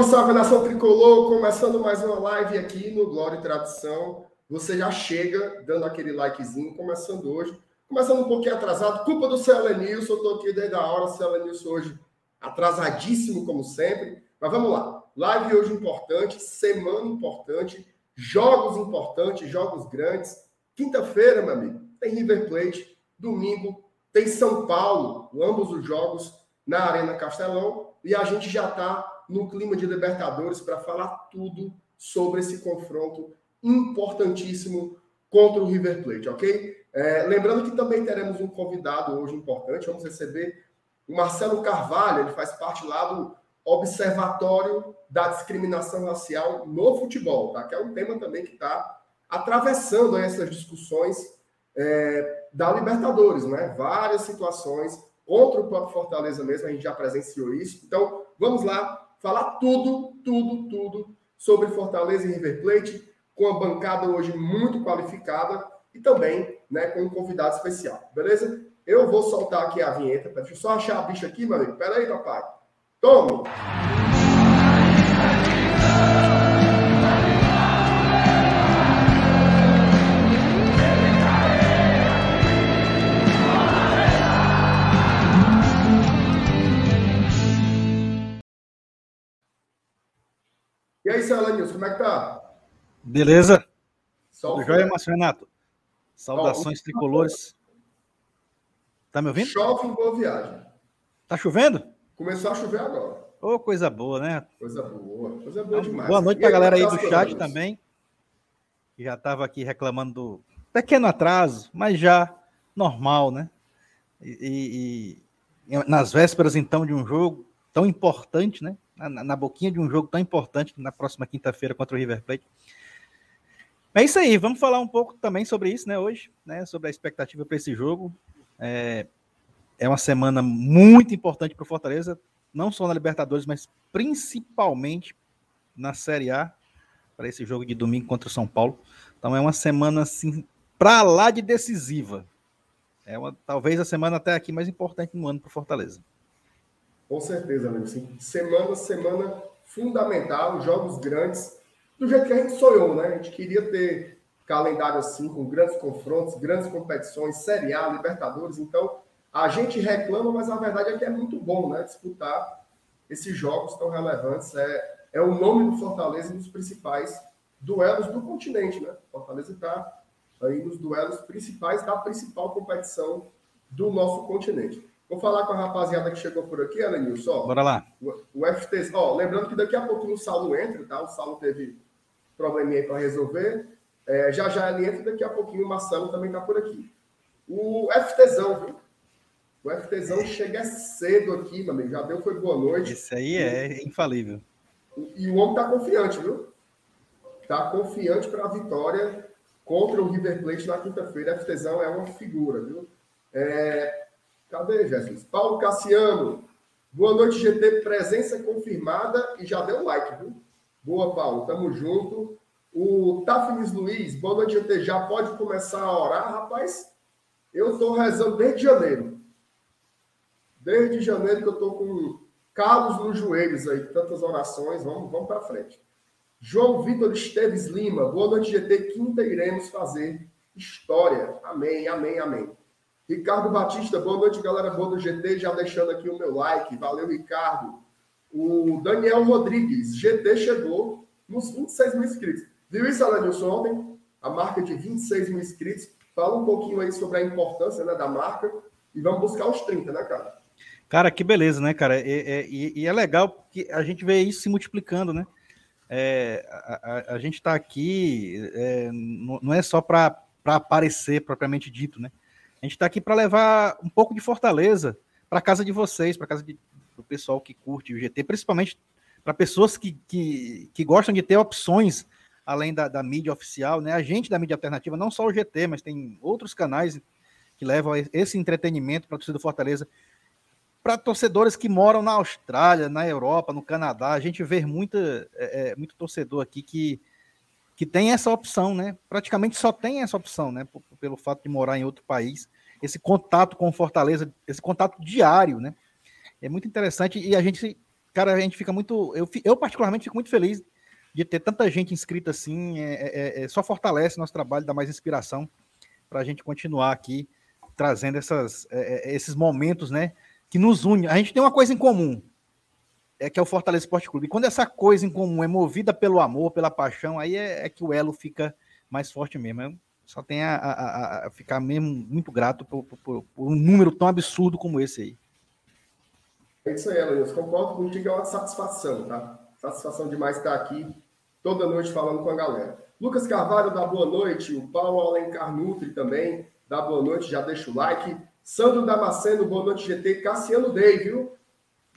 Salve, salve nação tricolor! Começando mais uma live aqui no Glória e Tradição. Você já chega dando aquele likezinho, começando hoje. Começando um pouquinho atrasado, culpa do Celenilson, eu tô aqui desde a hora, Celenilson hoje atrasadíssimo como sempre. Mas vamos lá. Live hoje importante, semana importante, jogos importantes, jogos grandes. Quinta-feira, meu amigo, tem River Plate. Domingo tem São Paulo, ambos os jogos na Arena Castelão. E a gente já está no clima de Libertadores para falar tudo sobre esse confronto importantíssimo contra o River Plate, ok? É, lembrando que também teremos um convidado hoje importante, vamos receber o Marcelo Carvalho, ele faz parte lá do Observatório da Discriminação Racial no Futebol, tá? que é um tema também que está atravessando essas discussões é, da Libertadores, né? Várias situações contra o próprio Fortaleza mesmo, a gente já presenciou isso. Então, vamos lá falar tudo, tudo, tudo sobre Fortaleza e River Plate, com a bancada hoje muito qualificada e também né, com um convidado especial, beleza? Eu vou soltar aqui a vinheta, deixa eu só achar a bicha aqui, meu amigo. Pera aí, papai. Tome! E aí, News, como é que tá? Beleza? Tudo jóia, Márcio Renato? Saudações tricolores. Tá me ouvindo? Chove em boa viagem. Tá chovendo? Começou a chover agora. Ô, oh, coisa boa, né? Coisa boa, coisa boa demais. Boa noite pra galera aí do chat também. Que já tava aqui reclamando do pequeno atraso, mas já normal, né? E, e, e nas vésperas, então, de um jogo tão importante, né? Na, na boquinha de um jogo tão importante na próxima quinta-feira contra o River Plate. É isso aí, vamos falar um pouco também sobre isso, né, hoje, né, sobre a expectativa para esse jogo. É, é uma semana muito importante para o Fortaleza, não só na Libertadores, mas principalmente na Série A, para esse jogo de domingo contra o São Paulo. Então é uma semana assim para lá de decisiva. É uma, talvez a semana até aqui mais importante no ano para o Fortaleza. Com certeza, amigo. Sim. Semana, semana fundamental, jogos grandes, do jeito que a gente sonhou, né? A gente queria ter calendário assim, com grandes confrontos, grandes competições, Série A, Libertadores. Então, a gente reclama, mas a verdade é que é muito bom, né? Disputar esses jogos tão relevantes. É, é o nome do Fortaleza nos principais duelos do continente, né? Fortaleza está aí nos duelos principais da principal competição do nosso continente. Vou falar com a rapaziada que chegou por aqui, Alenilson. Bora lá. O, o FT, ó, lembrando que daqui a pouquinho o Saulo entra, tá? O Saulo teve probleminha para resolver. É, já já ele entra, daqui a pouquinho o Marcelo também tá por aqui. O FTzão, viu? O FTzão chega cedo aqui, meu amigo. Já deu, foi boa noite. Isso aí é infalível. E, e o homem tá confiante, viu? Tá confiante para a vitória contra o River Plate na quinta-feira. FTzão é uma figura, viu? É, Cadê, Jesus? Paulo Cassiano. Boa noite, GT. Presença confirmada e já deu like, viu? Boa, Paulo. Tamo junto. O Tafnis Luiz. Boa noite, GT. Já pode começar a orar, rapaz? Eu tô rezando desde janeiro. Desde janeiro que eu tô com calos nos joelhos aí, tantas orações. Vamos, vamos para frente. João Vitor Esteves Lima. Boa noite, GT. Quinta iremos fazer história. Amém, amém, amém. Ricardo Batista, boa noite, galera boa do GT, já deixando aqui o meu like. Valeu, Ricardo. O Daniel Rodrigues, GT chegou nos 26 mil inscritos. Viu isso, Alanilson, ontem? A marca de 26 mil inscritos. Fala um pouquinho aí sobre a importância né, da marca e vamos buscar os 30, né, cara? Cara, que beleza, né, cara? E, e, e é legal porque a gente vê isso se multiplicando, né? É, a, a, a, gente está aqui, é, não é só para aparecer propriamente dito, né? A gente está aqui para levar um pouco de Fortaleza para casa de vocês, para casa de, do pessoal que curte o GT, principalmente para pessoas que, que, que, gostam de ter opções além da, da, mídia oficial, né? A gente da mídia alternativa, não só o GT, mas tem outros canais que levam esse entretenimento para a torcida do Fortaleza. Para torcedores que moram na Austrália, na Europa, no Canadá, a gente vê muita, é, é muito torcedor aqui que, que tem essa opção, né? Praticamente só tem essa opção, né? Pelo fato de morar em outro país, esse contato com Fortaleza, esse contato diário, né? É muito interessante e a gente cara, a gente fica muito. Eu, eu, particularmente, fico muito feliz de ter tanta gente inscrita assim. É, é, é só fortalece nosso trabalho, dá mais inspiração para a gente continuar aqui trazendo essas, é, é, esses momentos, né? Que nos une. A gente tem uma coisa em comum, é que é o Fortaleza Esporte Clube. E quando essa coisa em comum é movida pelo amor, pela paixão, aí é, é que o elo fica mais forte mesmo. Eu só tem a, a, a, ficar mesmo muito grato por, por, por, um número tão absurdo como esse aí. É isso aí, Alanis. Concordo contigo, é uma satisfação, tá? Satisfação demais estar aqui toda noite falando com a galera. Lucas Carvalho dá boa noite, o Paulo Alencar Nutri também dá boa noite, já deixa o like. Sandro Damasceno, boa noite, GT. Cassiano Day, viu?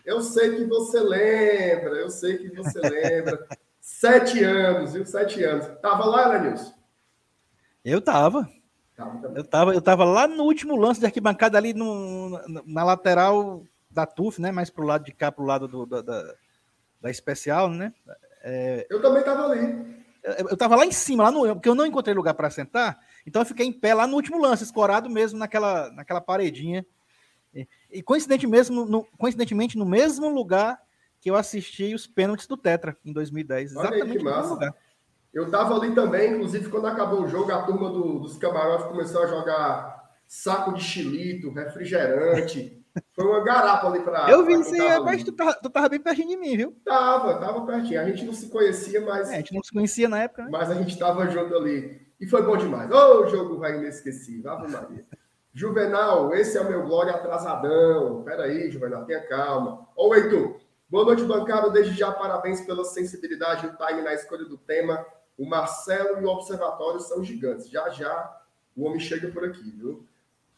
Eu sei que você lembra, eu sei que você lembra. Sete anos, viu? Sete anos. Tava lá, Elenilson? Eu tava. Eu tava, eu tava lá no último lance de arquibancada ali no, na lateral da TUF, né? Mais pro lado de cá, pro lado do, da, da, da especial, né? É, eu também tava ali. Eu, eu tava lá em cima, lá no, porque eu não encontrei lugar para sentar, então eu fiquei em pé lá no último lance, escorado mesmo naquela, naquela paredinha e, coincidentemente, no, coincidentemente, no mesmo lugar que eu assisti os pênaltis do Tetra em 2010. Exatamente no mesmo lugar. Eu estava ali também, inclusive, quando acabou o jogo, a turma do, dos camarotes começou a jogar saco de chilito, refrigerante. Foi uma garapa ali para. Eu vi isso aí, mas tu tava, tu tava bem pertinho de mim, viu? Tava, tava pertinho. A gente não se conhecia, mas. É, a gente não se conhecia na época, né? Mas a gente tava junto ali. E foi bom demais. Ô, oh, jogo vai inesquecível. Ave Maria. Juvenal, esse é o meu Glória atrasadão. Peraí, Juvenal, tenha calma. Ô, Heitor, boa noite, bancada. Desde já, parabéns pela sensibilidade e o time na escolha do tema. O Marcelo e o Observatório são gigantes. Já, já, o homem chega por aqui, viu?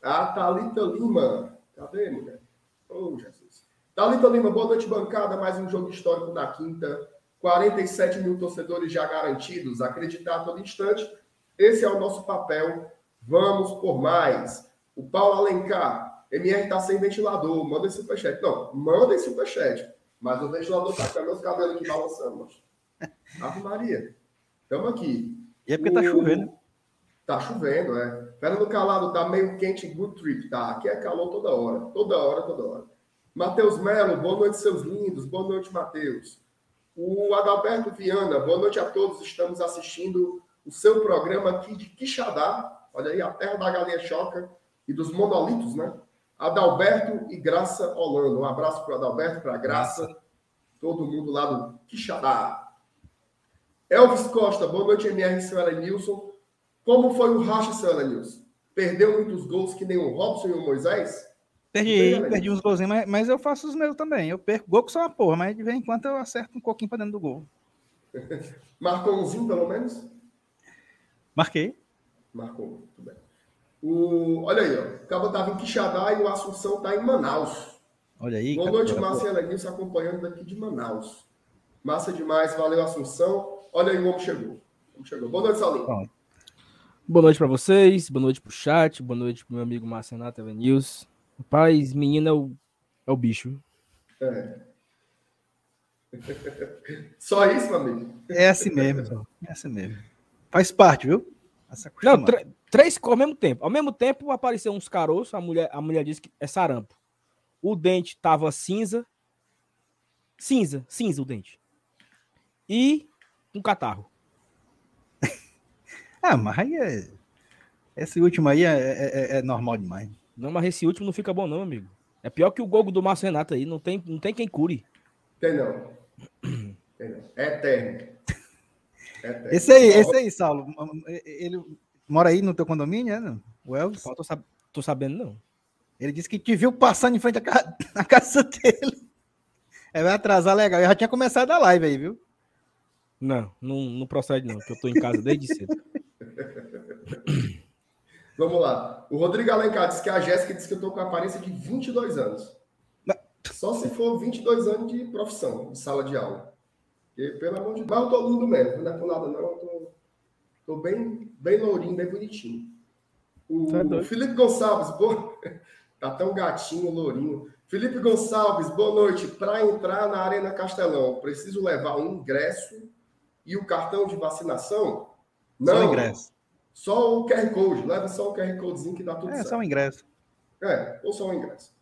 A Thalita Lima. Cadê, mulher? Oh, Jesus. Thalita Lima, boa noite, bancada. Mais um jogo histórico da quinta. 47 mil torcedores já garantidos. Acreditar a todo instante. Esse é o nosso papel. Vamos por mais. O Paulo Alencar, MR está sem ventilador, manda esse superchat. Não, manda esse superchat. Mas o ventilador está com meus cabelos aqui balançando. Ave Maria. Estamos aqui. E é porque está chovendo. Tá chovendo, é. Fernando Calado tá meio quente, good trip, tá? Aqui é calor toda hora, toda hora, toda hora. Matheus Melo, boa noite, seus lindos. Boa noite, Matheus. O Adalberto Viana, boa noite a todos. Estamos assistindo o seu programa aqui de Quixadá. Olha aí, a terra da galinha choca e dos monolitos, né? Adalberto e Graça Holanda. Um abraço para Adalberto, para Graça, todo mundo lá do Quixadá. Elvis Costa, boa noite, MR, senhora Nilson. Como foi o racha, senhora Nilson? Perdeu muitos gols que nem o Robson e o Moisés? Perdi, perdi uns golzinhos, mas, mas, eu faço os meus também. Eu perco gol que sou uma porra, mas de vez em quando eu acerto um pouquinho para dentro do gol. Marcou umzinho, pelo menos? Marquei. Marcou, muito bem. O, olha aí, ó. O Cabo estava em Quixadá e o Assunção está em Manaus. Olha aí. Boa noite, Márcia Elenilson, acompanhando daqui de Manaus. Massa demais, valeu, Assunção. Olha aí, o homem chegou. O homem chegou. Boa noite, Salim. Boa noite para vocês, boa noite pro chat, boa noite pro meu amigo Márcio Renato Elenils. Rapaz, menina é o, é o bicho. É. Só isso, meu amigo? É assim mesmo, é assim mesmo. Faz parte, viu? Não, três ao mesmo tempo. Ao mesmo tempo apareceu uns caroços, a mulher, a mulher disse que é sarampo. O dente tava cinza. Cinza, cinza o dente. E um catarro. ah, mas aí é. Esse último aí é, é, é, é, normal demais. Não, mas esse último não fica bom, não, amigo. É pior que o Gogo do Márcio Renato aí. Não tem, não tem quem cure. Tem não. Tem não. É eterno. É eterno. Esse aí, esse aí, Saulo. Ele, Mora aí no teu condomínio, é? Não? O Elvis? Tô, sab... tô, sabendo, não. Ele disse que te viu passando em frente à, ca... à casa dele. É, vai atrasar legal. Eu já tinha começado a live aí, viu? Não, não, não procede não, porque eu tô em casa desde cedo. Vamos lá. O Rodrigo Alencar disse que a Jéssica disse que eu tô com a aparência de 22 anos. Não. Só se for 22 anos de profissão, de sala de aula. Porque, pelo amor de Deus, mas eu tô lindo mesmo. Não é por nada, não. Eu tô Tô bem, bem lourinho, bem bonitinho. O tá Felipe Gonçalves, boa... tá tão gatinho, lourinho. Felipe Gonçalves, boa noite. Para entrar na Arena Castelão, preciso levar um ingresso e o cartão de vacinação? Não. Só o ingresso. Só o QR Code. Leva só o QR Codezinho que dá tudo é, certo. É, só o ingresso. É, ou só o ingresso.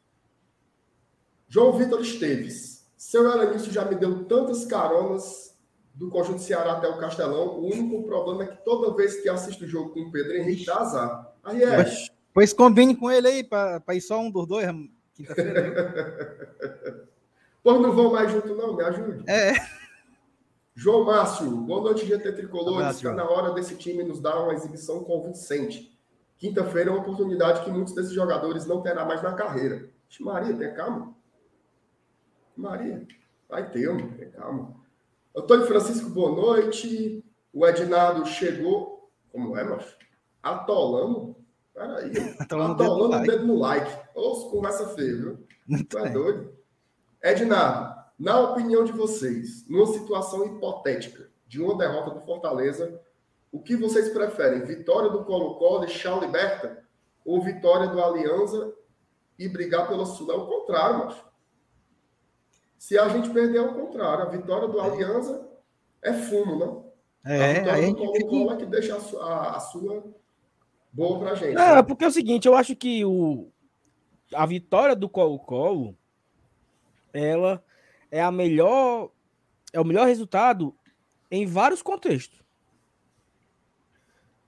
João Vitor Esteves. Seu Elenício já me deu tantas caronas do Conjunto Ceará até o Castelão. O único problema é que toda vez que assisto o jogo com o Pedro Henrique, dá azar. Aí é. Pois, pois combine com ele aí, para ir só um dos dois quinta-feira. pois não vão mais junto, não, me ajude. É. João Márcio, boa noite, GT Tricolores. Está na hora desse time nos dar uma exibição convincente. Quinta-feira é uma oportunidade que muitos desses jogadores não terá mais na carreira. Maria, tem calma. Maria, vai ter, mano, tem calma. Antônio Francisco, boa noite. O Ednardo chegou. Como é, macho? Atolando? Peraí. Atolando, Atolando o dedo no like. Ou conversa feia, viu? Tu é doido? Ednardo, na opinião de vocês, numa situação hipotética de uma derrota do Fortaleza, o que vocês preferem? Vitória do Colo-Colo e Chão Liberta? Ou vitória do Aliança e brigar pela Sul? É o contrário, macho. Se a gente perder, é o contrário. A vitória do Aliança é fumo, né? É, a vitória do Colo-Colo é que deixa a sua, a sua boa pra gente. Não, né? é porque é o seguinte, eu acho que o, a vitória do Colo-Colo, ela é a melhor, é o melhor resultado em vários contextos.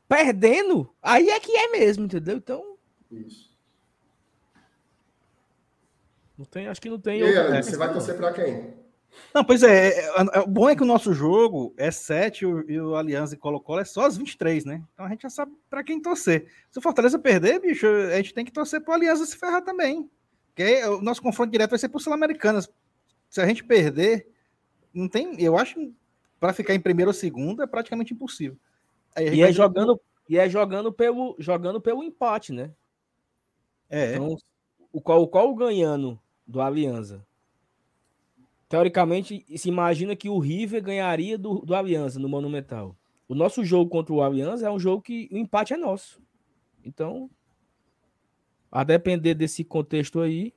Perdendo, aí é que é mesmo, entendeu? Então. Isso. Não tem, acho que não tem. E aí, outra... você vai torcer para quem? Não, pois é, é, é, o bom é que o nosso jogo é 7 e o, e o Aliança e Colo-Colo é só as 23, né? Então a gente já sabe para quem torcer. Se o Fortaleza perder, bicho, a gente tem que torcer pro Aliança se ferrar também. Porque o nosso confronto direto vai ser pro Sul-Americanas. Se a gente perder, não tem. Eu acho para ficar em primeiro ou segundo é praticamente impossível. e é jogando e é jogando pelo jogando pelo empate, né? É. Então, o qual o qual ganhando do Aliança. Teoricamente, se imagina que o River ganharia do, do Aliança no Monumental. O nosso jogo contra o Aliança é um jogo que o empate é nosso. Então, a depender desse contexto aí.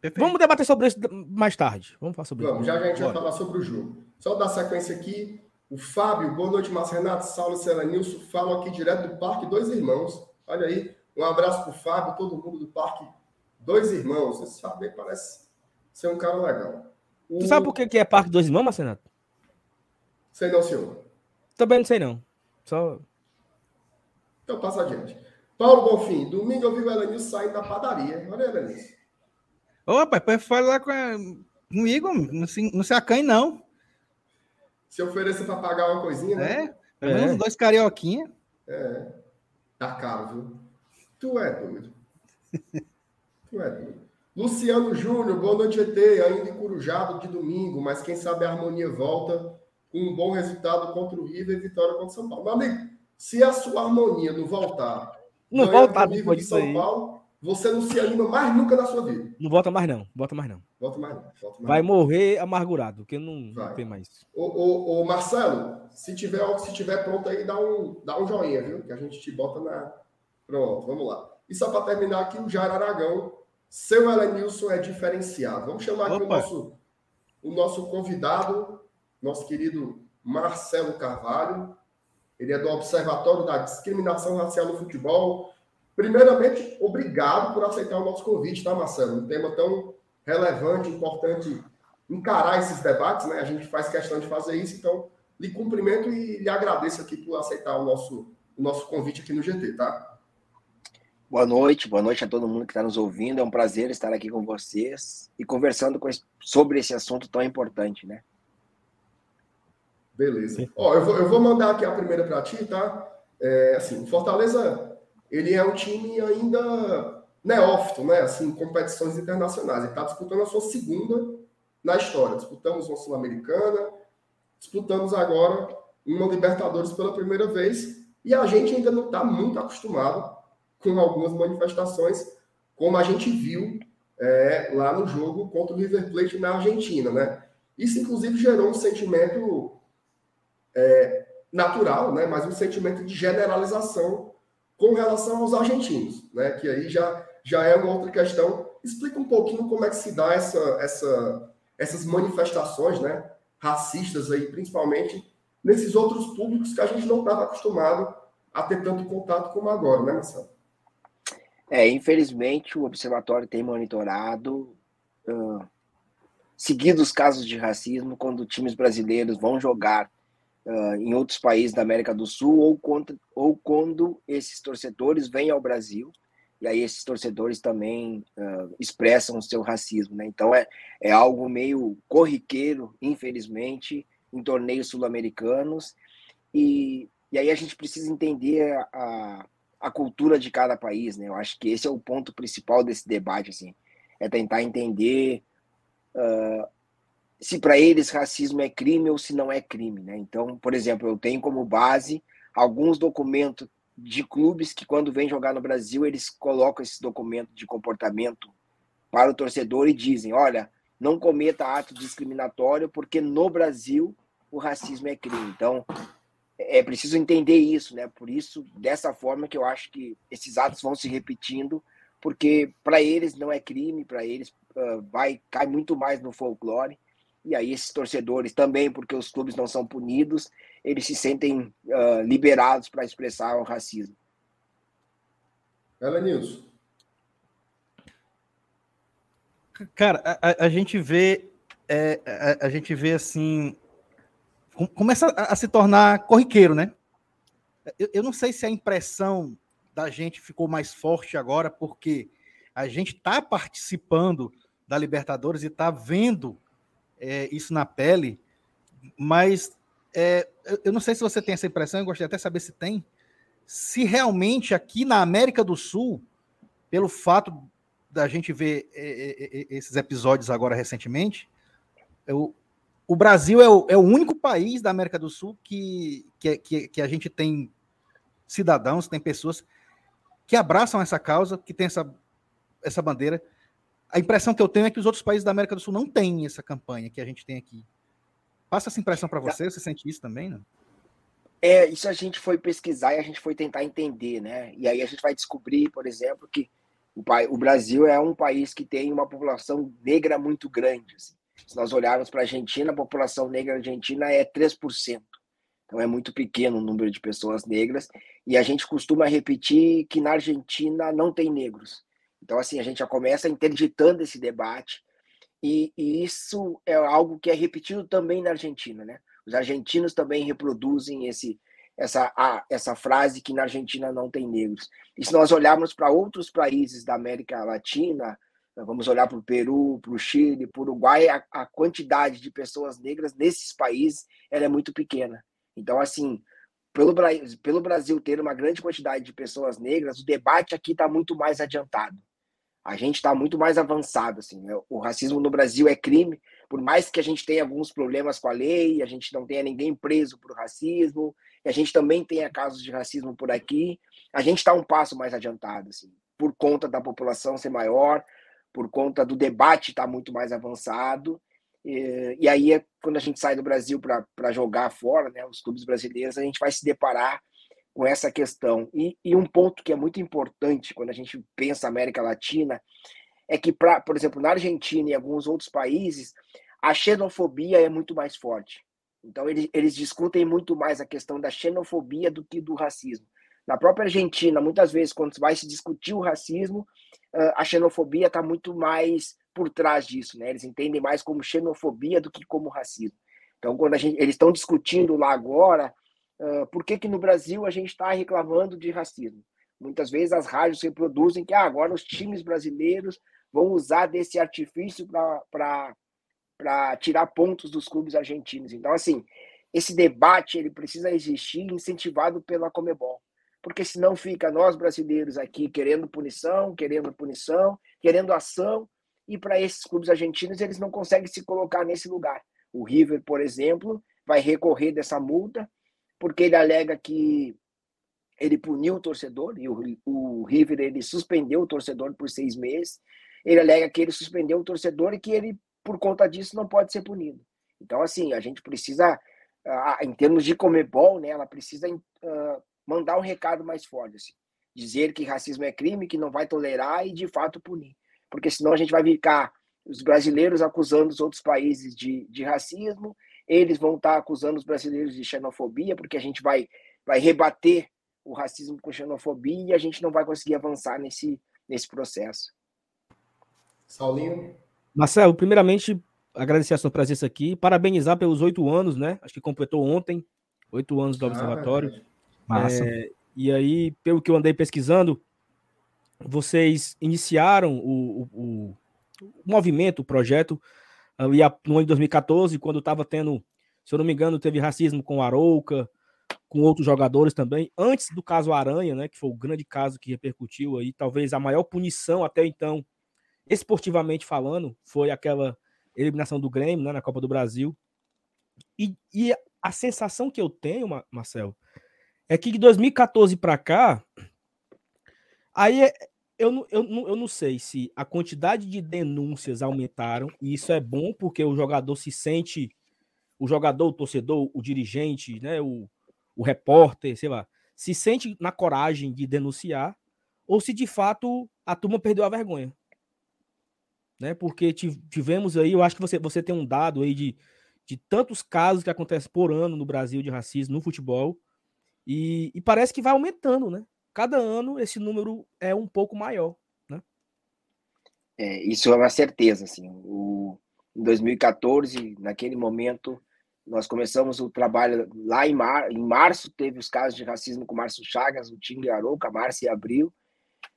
Perfeito. Vamos debater sobre isso mais tarde. Vamos falar sobre Vamos, isso. Já, já a gente vai falar sobre o jogo. Só dar sequência aqui. O Fábio, boa noite, Márcio Renato, Saulo e Celanilson, falam aqui direto do Parque Dois Irmãos. Olha aí, um abraço para o Fábio, todo mundo do Parque Dois Irmãos. Fábio aí parece ser um cara legal. O... Tu sabe por que é Parque Dois Irmãos, Márcio Renato? Sei não, senhor. Também não sei não. Só... Então passa adiante. Paulo Bonfim, domingo eu vi o Elenilson saindo da padaria. Olha, Elenilson. Ô, rapaz, fala lá com a... comigo, não se, não se acanhe, não se ofereça para pagar uma coisinha, né? É, pelo menos é. dois carioquinha. É. Tá caro, viu? Tu é doido. Luciano Júnior, boa noite, ET. Ainda encurujado de domingo, mas quem sabe a harmonia volta com um bom resultado contra o River e vitória contra o São Paulo. Meu amigo, se a sua harmonia não voltar, não voltar depois de São aí. Paulo, você não se anima mais nunca na sua vida. Não volta mais, não. Volta mais, não. Volta mais, não. Volta mais Vai não. morrer amargurado, porque não, não tem mais. Ô, ô, ô, Marcelo, se tiver, se tiver pronto aí, dá um, dá um joinha, viu? Que a gente te bota na. Pronto, vamos lá. E só para terminar aqui, o Jair Aragão. Seu Elenilson é diferenciado. Vamos chamar aqui o nosso, o nosso convidado, nosso querido Marcelo Carvalho. Ele é do Observatório da Discriminação Racial no Futebol Primeiramente, obrigado por aceitar o nosso convite, tá, Marcelo? Um tema tão relevante, importante encarar esses debates, né? A gente faz questão de fazer isso, então lhe cumprimento e lhe agradeço aqui por aceitar o nosso, o nosso convite aqui no GT, tá? Boa noite, boa noite a todo mundo que está nos ouvindo. É um prazer estar aqui com vocês e conversando com, sobre esse assunto tão importante, né? Beleza. Ó, eu vou, eu vou mandar aqui a primeira para ti, tá? É, assim, Fortaleza ele é um time ainda neófito, né? Assim, competições internacionais. Ele está disputando a sua segunda na história. Disputamos uma Sul-Americana, disputamos agora uma Libertadores pela primeira vez, e a gente ainda não está muito acostumado com algumas manifestações, como a gente viu é, lá no jogo contra o River Plate na Argentina, né? Isso, inclusive, gerou um sentimento é, natural, né? Mas um sentimento de generalização com relação aos argentinos, né? Que aí já, já é uma outra questão. Explica um pouquinho como é que se dá essa, essa, essas manifestações, né? Racistas aí, principalmente nesses outros públicos que a gente não estava acostumado a ter tanto contato como agora, né, Marcelo? É, infelizmente o observatório tem monitorado uh, seguidos casos de racismo quando times brasileiros vão jogar uh, em outros países da América do Sul ou, contra, ou quando esses torcedores vêm ao Brasil e aí esses torcedores também uh, expressam o seu racismo, né? Então é, é algo meio corriqueiro, infelizmente, em torneios sul-americanos e, e aí a gente precisa entender a cultura de cada país, né? Eu acho que esse é o ponto principal desse debate, assim, é tentar entender uh, se para eles racismo é crime ou se não é crime, né? Então, por exemplo, eu tenho como base alguns documentos de clubes que quando vêm jogar no Brasil eles colocam esse documento de comportamento para o torcedor e dizem, olha, não cometa ato discriminatório porque no Brasil o racismo é crime. Então, é preciso entender isso, né? Por isso, dessa forma que eu acho que esses atos vão se repetindo, porque para eles não é crime, para eles uh, vai cai muito mais no folclore. E aí esses torcedores também, porque os clubes não são punidos, eles se sentem uh, liberados para expressar o racismo. Ela Nilson. Cara, a, a, gente vê é, a, a, gente vê assim começa a, se tornar corriqueiro, né? Eu, eu, não sei se a impressão da gente ficou mais forte agora, porque a gente está participando da Libertadores e está vendo é, isso na pele, mas é, eu não sei se você tem essa impressão, eu gostaria até saber se tem, se realmente aqui na América do Sul, pelo fato da gente ver é, é, é esses episódios agora recentemente, eu, o Brasil é o, é o, único país da América do Sul que, que, que, que, a gente tem cidadãos, tem pessoas que abraçam essa causa, que tem essa, essa bandeira. A impressão que eu tenho é que os outros países da América do Sul não têm essa campanha que a gente tem aqui. Passa essa impressão para você? Você sente isso também, não? É, isso a gente foi pesquisar e a gente foi tentar entender, né? E aí a gente vai descobrir, por exemplo, que o, o Brasil é um país que tem uma população negra muito grande. Assim. Se nós olharmos para a Argentina, a população negra argentina é 3%. Então é muito pequeno o número de pessoas negras. E a gente costuma repetir que na Argentina não tem negros. Então, assim, a gente já começa interditando esse debate. E, e isso é algo que é repetido também na Argentina, né? Os argentinos também reproduzem esse, essa, essa frase que na Argentina não tem negros. E se nós olharmos para outros países da América Latina, vamos olhar para o Peru, para o Chile, para o Uruguai, a, a, quantidade de pessoas negras nesses países ela é muito pequena. Então, assim, pelo, pelo Brasil ter uma grande quantidade de pessoas negras, o debate aqui está muito mais adiantado. A gente está muito mais avançado. Assim, né? O racismo no Brasil é crime, por mais que a gente tenha alguns problemas com a lei, a gente não tenha ninguém preso por racismo, e a gente também tenha casos de racismo por aqui, a gente está um passo mais adiantado, assim, por conta da população ser maior, por conta do debate estar tá muito mais avançado. E, e aí, é quando a gente sai do Brasil para jogar fora, né, os clubes brasileiros, a gente vai se deparar com essa questão. E, e um ponto que é muito importante quando a gente pensa América Latina é que, pra, por exemplo, na Argentina e alguns outros países, a xenofobia é muito mais forte. Então, eles, eles discutem muito mais a questão da xenofobia do que do racismo. Na própria Argentina, muitas vezes, quando vai se discutir o racismo, a xenofobia está muito mais por trás disso, né? Eles entendem mais como xenofobia do que como racismo. Então, quando a gente, eles estão discutindo lá agora, uh, por que que no Brasil a gente está reclamando de racismo? Muitas vezes as rádios reproduzem que ah, agora os times brasileiros vão usar desse artifício para tirar pontos dos clubes argentinos. Então, assim, esse debate ele precisa existir incentivado pela Comebol porque senão fica nós brasileiros aqui querendo punição, querendo punição, querendo ação, e para esses clubes argentinos eles não conseguem se colocar nesse lugar. O River, por exemplo, vai recorrer dessa multa, porque ele alega que ele puniu o torcedor, e o, o River ele suspendeu o torcedor por seis meses. Ele alega que ele suspendeu o torcedor e que ele, por conta disso, não pode ser punido. Então, assim, a gente precisa, em termos de Comebol, né, ela precisa uh, mandar um recado mais forte, assim. dizer que racismo é crime, que não vai tolerar e de fato punir, porque senão a gente vai ficar os brasileiros acusando os outros países de, de racismo, eles vão estar acusando os brasileiros de xenofobia, porque a gente vai, vai rebater o racismo com xenofobia e a gente não vai conseguir avançar nesse, nesse processo. Saulinho? Marcelo, primeiramente, agradecer a sua presença aqui, parabenizar pelos oito anos, né? Acho que completou ontem, oito anos do ah, observatório. Massa. É, e aí, pelo que eu andei pesquisando, vocês iniciaram o, o, o movimento, o projeto, no ano de 2014, quando estava tendo, se eu não me engano, teve racismo com o Arouca, com outros jogadores também, antes do caso Aranha, né, que foi o grande caso que repercutiu aí, talvez a maior punição até então, esportivamente falando, foi aquela eliminação do Grêmio, né, na Copa do Brasil. E, e a sensação que eu tenho, Marcelo, é que de 2014 para cá, aí é, eu, eu, eu não sei se a quantidade de denúncias aumentaram, e isso é bom porque o jogador se sente, o jogador, o torcedor, o dirigente, né, o, o repórter, sei lá, se sente na coragem de denunciar, ou se de fato a turma perdeu a vergonha. Né? Porque tivemos aí, eu acho que você, você tem um dado aí de, de tantos casos que acontecem por ano no Brasil de racismo no futebol, e, e parece que vai aumentando, né? Cada ano esse número é um pouco maior, né? É, isso é uma certeza, assim. O, em 2014, naquele momento, nós começamos o trabalho lá em, mar, em março, teve os casos de racismo com Márcio Chagas, o Tim Arouca, Márcia e Abril.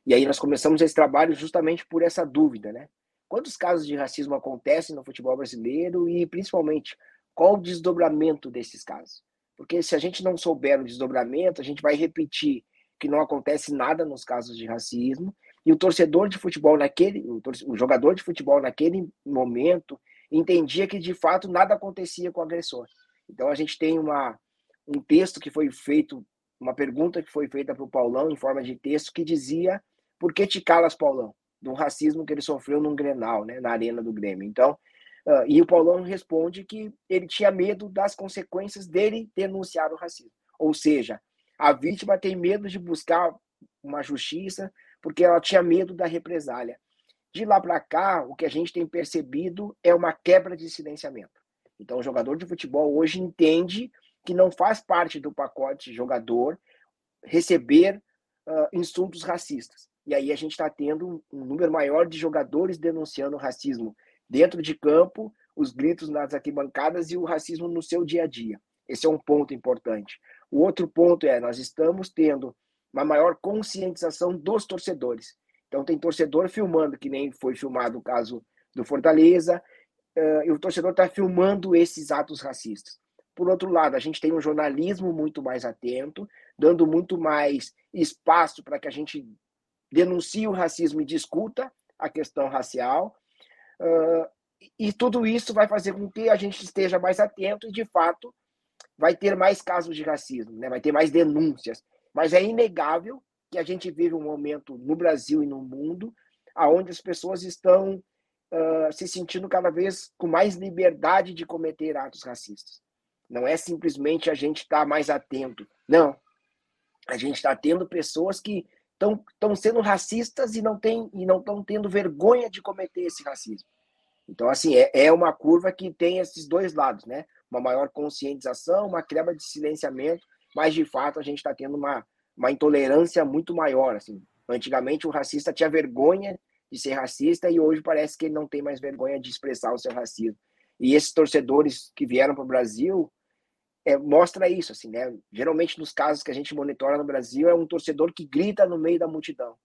E aí nós começamos esse trabalho justamente por essa dúvida, né? Quantos casos de racismo acontecem no futebol brasileiro e, principalmente, qual o desdobramento desses casos? Porque se a gente não souber o desdobramento, a gente vai repetir que não acontece nada nos casos de racismo e o torcedor de futebol naquele, o, o jogador de futebol naquele momento, entendia que de fato nada acontecia com o agressor. Então a gente tem uma, um texto que foi feito, uma pergunta que foi feita para o Paulão em forma de texto que dizia: Por que te calas, Paulão? Do racismo que ele sofreu num Grenal, né, na arena do Grêmio. Então, uh, e o Paulão responde que ele tinha medo das consequências dele denunciar o racismo. Ou seja, a vítima tem medo de buscar uma justiça porque ela tinha medo da represália. De lá para cá, o que a gente tem percebido é uma quebra de silenciamento. Então, o jogador de futebol hoje entende que não faz parte do pacote jogador receber uh, insultos racistas. E aí a gente está tendo um, número maior de jogadores denunciando racismo dentro de campo, os gritos nas arquibancadas e o racismo no seu dia a dia. Esse é um ponto importante. O outro ponto é, nós estamos tendo uma maior conscientização dos torcedores. Então tem torcedor filmando, que nem foi filmado o caso do Fortaleza, e o torcedor está filmando esses atos racistas. Por outro lado, a gente tem um jornalismo muito mais atento, dando muito mais espaço para que a gente denuncie o racismo e discuta a questão racial. Uh, e tudo isso vai fazer com que a gente esteja mais atento e, de fato, vai ter mais casos de racismo, né? vai ter mais denúncias. Mas é inegável que a gente vive um momento no Brasil e no mundo aonde as pessoas estão uh, se sentindo cada vez com mais liberdade de cometer atos racistas. Não é simplesmente a gente estar tá mais atento. Não. A gente está tendo pessoas que estão sendo racistas e não tem, e não estão tendo vergonha de cometer esse racismo. Então, assim, é, é uma curva que tem esses dois lados, né? Uma maior conscientização, uma quebra de silenciamento, mas de fato a gente está tendo uma, uma intolerância muito maior. Assim. Antigamente o racista tinha vergonha de ser racista e hoje parece que ele não tem mais vergonha de expressar o seu racismo. E esses torcedores que vieram para o Brasil é, mostra isso, assim, né? Geralmente nos casos que a gente monitora no Brasil é um torcedor que grita no meio da multidão.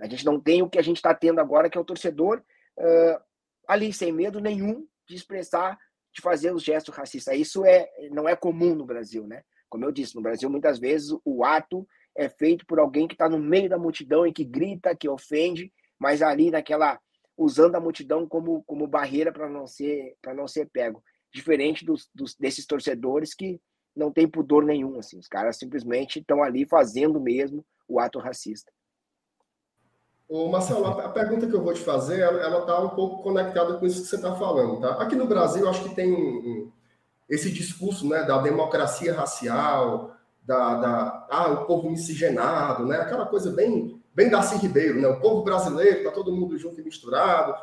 A gente não tem o que a gente está tendo agora, que é o torcedor uh, ali sem medo nenhum de expressar, de fazer os gestos racistas. Isso é não é comum no Brasil, né? Como eu disse, no Brasil, muitas vezes o ato é feito por alguém que está no meio da multidão e que grita, que ofende, mas ali naquela usando a multidão como, como barreira para não ser para não ser pego, diferente dos, dos, desses torcedores que não tem pudor nenhum, assim, os caras simplesmente estão ali fazendo mesmo o ato racista. Ô Marcelo, a pergunta que eu vou te fazer, ela está um pouco conectada com isso que você está falando, tá? Aqui no Brasil, acho que tem um, esse discurso né, da democracia racial, da, da ah, o povo miscigenado, né, aquela coisa bem, bem Darcy Ribeiro, né, o povo brasileiro, está todo mundo junto e misturado.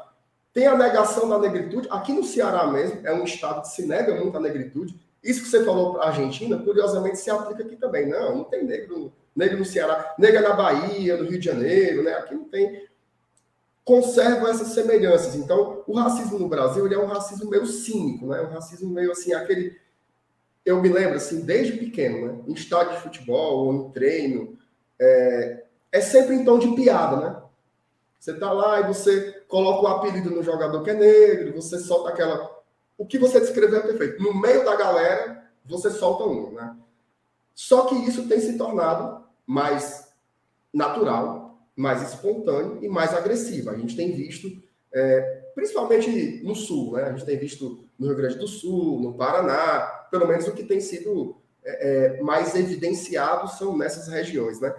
Tem a negação da negritude. Aqui no Ceará mesmo, é um estado que se nega muito a negritude. Isso que você falou para a Argentina, curiosamente, se aplica aqui também. Não, não tem negro, negro no Ceará. Negra na Bahia, no Rio de Janeiro, né? Aqui não tem. conservam essas semelhanças. Então, o racismo no Brasil ele é um racismo meio cínico, né? Um racismo meio assim, aquele. Eu me lembro, assim, desde pequeno, né? Em estádio de futebol ou em treino, é, é sempre em tom de piada, né? Você tá lá e você coloca o apelido no jogador que é negro, você solta aquela. O que você descreveu é perfeito. No meio da galera, você solta um, né? Só que isso tem se tornado mais natural, mais espontâneo e mais agressivo. A gente tem visto, é, principalmente no Sul, né? A gente tem visto no Rio Grande do Sul, no Paraná, pelo menos o que tem sido é, é mais evidenciado são nessas regiões, né?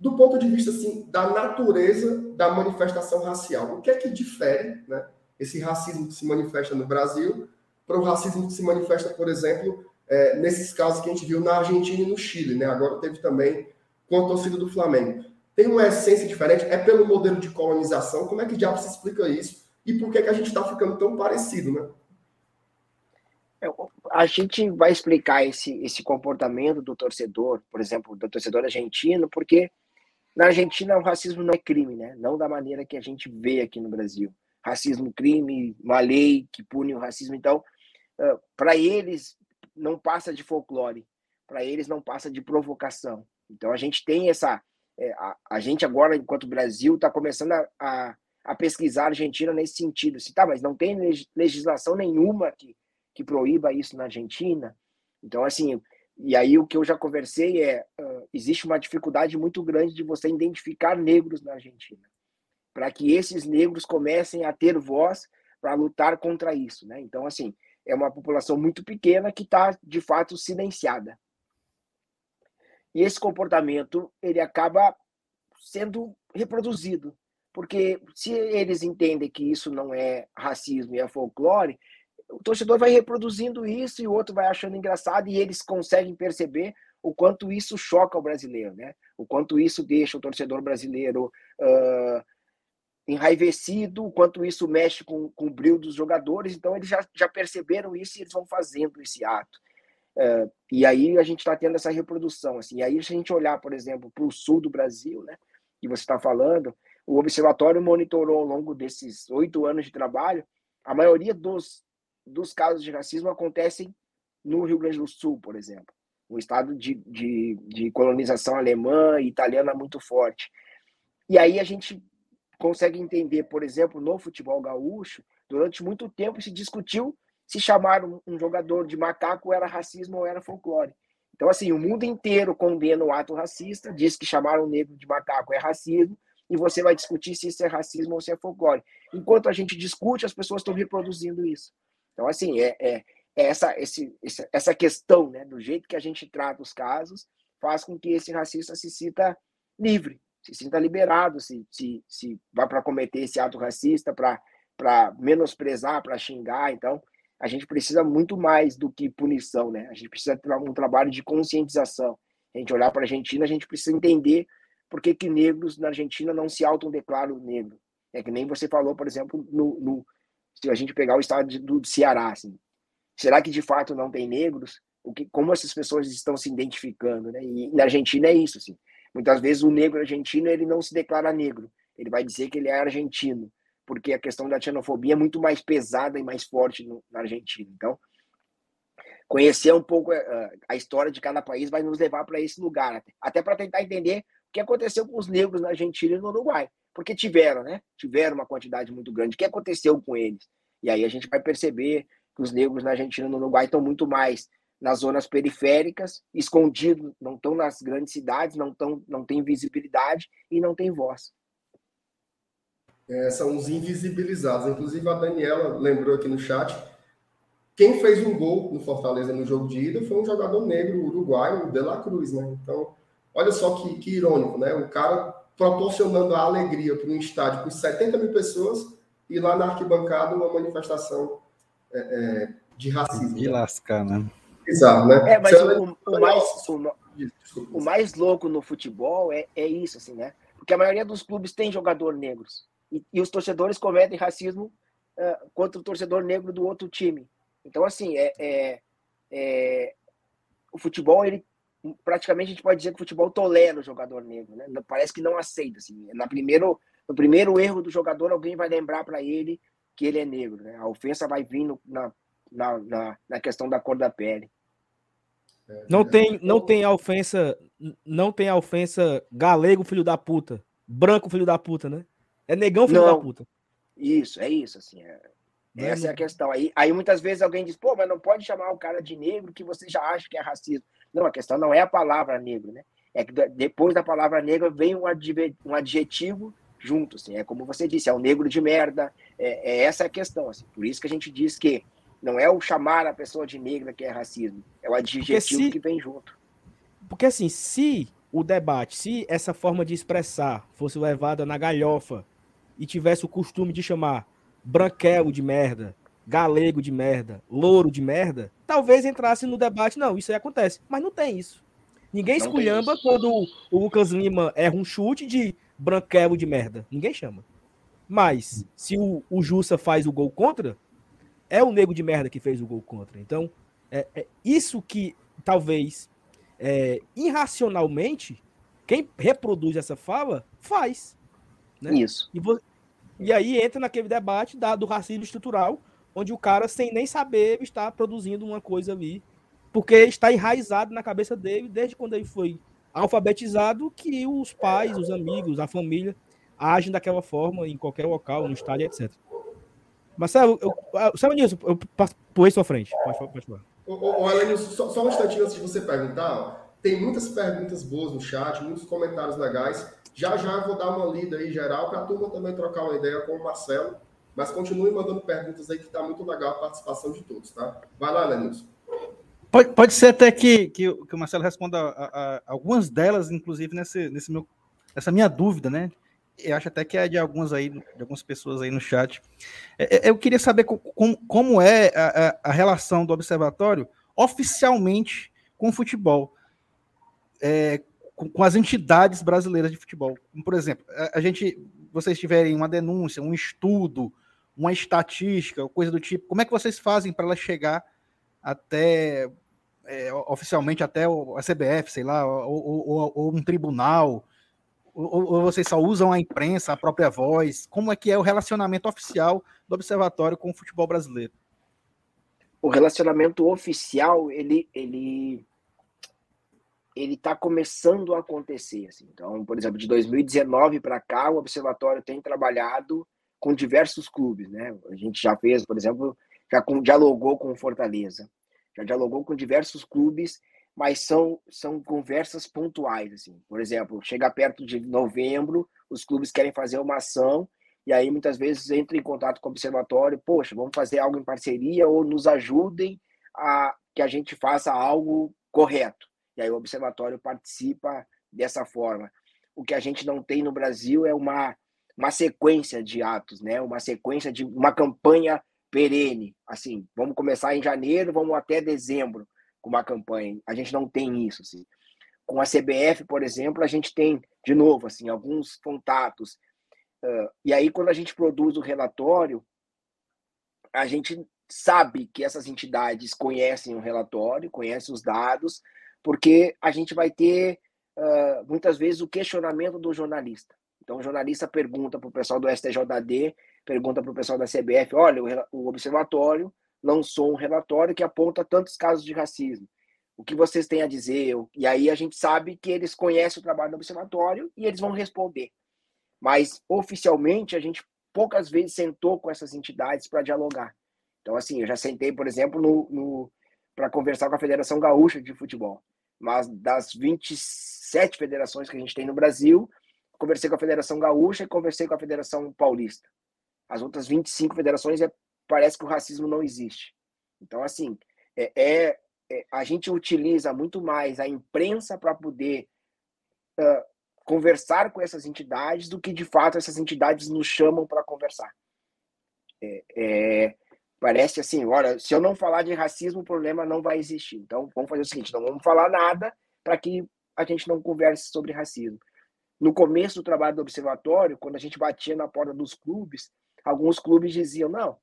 Do ponto de vista assim, da natureza da manifestação racial. O que é que difere né, esse racismo que se manifesta no Brasil para o racismo que se manifesta, por exemplo, é, nesses casos que a gente viu na Argentina e no Chile, né? agora teve também com a torcida do Flamengo. Tem uma essência diferente? É pelo modelo de colonização? Como é que diabo se explica isso? E por que, que a gente está ficando tão parecido, né? É, a gente vai explicar esse, esse comportamento do torcedor, por exemplo, do torcedor argentino, porque na Argentina, o racismo não é crime, né? Não da maneira que a gente vê aqui no Brasil. Racismo, crime, uma lei que pune o racismo. Então, para eles, não passa de folclore. Para eles, não passa de provocação. Então, a gente tem essa. É, a, gente agora, enquanto Brasil, está começando a, a, a, pesquisar a Argentina nesse sentido. Assim, tá, mas não tem legislação nenhuma que, que proíba isso na Argentina. Então, assim, e aí o que eu já conversei é uh, existe uma dificuldade muito grande de você identificar negros na Argentina, para que esses negros comecem a ter voz para lutar contra isso, né? Então assim é uma população muito pequena que está de fato silenciada. E esse comportamento ele acaba sendo reproduzido, porque se eles entendem que isso não é racismo e é folclore, o torcedor vai reproduzindo isso e o outro vai achando engraçado e eles conseguem perceber o quanto isso choca o brasileiro, né? O quanto isso deixa o torcedor brasileiro uh, enraivecido, o quanto isso mexe com, com o brilho dos jogadores. Então eles já, já perceberam isso e eles vão fazendo esse ato. Uh, e aí a gente está tendo essa reprodução. Assim. E aí se a gente olhar, por exemplo, para o sul do Brasil, né? Que você está falando, o observatório monitorou ao longo desses oito anos de trabalho a maioria dos dos casos de racismo acontecem no Rio Grande do Sul, por exemplo, um estado de, de, de colonização alemã e italiana muito forte. E aí a gente consegue entender, por exemplo, no futebol gaúcho, durante muito tempo se discutiu se chamar um, um jogador de macaco era racismo ou era folclore. Então, assim, o mundo inteiro condena o ato racista, diz que chamar um negro de macaco é racismo, e você vai discutir se isso é racismo ou se é folclore. Enquanto a gente discute, as pessoas estão reproduzindo isso. Então, assim, é, é, é essa, esse, essa questão, né, do jeito que a gente trata os casos, faz com que esse racista se sinta livre, se sinta liberado, se, se, se vai para cometer esse ato racista, para menosprezar, para xingar. Então, a gente precisa muito mais do que punição, né? A gente precisa ter um trabalho de conscientização. A gente olhar para a Argentina, a gente precisa entender por que, que negros na Argentina não se autodeclaram negro. É que nem você falou, por exemplo, no, no, se a gente pegar o estado do Ceará, assim, será que de fato não tem negros? O que, como essas pessoas estão se identificando, né? E na Argentina é isso, assim. Muitas vezes o negro argentino ele não se declara negro, ele vai dizer que ele é argentino, porque a questão da xenofobia é muito mais pesada e mais forte no, na Argentina. Então, conhecer um pouco a, eh, a história de cada país vai nos levar para esse lugar, até, até para tentar entender o que aconteceu com os negros na Argentina e no Uruguai porque tiveram, né? Tiveram uma quantidade muito grande. O que aconteceu com eles? E aí a gente vai perceber que os negros na Argentina e no Uruguai estão muito mais nas zonas periféricas, escondidos, não estão nas grandes cidades, não, tão, não têm visibilidade e não têm voz. É, são os invisibilizados. Inclusive, a Daniela lembrou aqui no chat. Quem fez um gol no Fortaleza no jogo de ida foi um jogador negro uruguaio, o De La Cruz, né? Então, olha só que, que irônico, né? O cara proporcionando a alegria para um estádio com 70 mil pessoas e lá na arquibancada uma manifestação é, é, de racismo. De lascar, né? Exato, né? É, mas o, o, mais, o, o, mais louco no futebol é, é isso, assim, né? Porque a maioria dos clubes tem jogador negros. E, e os torcedores cometem racismo uh, contra o torcedor negro do outro time. Então, assim, é, é, é o futebol ele praticamente a gente pode dizer que o futebol tolera o jogador negro, né? Parece que não aceita, assim. Na primeiro, no primeiro erro do jogador, alguém vai lembrar para ele que ele é negro. Né? A ofensa vai vindo na, na, na, na questão da cor da pele. Não tem, não tem a ofensa, não tem a ofensa galego filho da puta, branco filho da puta, né? É negão filho não, da puta. Isso, é isso, assim. É, essa é a questão. Aí, aí muitas vezes alguém diz, pô, mas não pode chamar o cara de negro que você já acha que é racismo. Não, a questão não é a palavra negro, né? É que depois da palavra negro vem um adjetivo junto, assim. É como você disse, é o negro de merda. É, é essa a questão, assim. Por isso que a gente diz que não é o chamar a pessoa de negra que é racismo, é o adjetivo se, que vem junto. Porque assim, se o debate, se essa forma de expressar fosse levada na galhofa e tivesse o costume de chamar branquelo de merda, galego de merda, louro de merda, talvez entrasse no debate, não, isso aí acontece. Mas não tem isso. Ninguém não esculhamba quando o Lucas Lima erra um chute de branquelo de merda. Ninguém chama. Mas, se o, o Jussa faz o gol contra, é o nego de merda que fez o gol contra. Então, é, é isso que talvez é, irracionalmente quem reproduz essa fala faz. Né? Isso. E, e, aí entra naquele debate da, do racismo estrutural, onde o cara, sem nem saber, está produzindo uma coisa ali, porque está enraizado na cabeça dele desde quando ele foi alfabetizado que os pais, os amigos, a família agem daquela forma em qualquer local, no estádio, etc. Marcelo, eu, sabe nisso, eu pulei sua frente. Pode, pode falar. Olha, só, só um instantinho antes de você perguntar. Tem muitas perguntas boas no chat, muitos comentários legais. Já já eu vou dar uma lida aí geral para a turma também trocar uma ideia com o Marcelo. Mas continue mandando perguntas aí que está muito legal a participação de todos, tá? Vai lá, Lenilson. Pode, pode ser até que, que, que o Marcelo responda a, a, algumas delas, inclusive nesse, nesse meu, nessa minha dúvida, né? eu acho até que é de algumas aí, de algumas pessoas aí no chat. É, é, eu queria saber como, como é a, a, relação do observatório oficialmente com o futebol, é, com, as entidades brasileiras de futebol. Por exemplo, a, gente, vocês tiverem uma denúncia, um estudo, uma estatística, coisa do tipo, como é que vocês fazem para ela chegar até é, oficialmente até a CBF, sei lá, ou, ou, ou um tribunal? Ou, ou, vocês só usam a imprensa, a própria voz? Como é que é o relacionamento oficial do Observatório com o futebol brasileiro? O relacionamento oficial, ele ele ele está começando a acontecer. Assim. Então, por exemplo, de 2019 para cá, o Observatório tem trabalhado com diversos clubes. Né? A gente já fez, por exemplo, já com, dialogou com Fortaleza, já dialogou com diversos clubes mas são, são conversas pontuais. Assim. Por exemplo, chega perto de novembro, os clubes querem fazer uma ação, e aí muitas vezes entra em contato com o observatório, poxa, vamos fazer algo em parceria ou nos ajudem a que a gente faça algo correto. E aí o observatório participa dessa forma. O que a gente não tem no Brasil é uma, uma sequência de atos, né? Uma sequência de uma campanha perene. Assim, vamos começar em janeiro, vamos até dezembro com uma campanha. A gente não tem isso, assim. Com a CBF, por exemplo, a gente tem, de novo, assim, alguns contatos. Uh, e aí, quando a gente produz o relatório, a gente sabe que essas entidades conhecem o relatório, conhecem os dados, porque a gente vai ter, uh, muitas vezes, o questionamento do jornalista. Então, o jornalista pergunta para o pessoal do STJD, pergunta para o pessoal da CBF: olha, o, observatório lançou um relatório que aponta tantos casos de racismo. O que vocês têm a dizer? E aí a gente sabe que eles conhecem o trabalho do observatório e eles vão responder. Mas oficialmente a gente poucas vezes sentou com essas entidades para dialogar. Então, assim, eu já sentei, por exemplo, no, no para conversar com a Federação Gaúcha de Futebol. Mas das 27 federações que a gente tem no Brasil, conversei com a Federação Gaúcha e conversei com a Federação Paulista. As outras 25 federações é parece que o racismo não existe. Então, assim, é, é, é a gente utiliza muito mais a imprensa para poder uh, conversar com essas entidades do que, de fato, essas entidades nos chamam para conversar. É, é, parece assim, olha, se eu não falar de racismo, o problema não vai existir. Então, vamos fazer o seguinte, não vamos falar nada para que a gente não converse sobre racismo. No começo do trabalho do observatório, quando a gente batia na porta dos clubes, alguns clubes diziam, não,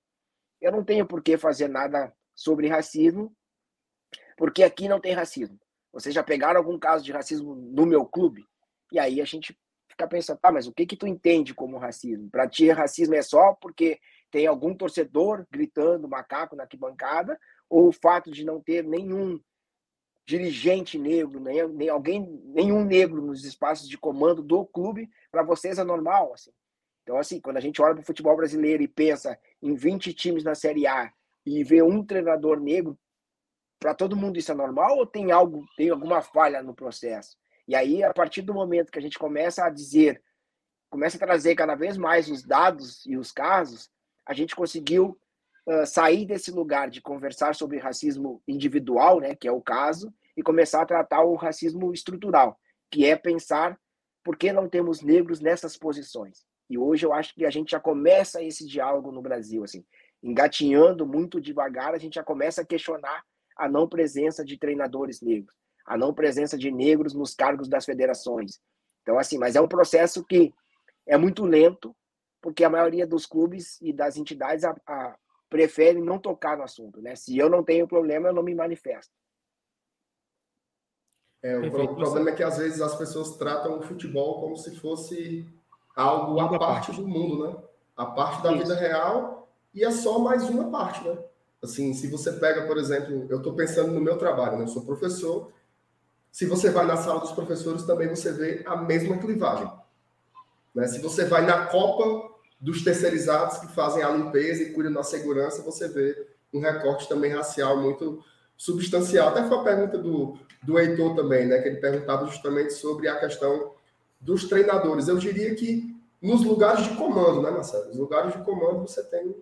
eu não tenho por que fazer nada sobre racismo, porque aqui não tem racismo. Vocês já pegaram algum caso de racismo no meu clube? E aí a gente ficar pensando, tá, mas o que que tu entende como racismo? Para ti, racismo é só porque tem algum torcedor gritando macaco na arquibancada, ou o fato de não ter nenhum dirigente negro, nem, nem alguém, nenhum negro nos espaços de comando do clube, para vocês é normal, assim. Então, assim, quando a gente olha para o futebol brasileiro e pensa em 20 times na Série A e vê um treinador negro, para todo mundo isso é normal ou tem algo, tem alguma falha no processo? E aí, a partir do momento que a gente começa a dizer, começa a trazer cada vez mais os dados e os casos, a gente conseguiu sair desse lugar de conversar sobre racismo individual, né, que é o caso, e começar a tratar o racismo estrutural, que é pensar por que não temos negros nessas posições. E hoje eu acho que a gente já começa esse diálogo no Brasil, assim, engatinhando muito devagar, a gente já começa a questionar a não presença de treinadores negros, a não presença de negros nos cargos das federações. Então, assim, mas é um processo que é muito lento, porque a maioria dos clubes e das entidades a, a, prefere não tocar no assunto, né? Se eu não tenho problema, eu não me manifesto. É, o problema é que às vezes as pessoas tratam o futebol como se fosse algo à parte do mundo, né? A parte da Isso. vida real e é só mais uma parte, né? Assim, se você pega, por exemplo, eu estou pensando no meu trabalho, né? Eu sou professor. Se você vai na sala dos professores, também você vê a mesma clivagem. Né? Se você vai na Copa dos terceirizados que fazem a limpeza e cuidam da segurança, você vê um recorte também racial muito substancial. Até foi a pergunta do, do Heitor também, né? Que ele perguntava justamente sobre a questão dos treinadores. Eu diria que nos lugares de comando, né, Marcelo? Nos lugares de comando você tem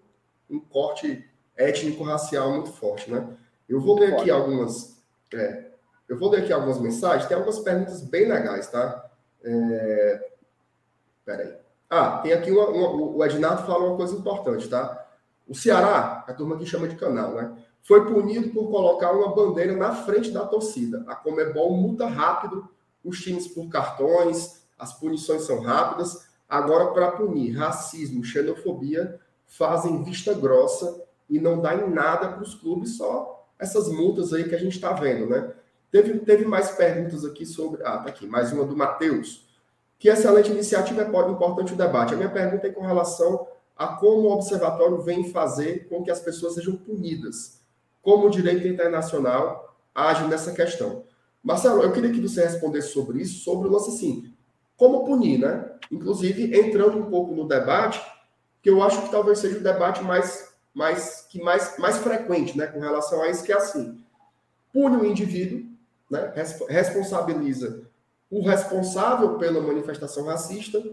um corte étnico-racial muito forte, né? Eu vou ler aqui algumas. É, eu vou ler aqui algumas mensagens, tem algumas perguntas bem legais, tá? É, peraí. Ah, tem aqui uma, uma, o Ednardo fala uma coisa importante, tá? O Ceará, a turma que chama de canal, né? Foi punido por colocar uma bandeira na frente da torcida. A Comebol multa rápido os times por cartões, as punições são rápidas. Agora, para punir racismo, xenofobia, fazem vista grossa e não dá em nada para os clubes, só essas multas aí que a gente está vendo, né? Teve, teve mais perguntas aqui sobre. Ah, tá aqui, mais uma do Matheus. Que excelente iniciativa é importante o debate. A minha pergunta é com relação a como o observatório vem fazer com que as pessoas sejam punidas, como o direito internacional age nessa questão. Marcelo, eu queria que você respondesse sobre isso, sobre o lance assim, como punir, né? Inclusive, entrando um pouco no debate, que eu acho que talvez seja o debate mais, mais, que mais, mais frequente, né, com relação a isso, que é assim, pune o indivíduo, né, responsabiliza o responsável pela manifestação racista,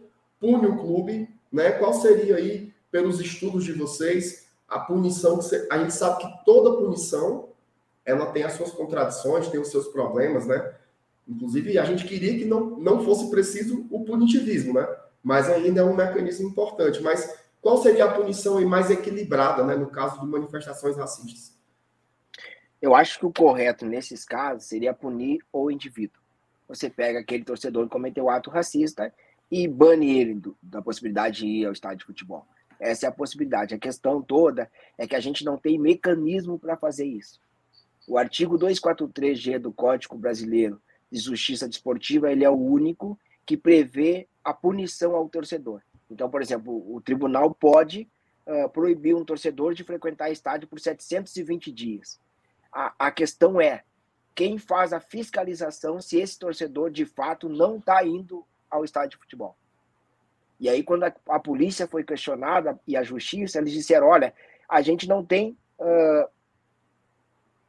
pune o clube, né, qual seria aí, pelos estudos de vocês, a punição, que você, a gente sabe que toda punição, ela tem as suas contradições, tem os seus problemas, né, Inclusive, a gente queria que não, não fosse preciso o punitivismo, né? Mas ainda é um mecanismo importante. Mas qual seria a punição mais equilibrada, né, no caso de manifestações racistas? Eu acho que o correto nesses casos seria punir o indivíduo. Você pega aquele torcedor que cometeu ato racista e bane ele do, da possibilidade de ir ao estádio de futebol. Essa é a possibilidade. A questão toda é que a gente não tem mecanismo para fazer isso. O artigo 243G do Código Brasileiro de Justiça Desportiva, ele é o único que prevê a punição ao torcedor. Então, por exemplo, o tribunal pode uh, proibir um torcedor de frequentar estádio por 720 dias. A, a questão é quem faz a fiscalização se esse torcedor de fato não está indo ao estádio de futebol. E aí, quando a, a, polícia foi questionada e a justiça, eles disseram: olha, a gente não tem uh,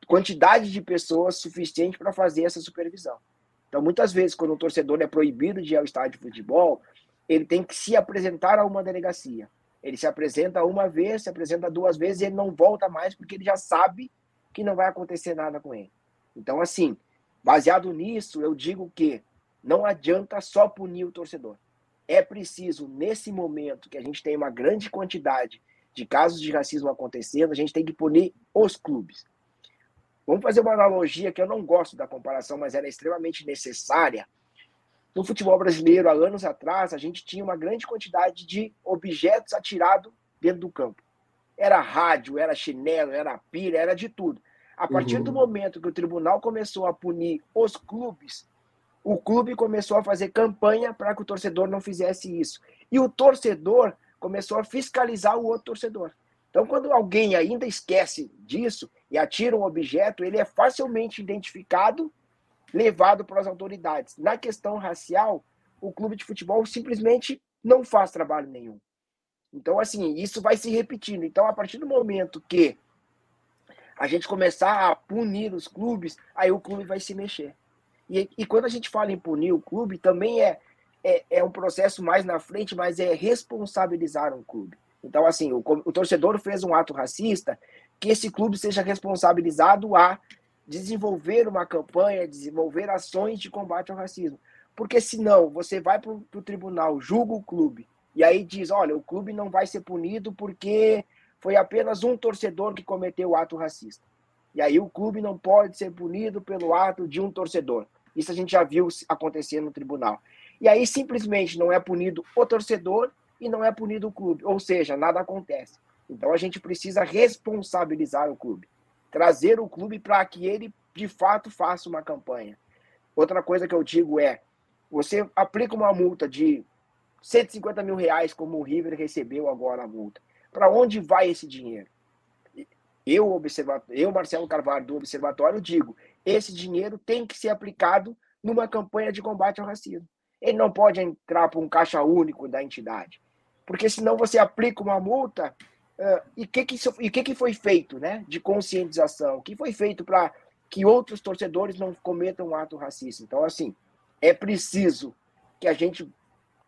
quantidade de pessoas suficiente para fazer essa supervisão. Então, muitas vezes, quando um torcedor é proibido de ir ao estádio de futebol, ele tem que se apresentar a uma delegacia. Ele se apresenta uma vez, se apresenta duas vezes e ele não volta mais porque ele já sabe que não vai acontecer nada com ele. Então, assim, baseado nisso, eu digo que não adianta só punir o torcedor. É preciso, nesse momento que a gente tem uma grande quantidade de casos de racismo acontecendo, a gente tem que punir os clubes. Vamos fazer uma analogia que eu não gosto da comparação, mas ela é extremamente necessária. No futebol brasileiro, há anos atrás, a gente tinha uma grande quantidade de objetos atirados dentro do campo. Era rádio, era chinelo, era pilha, era de tudo. A partir uhum. do momento que o tribunal começou a punir os clubes, o clube começou a fazer campanha para que o torcedor não fizesse isso. E o torcedor começou a fiscalizar o outro torcedor. Então, quando alguém ainda esquece disso e atira um objeto, ele é facilmente identificado, levado para as autoridades. Na questão racial, o clube de futebol simplesmente não faz trabalho nenhum. Então, assim, isso vai se repetindo. Então, a partir do momento que a gente começar a punir os clubes, aí o clube vai se mexer. E, e quando a gente fala em punir o clube, também é, é, é um processo mais na frente, mas é responsabilizar um clube. Então, assim, o, o torcedor fez um ato racista, que esse clube seja responsabilizado a desenvolver uma campanha, desenvolver ações de combate ao racismo. Porque senão você vai para o tribunal, julga o clube, e aí diz: olha, o clube não vai ser punido porque foi apenas um torcedor que cometeu o ato racista. E aí o clube não pode ser punido pelo ato de um torcedor. Isso a gente já viu acontecer no tribunal. E aí simplesmente não é punido o torcedor e não é punido o clube. Ou seja, nada acontece. Então a gente precisa responsabilizar o clube. Trazer o clube para que ele, de fato, faça uma campanha. Outra coisa que eu digo é: você aplica uma multa de 150 mil reais, como o River recebeu agora a multa. Para onde vai esse dinheiro? Eu, eu, Marcelo Carvalho, do Observatório, digo: esse dinheiro tem que ser aplicado numa campanha de combate ao racismo. Ele não pode entrar para um caixa único da entidade. Porque senão você aplica uma multa uh, e o que, que, que, que foi feito né, de conscientização? O que foi feito para que outros torcedores não cometam um ato racista? Então, assim, é preciso que a gente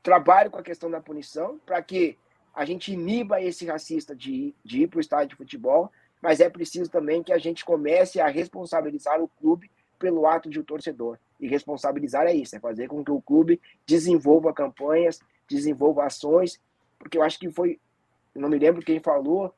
trabalhe com a questão da punição para que a gente iniba esse racista de, de ir para o estádio de futebol, mas é preciso também que a gente comece a responsabilizar o clube pelo ato de um torcedor. E responsabilizar é isso, é fazer com que o clube desenvolva campanhas, desenvolva ações, porque eu acho que foi, não me lembro quem falou,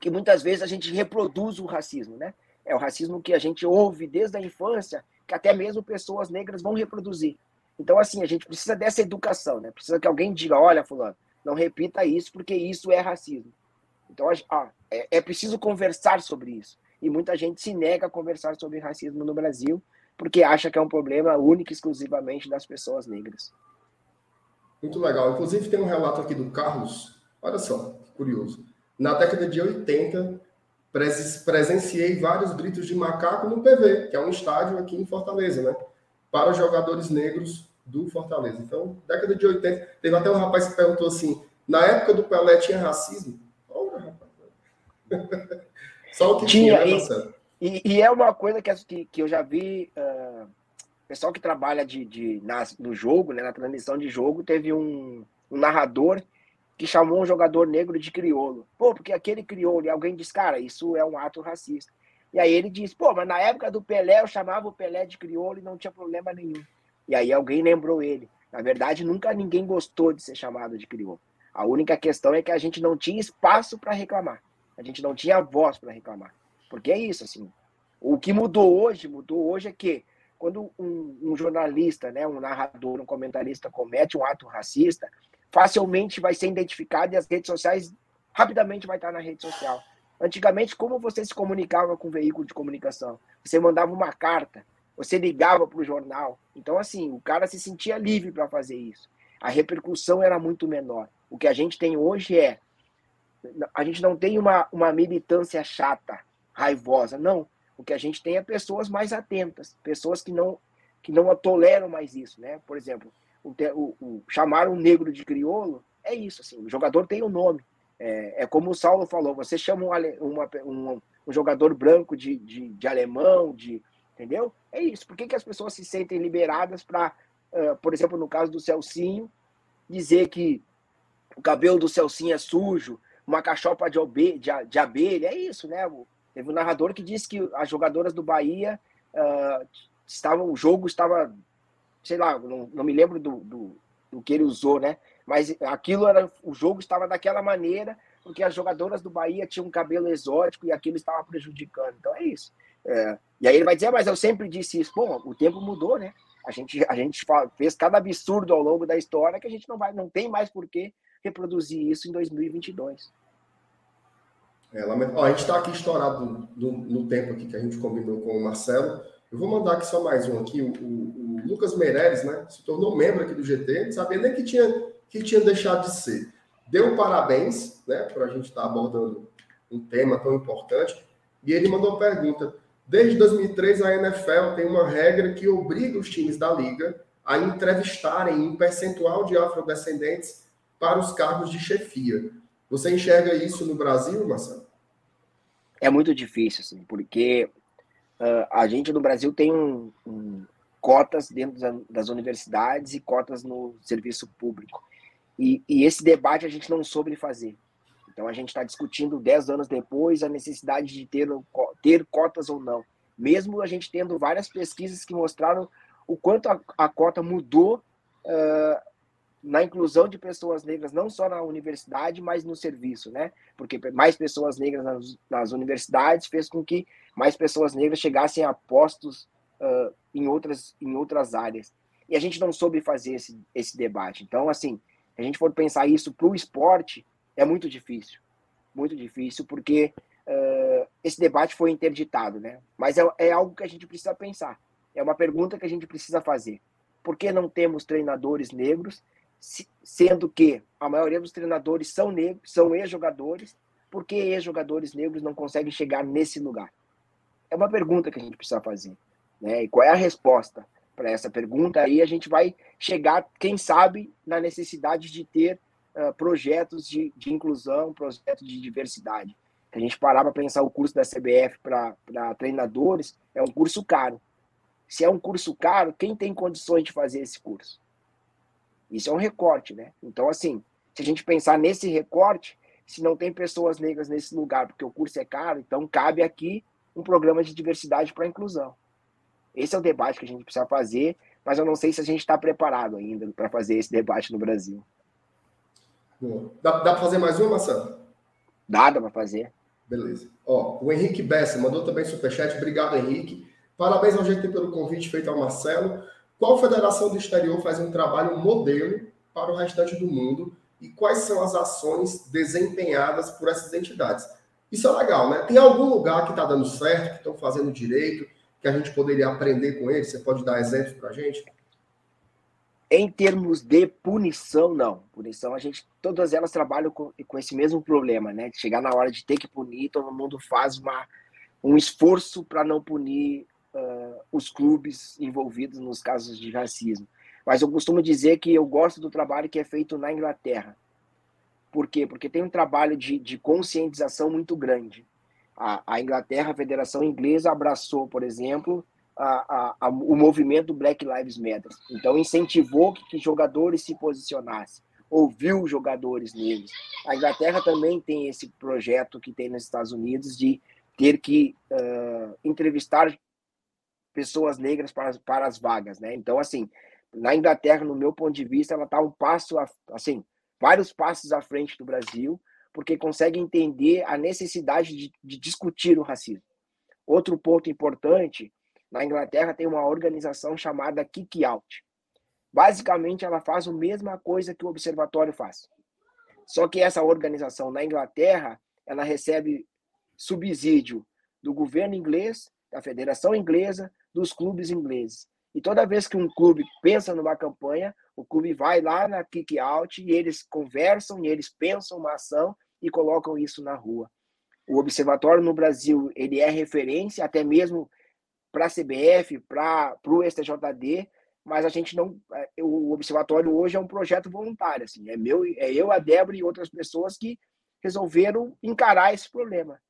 que muitas vezes a gente reproduz o racismo, né? É o racismo que a gente ouve desde a infância, que até mesmo pessoas negras vão reproduzir. Então, assim, a gente precisa dessa educação, né? Precisa que alguém diga, olha, fulano, não repita isso, porque isso é racismo. Então, ah, é, é preciso conversar sobre isso. E muita gente se nega a conversar sobre racismo no Brasil, porque acha que é um problema único e exclusivamente das pessoas negras. Muito legal. Inclusive, tem um relato aqui do Carlos. Olha só, curioso. Na década de 80, presenciei vários gritos de macaco no PV, que é um estádio aqui em Fortaleza, né? Para jogadores negros do Fortaleza. Então, década de 80, teve até um rapaz que perguntou assim: na época do Pelé tinha racismo? Ora, rapaz. Só o que tinha, tinha né, e, e, é uma coisa que, que eu já vi. Uh, pessoal que trabalha de, de, na, no jogo, né, na transmissão de jogo, teve um, um narrador que chamou um jogador negro de crioulo. Pô, porque aquele crioulo, e alguém diz, cara, isso é um ato racista. E aí ele diz, pô, mas na época do Pelé eu chamava o Pelé de crioulo e não tinha problema nenhum. E aí alguém lembrou ele. Na verdade, nunca ninguém gostou de ser chamado de crioulo. A única questão é que a gente não tinha espaço para reclamar. A gente não tinha voz para reclamar. Porque é isso, assim. O que mudou hoje, mudou hoje é que quando um, um, jornalista, né, um narrador, um comentarista comete um ato racista, facilmente vai ser identificado e as redes sociais rapidamente vai estar na rede social. Antigamente, como você se comunicava com o veículo de comunicação? Você mandava uma carta, você ligava para o jornal. Então, assim, o cara se sentia livre para fazer isso. A repercussão era muito menor. O que a gente tem hoje é. A gente não tem uma, uma militância chata, raivosa. Não. O que a gente tem é pessoas mais atentas, pessoas que não, que não toleram mais isso. Né? Por exemplo, o, o, o chamar um negro de crioulo é isso. Assim, o jogador tem um nome. É, é como o Saulo falou: você chama um, uma, um, um jogador branco de, de, de alemão, de entendeu? É isso. Por que, que as pessoas se sentem liberadas para, uh, por exemplo, no caso do Celcinho, dizer que o cabelo do Celcinho é sujo, uma cachopa de, obe de, de abelha? É isso, né? Teve um narrador que disse que as jogadoras do Bahia uh, estavam, o jogo estava, sei lá, não, não me lembro do, do, do que ele usou, né? Mas aquilo era, o jogo estava daquela maneira porque as jogadoras do Bahia tinham um cabelo exótico e aquilo estava prejudicando. Então é isso. É, e aí ele vai dizer, ah, mas eu sempre disse isso. Bom, o tempo mudou, né? A gente, a gente fez cada absurdo ao longo da história que a gente não vai, não tem mais por que reproduzir isso em 2022. É, Ó, a gente está aqui estourado no, no, tempo aqui que a gente combinou com o Marcelo. Eu vou mandar aqui só mais um aqui. O, o, Lucas Meireles, né, se tornou membro aqui do GT, não sabia nem que tinha, que tinha deixado de ser. Deu parabéns né, para a gente estar tá abordando um tema tão importante, e ele mandou uma pergunta. Desde 2003, a NFL tem uma regra que obriga os times da liga a entrevistarem um percentual de afrodescendentes para os cargos de chefia. Você enxerga isso no Brasil, Marcelo? É muito difícil, assim, porque uh, a gente no Brasil tem um, um, cotas dentro das universidades e cotas no serviço público. E, e esse debate a gente não soube fazer. Então a gente está discutindo dez anos depois a necessidade de ter, ter cotas ou não. Mesmo a gente tendo várias pesquisas que mostraram o quanto a, a cota mudou uh, na inclusão de pessoas negras, não só na universidade, mas no serviço, né? Porque mais pessoas negras nas, nas universidades fez com que mais pessoas negras chegassem a postos uh, em, outras, em outras áreas. E a gente não soube fazer esse, esse debate. Então, assim, se a gente for pensar isso para o esporte, é muito difícil. Muito difícil, porque uh, esse debate foi interditado, né? Mas é, é algo que a gente precisa pensar. É uma pergunta que a gente precisa fazer. Por que não temos treinadores negros, sendo que a maioria dos treinadores são negros, são ex-jogadores? Por que ex-jogadores negros não conseguem chegar nesse lugar? É uma pergunta que a gente precisa fazer. Né? E qual é a resposta para essa pergunta? Aí a gente vai chegar, quem sabe, na necessidade de ter uh, projetos de, de inclusão, projetos de diversidade. A gente parar para pensar o curso da CBF para treinadores, é um curso caro. Se é um curso caro, quem tem condições de fazer esse curso? Isso é um recorte, né? Então, assim, se a gente pensar nesse recorte, se não tem pessoas negras nesse lugar, porque o curso é caro, então cabe aqui um programa de diversidade para inclusão. Esse é o debate que a gente precisa fazer, mas eu não sei se a gente está preparado ainda para fazer esse debate no Brasil. Dá, dá para fazer mais uma, Marcelo? Dá, dá para fazer. Beleza. Ó, o Henrique Bessa mandou também superchat. Obrigado, Henrique. Parabéns ao GT pelo convite feito ao Marcelo. Qual federação do exterior faz um trabalho modelo para o restante do mundo e quais são as ações desempenhadas por essas entidades? Isso é legal, né? Tem algum lugar que está dando certo, que estão fazendo direito, que a gente poderia aprender com eles? Você pode dar exemplos para a gente? Em termos de punição, não. Punição, a gente, todas elas trabalham com, com esse mesmo problema, né? Chegar na hora de ter que punir, todo mundo faz uma, um esforço para não punir uh, os clubes envolvidos nos casos de racismo. Mas eu costumo dizer que eu gosto do trabalho que é feito na Inglaterra. Por quê? Porque tem um trabalho de, de conscientização muito grande. A, a, Inglaterra, a Federação Inglesa, abraçou, por exemplo, a, a, o movimento Black Lives Matter. Então, incentivou que, que jogadores se posicionassem, ouviu jogadores negros. A Inglaterra também tem esse projeto que tem nos Estados Unidos de ter que uh, entrevistar pessoas negras para, para as vagas, né? Então, assim, na Inglaterra, no meu ponto de vista, ela está um passo, assim, vários passos à frente do Brasil, porque consegue entender a necessidade de, de discutir o racismo. Outro ponto importante, na Inglaterra tem uma organização chamada Kick Out. Basicamente, ela faz a mesma coisa que o observatório faz. Só que essa organização na Inglaterra, ela recebe subsídio do governo inglês, da Federação Inglesa, dos clubes ingleses. E toda vez que um clube pensa numa campanha, o clube vai lá na kick out e eles conversam e eles pensam uma ação e colocam isso na rua. O observatório no Brasil ele é referência até mesmo para a CBF, para o STJD, mas a gente não. É, o observatório hoje é um projeto voluntário, assim, é meu, é eu, a Débora e outras pessoas que resolveram encarar esse problema.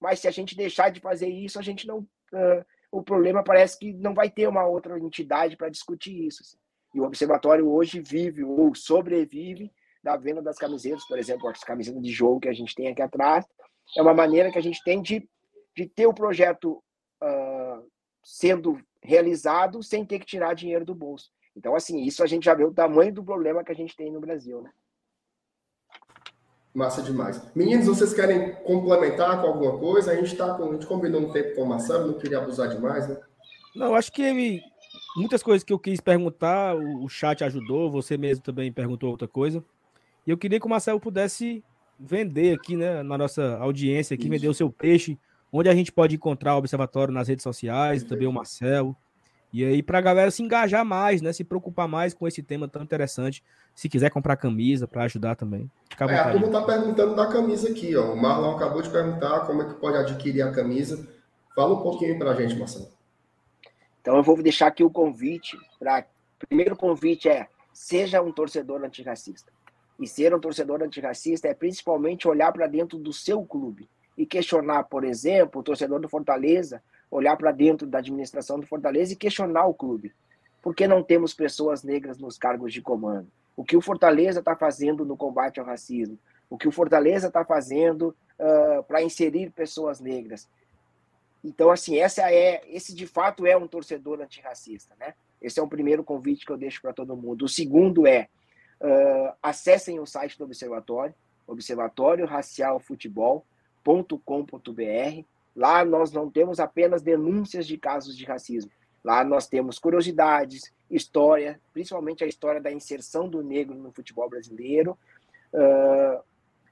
Mas se a gente deixar de fazer isso, a gente não. Uh, o problema parece que não vai ter uma outra entidade para discutir isso. Assim. E o observatório hoje vive ou sobrevive da venda das camisetas, por exemplo, as camisetas de jogo que a gente tem aqui atrás. É uma maneira que a gente tem de, de ter o projeto uh, sendo realizado sem ter que tirar dinheiro do bolso. Então, assim, isso a gente já vê o tamanho do problema que a gente tem no Brasil, né? Massa demais. Meninos, vocês querem complementar com alguma coisa? A gente tá com, a gente combinou um tempo com o Marcelo, não queria abusar demais, né? Não, acho que muitas coisas que eu quis perguntar, o chat ajudou, você mesmo também perguntou outra coisa. E eu queria que o Marcelo pudesse vender aqui, né, na nossa audiência aqui, Isso. vender o seu peixe, onde a gente pode encontrar o Observatório nas redes sociais, também o Marcelo. E aí, pra galera se engajar mais, né? Se preocupar mais com esse tema tão interessante. Se quiser comprar camisa para ajudar também. Fica à é, a turma tá perguntando da camisa aqui, ó. O Marlon acabou de perguntar como é que pode adquirir a camisa. Fala um pouquinho pra gente, Marcelo. Então eu vou deixar aqui o convite para primeiro convite é seja um torcedor antirracista. E ser um torcedor antirracista é principalmente olhar para dentro do seu clube e questionar, por exemplo, o torcedor do Fortaleza, olhar para dentro da administração do Fortaleza e questionar o clube. Por que não temos pessoas negras nos cargos de comando? O que o Fortaleza está fazendo no combate ao racismo? O que o Fortaleza está fazendo uh, para inserir pessoas negras? Então, assim, essa é, esse de fato é um torcedor antirracista, né? Esse é o primeiro convite que eu deixo para todo mundo. O segundo é uh, acessem o site do Observatório, observatórioracialfutebol.com.br. Lá nós não temos apenas denúncias de casos de racismo. Lá nós temos curiosidades, história, principalmente a história da inserção do negro no futebol brasileiro. Uh,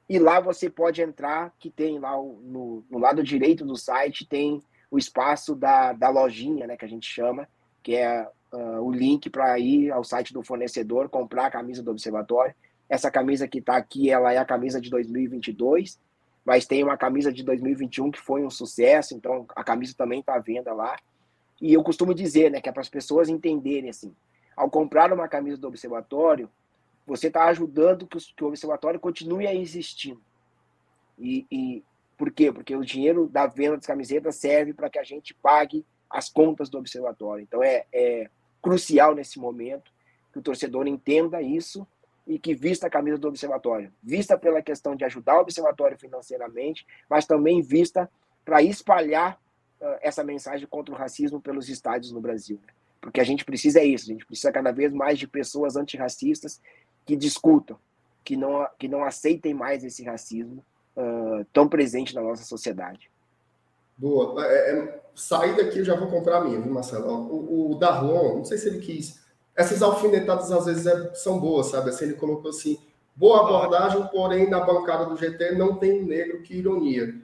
e lá você pode entrar, que tem lá no, no lado direito do site, tem o espaço da, da lojinha, né, que a gente chama, que é uh, o link para ir ao site do fornecedor, comprar a camisa do observatório. Essa camisa que está aqui, ela é a camisa de 2022, mas tem uma camisa de 2021 que foi um sucesso, então a camisa também está à venda lá. E eu costumo dizer, né, que é para as pessoas entenderem assim, ao comprar uma camisa do observatório, você está ajudando que, o observatório continue a existir. E, e por quê? Porque o dinheiro da venda das camisetas serve para que a gente pague as contas do observatório. Então é, é crucial nesse momento que o torcedor entenda isso e que vista a camisa do observatório. Vista pela questão de ajudar o observatório financeiramente, mas também vista para espalhar uh, essa mensagem contra o racismo pelos estádios no Brasil. Né? Porque a gente precisa é isso, a gente precisa cada vez mais de pessoas antirracistas que discutam, que não, que não aceitem mais esse racismo uh, tão presente na nossa sociedade. Boa. É, é, sair daqui eu já vou comprar a minha, viu, Marcelo? O, o Darlon, não sei se ele quis. Essas alfinetadas às vezes é, são boas, sabe? Assim, ele colocou assim: boa abordagem, porém na bancada do GT não tem um negro, que ironia.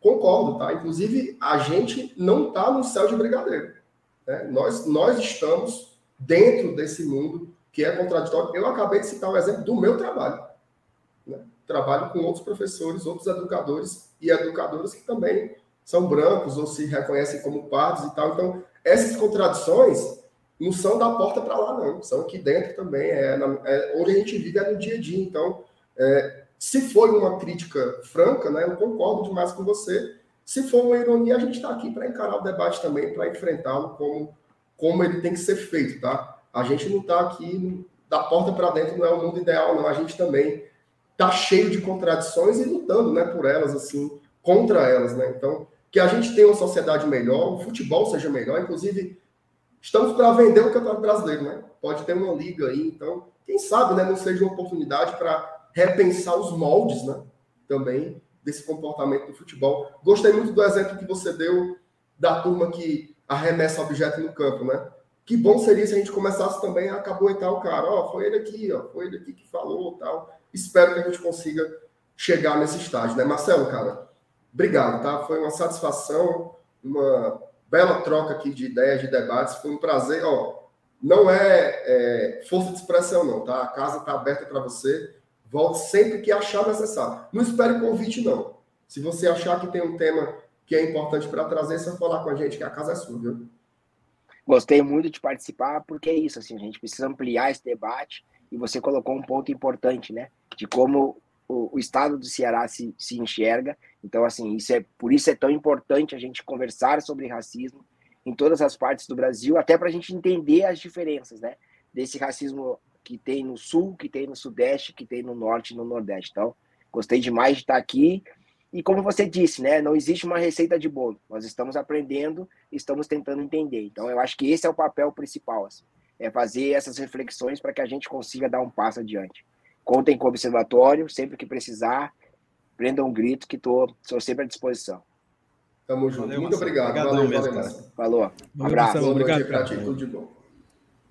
Concordo, tá? Inclusive, a gente não está no céu de brigadeiro. Né? Nós, nós estamos dentro desse mundo que é contraditório. Eu acabei de citar o exemplo do meu trabalho. Né? Trabalho com outros professores, outros educadores e educadoras que também são brancos ou se reconhecem como pardos e tal. Então, essas contradições não são da porta para lá, não. São aqui dentro também. É, na, é, onde a gente vive é no dia a dia. Então, é, se foi uma crítica franca, né, eu concordo demais com você. Se for uma ironia, a gente está aqui para encarar o debate também, para enfrentá-lo como, como ele tem que ser feito, tá? A gente não está aqui da porta para dentro, não é o mundo ideal, não. A gente também está cheio de contradições e lutando né, por elas, assim, contra elas, né? Então, que a gente tenha uma sociedade melhor, o futebol seja melhor, inclusive, estamos para vender o Campeonato Brasileiro, né? Pode ter uma liga aí, então, quem sabe, né, não seja uma oportunidade para repensar os moldes, né? Também desse comportamento do futebol. Gostei muito do exemplo que você deu da turma que arremessa objeto no campo, né? Que bom seria se a gente começasse também a caboetar o cara. Ó, oh, foi ele aqui, ó, foi ele aqui que falou tal. Espero que a gente consiga chegar nesse estágio, né? Marcelo, cara, obrigado, tá? Foi uma satisfação, uma bela troca aqui de ideias, de debates. Foi um prazer, ó. Não é, é força de expressão, não, tá? A casa está aberta para você. Volte sempre que achar necessário. Não espere convite, não. Se você achar que tem um tema que é importante para trazer, é só falar com a gente, que a casa é sua, viu? Gostei muito de participar, porque é isso, assim, a gente precisa ampliar esse debate, e você colocou um ponto importante, né, de como o, o estado do Ceará se, se enxerga, então, assim, isso é, por isso é tão importante a gente conversar sobre racismo em todas as partes do Brasil, até para a gente entender as diferenças, né, desse racismo que tem no Sul, que tem no Sudeste, que tem no Norte e no Nordeste, então, gostei demais de estar aqui, e como você disse, né, não existe uma receita de bolo. Nós estamos aprendendo, estamos tentando entender. Então, eu acho que esse é o papel principal, assim, é fazer essas reflexões para que a gente consiga dar um passo adiante. Contem com o observatório, sempre que precisar, prendam um grito que estou sempre à disposição. Tamo junto. Valeu, Muito obrigado. Valeu, valeu, valeu Falou. Um abraço. Para ti, tudo de bom.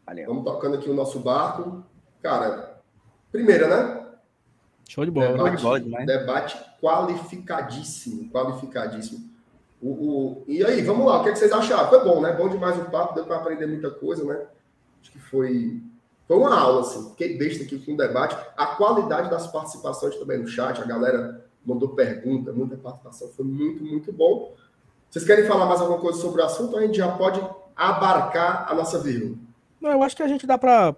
Valeu. Vamos tocando aqui o nosso barco. Cara, primeira, né? Show de bola. Debate, de bola demais. debate qualificadíssimo, qualificadíssimo. O, o, e aí, vamos lá, o que, é que vocês acharam? Foi bom, né? Bom demais o papo, deu para aprender muita coisa, né? Acho que foi, foi uma aula, assim. Fiquei besta aqui com o debate. A qualidade das participações também no chat, a galera mandou pergunta, muita participação, foi muito, muito bom. Vocês querem falar mais alguma coisa sobre o assunto? A gente já pode abarcar a nossa vírgula. Não, eu acho que a gente dá para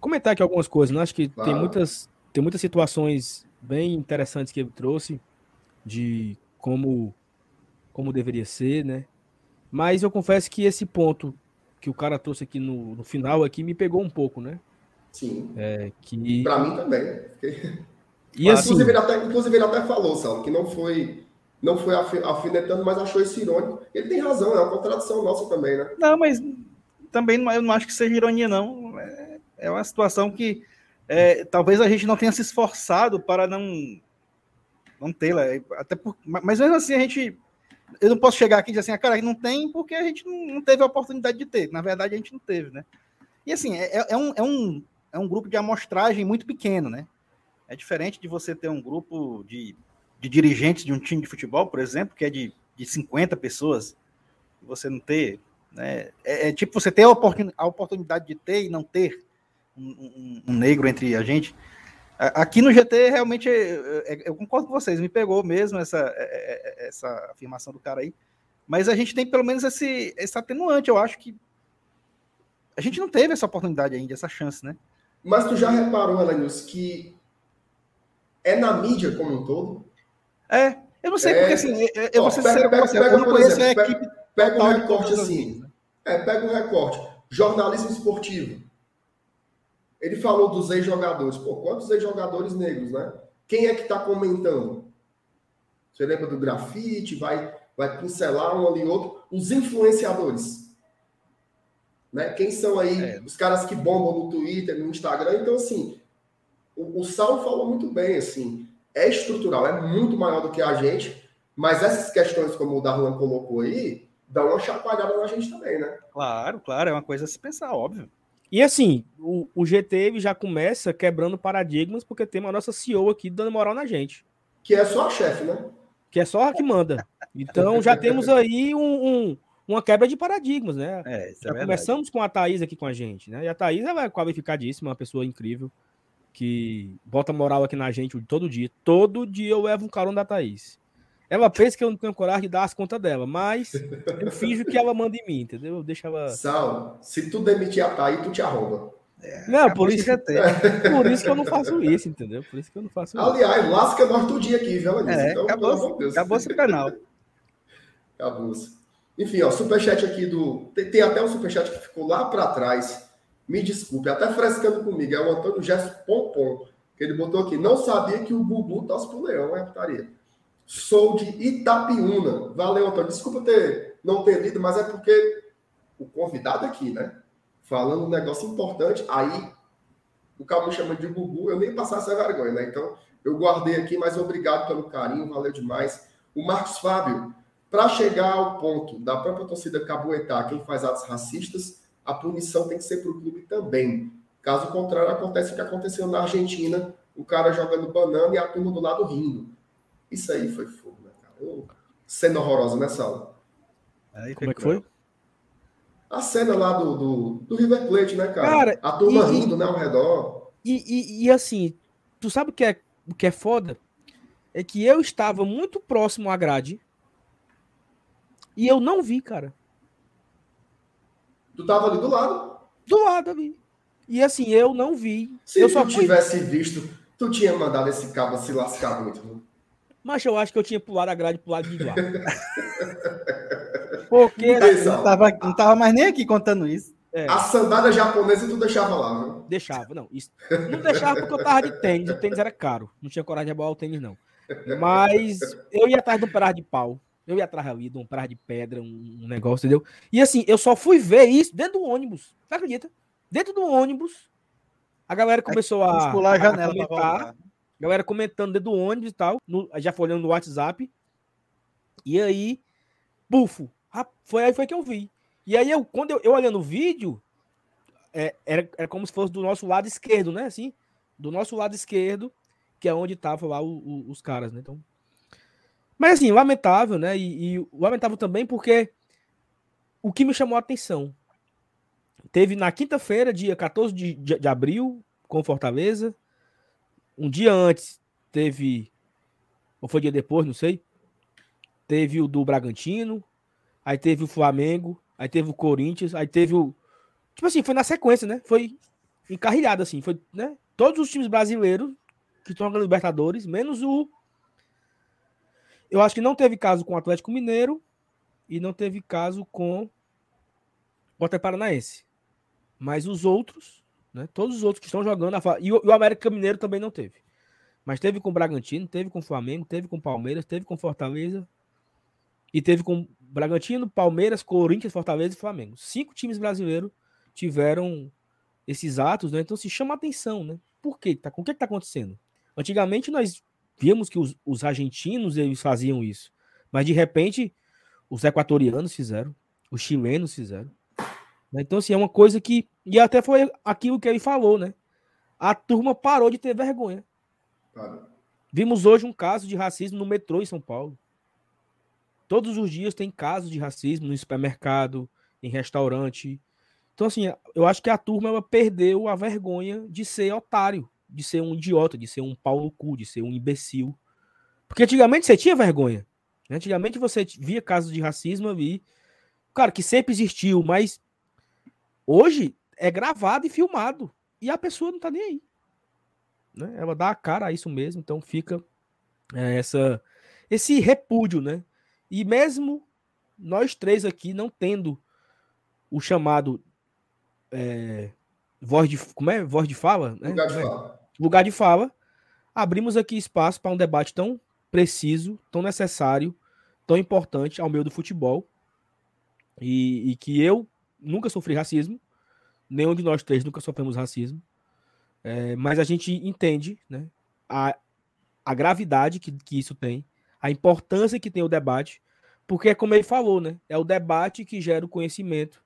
comentar aqui algumas coisas. Né? Acho que claro. tem, muitas, tem muitas situações bem interessantes que ele trouxe de como, como deveria ser, né? Mas eu confesso que esse ponto que o cara trouxe aqui no, no final aqui me pegou um pouco, né? Sim. É, que... Para mim também. E assim... inclusive, ele até, inclusive, ele até falou, Saulo, que não foi não foi alfinetando, mas achou isso irônico. Ele tem razão, é uma contradição nossa também, né? Não, mas também eu não acho que seja ironia, não. É, é uma situação que é, talvez a gente não tenha se esforçado para não não tê-la. Até por, mas mesmo assim a gente eu não posso chegar aqui e dizer assim, ah, cara, não tem porque a gente não teve a oportunidade de ter. Na verdade, a gente não teve, né? E assim, é, é, um, é, um, é um grupo de amostragem muito pequeno, né? É diferente de você ter um grupo de, de dirigentes de um time de futebol, por exemplo, que é de, de 50 pessoas, você não ter. Né? É, é tipo você ter a, oportun, a oportunidade de ter e não ter um, um, um negro entre a gente. Aqui no GT, realmente, eu concordo com vocês, me pegou mesmo essa, é, é, essa afirmação do cara aí. Mas a gente tem pelo menos esse, esse atenuante, eu acho que a gente não teve essa oportunidade ainda, essa chance, né? Mas tu já reparou, Elenius, que é na mídia como um todo? É, eu não sei, é... porque assim, eu vou ser sincero com você, eu não conheço exemplo, a equipe. Pega, um recorte assim. Né? É, pega um recorte. Jornalismo esportivo. Ele falou dos ex-jogadores. Pô, quantos ex-jogadores negros, né? Quem é que está comentando? Você lembra do grafite? Vai, vai pincelar um ali outro. Os influenciadores. Né? Quem são aí é. os caras que bombam no Twitter, no Instagram? Então, assim, o, o Saulo falou muito bem, assim, é estrutural, é muito maior do que a gente, mas essas questões, como o Darlan colocou aí, dão uma chacoalhada na gente também, né? Claro, claro, é uma coisa a se pensar, óbvio. E assim, o, o GT já começa quebrando paradigmas, porque tem uma nossa CEO aqui dando moral na gente. Que é só a chefe, né? Que é só a que manda. Então já temos aí um, um, uma quebra de paradigmas, né? É, já é começamos com a Thaís aqui com a gente, né? E a Thaís é qualificadíssima, uma pessoa incrível, que bota moral aqui na gente todo dia. Todo dia eu levo um carão da Thaís. Ela pensa que eu não tenho coragem de dar as contas dela, mas eu finjo que ela manda em mim, entendeu? Eu deixo ela. Sal, se tu demitir a Thaí, tu te arromba. É, não, por isso, que, por isso que eu não faço isso, entendeu? Por isso que eu não faço Aliás, isso. lasca nós todo dia aqui, viu, Alice? É, então, acabou, acabou esse canal. acabou -se. Enfim, ó, superchat aqui do. Tem, tem até um superchat que ficou lá para trás. Me desculpe, até frescando comigo. É o Antônio Gesso Pompom, que ele botou aqui. Não sabia que o Bubu tosse pro leão, é putaria. Sou de Itapiúna. Valeu, Antônio. Desculpa ter, não ter lido, mas é porque o convidado aqui, né? Falando um negócio importante, aí o Cabo chama de Gugu, eu nem passar essa vergonha, né? Então, eu guardei aqui, mas obrigado pelo carinho, valeu demais. O Marcos Fábio, para chegar ao ponto da própria torcida caboetar quem faz atos racistas, a punição tem que ser para o clube também. Caso contrário, acontece o que aconteceu na Argentina, o cara jogando banana e a turma do lado rindo. Isso aí foi fogo, né, cara? Cena horrorosa, né, Saulo? Aí, Como é que foi? A cena lá do, do, do River Plate, né, cara? cara a turma e, rindo, né, ao redor. E, e, e, assim, tu sabe o que, é, o que é foda? É que eu estava muito próximo à grade e eu não vi, cara. Tu tava ali do lado? Do lado ali. E assim, eu não vi. Se eu tu tivesse visto, tu tinha mandado esse cabo se lascar muito. Né? Mas eu acho que eu tinha pulado a grade pro lado de lá. Porque não tava, não tava mais nem aqui contando isso. É. A sandália japonesa tu deixava lá, viu? Deixava, não. Isso, não deixava porque eu tava de tênis. O tênis era caro. Não tinha coragem de aboar o tênis, não. Mas eu ia atrás de um pedaço de pau. Eu ia atrás ali de um pedaço de pedra, um, negócio, entendeu? E assim, eu só fui ver isso dentro do ônibus. Você acredita? Dentro do ônibus, a galera começou a, pular a, janela a comentar galera comentando dentro do ônibus e tal, no, já foi olhando no WhatsApp. E aí, bufo. Foi aí foi que eu vi. E aí, eu, quando eu, eu olhando o vídeo, é, era, era como se fosse do nosso lado esquerdo, né? Assim, do nosso lado esquerdo, que é onde tava lá o, o, os caras, né? Então. Mas assim, lamentável, né? E, e lamentável também porque o que me chamou a atenção teve na quinta-feira, dia 14 de, de, de, abril, com Fortaleza. Um dia antes teve, ou foi dia depois, não sei. Teve o do Bragantino, aí teve o Flamengo, aí teve o Corinthians, aí teve o. Tipo assim, foi na sequência, né? Foi encarrilhado, assim. Foi, né? Todos os times brasileiros que estão jogando Libertadores, menos o. Eu acho que não teve caso com o Atlético Mineiro e não teve caso com o Atlético Paranaense. Mas os outros, né? Todos os outros que estão jogando. A... E, o, América Mineiro também não teve. Mas teve com o Bragantino, teve com o Flamengo, teve com o Palmeiras, teve com Fortaleza. E teve com Bragantino, Palmeiras, Corinthians, Fortaleza e Flamengo. Cinco times brasileiros tiveram esses atos, né? Então se chama atenção, né? Por quê? Tá, com o que está acontecendo? Antigamente nós víamos que os, os, argentinos eles faziam isso, mas de repente os equatorianos fizeram, os chilenos fizeram. Né? Então, assim, é uma coisa que. E até foi aquilo que ele falou, né? A turma parou de ter vergonha. Vimos hoje um caso de racismo no metrô em São Paulo. Todos os dias tem casos de racismo no supermercado, em restaurante. Então, assim, eu acho que a turma ela perdeu a vergonha de ser otário, de ser um idiota, de ser um Paulo cu, de ser um imbecil. Porque antigamente você tinha vergonha. Né? Antigamente você via casos de racismo ali. Cara, que sempre existiu, mas Hoje é gravado e filmado. E a pessoa não tá nem aí. Né? Ela dá a cara a isso mesmo, então fica é, essa, esse repúdio, né? E mesmo nós três aqui não tendo o chamado é, voz de como é voz de fala, né? lugar de é? fala, lugar de fala, abrimos aqui espaço para um debate tão preciso, tão necessário, tão importante ao meio do futebol e, e que eu nunca sofri racismo, nenhum de nós três nunca sofremos racismo, é, mas a gente entende né, a, a gravidade que, que isso tem, a importância que tem o debate, porque é como ele falou, né? É o debate que gera o conhecimento,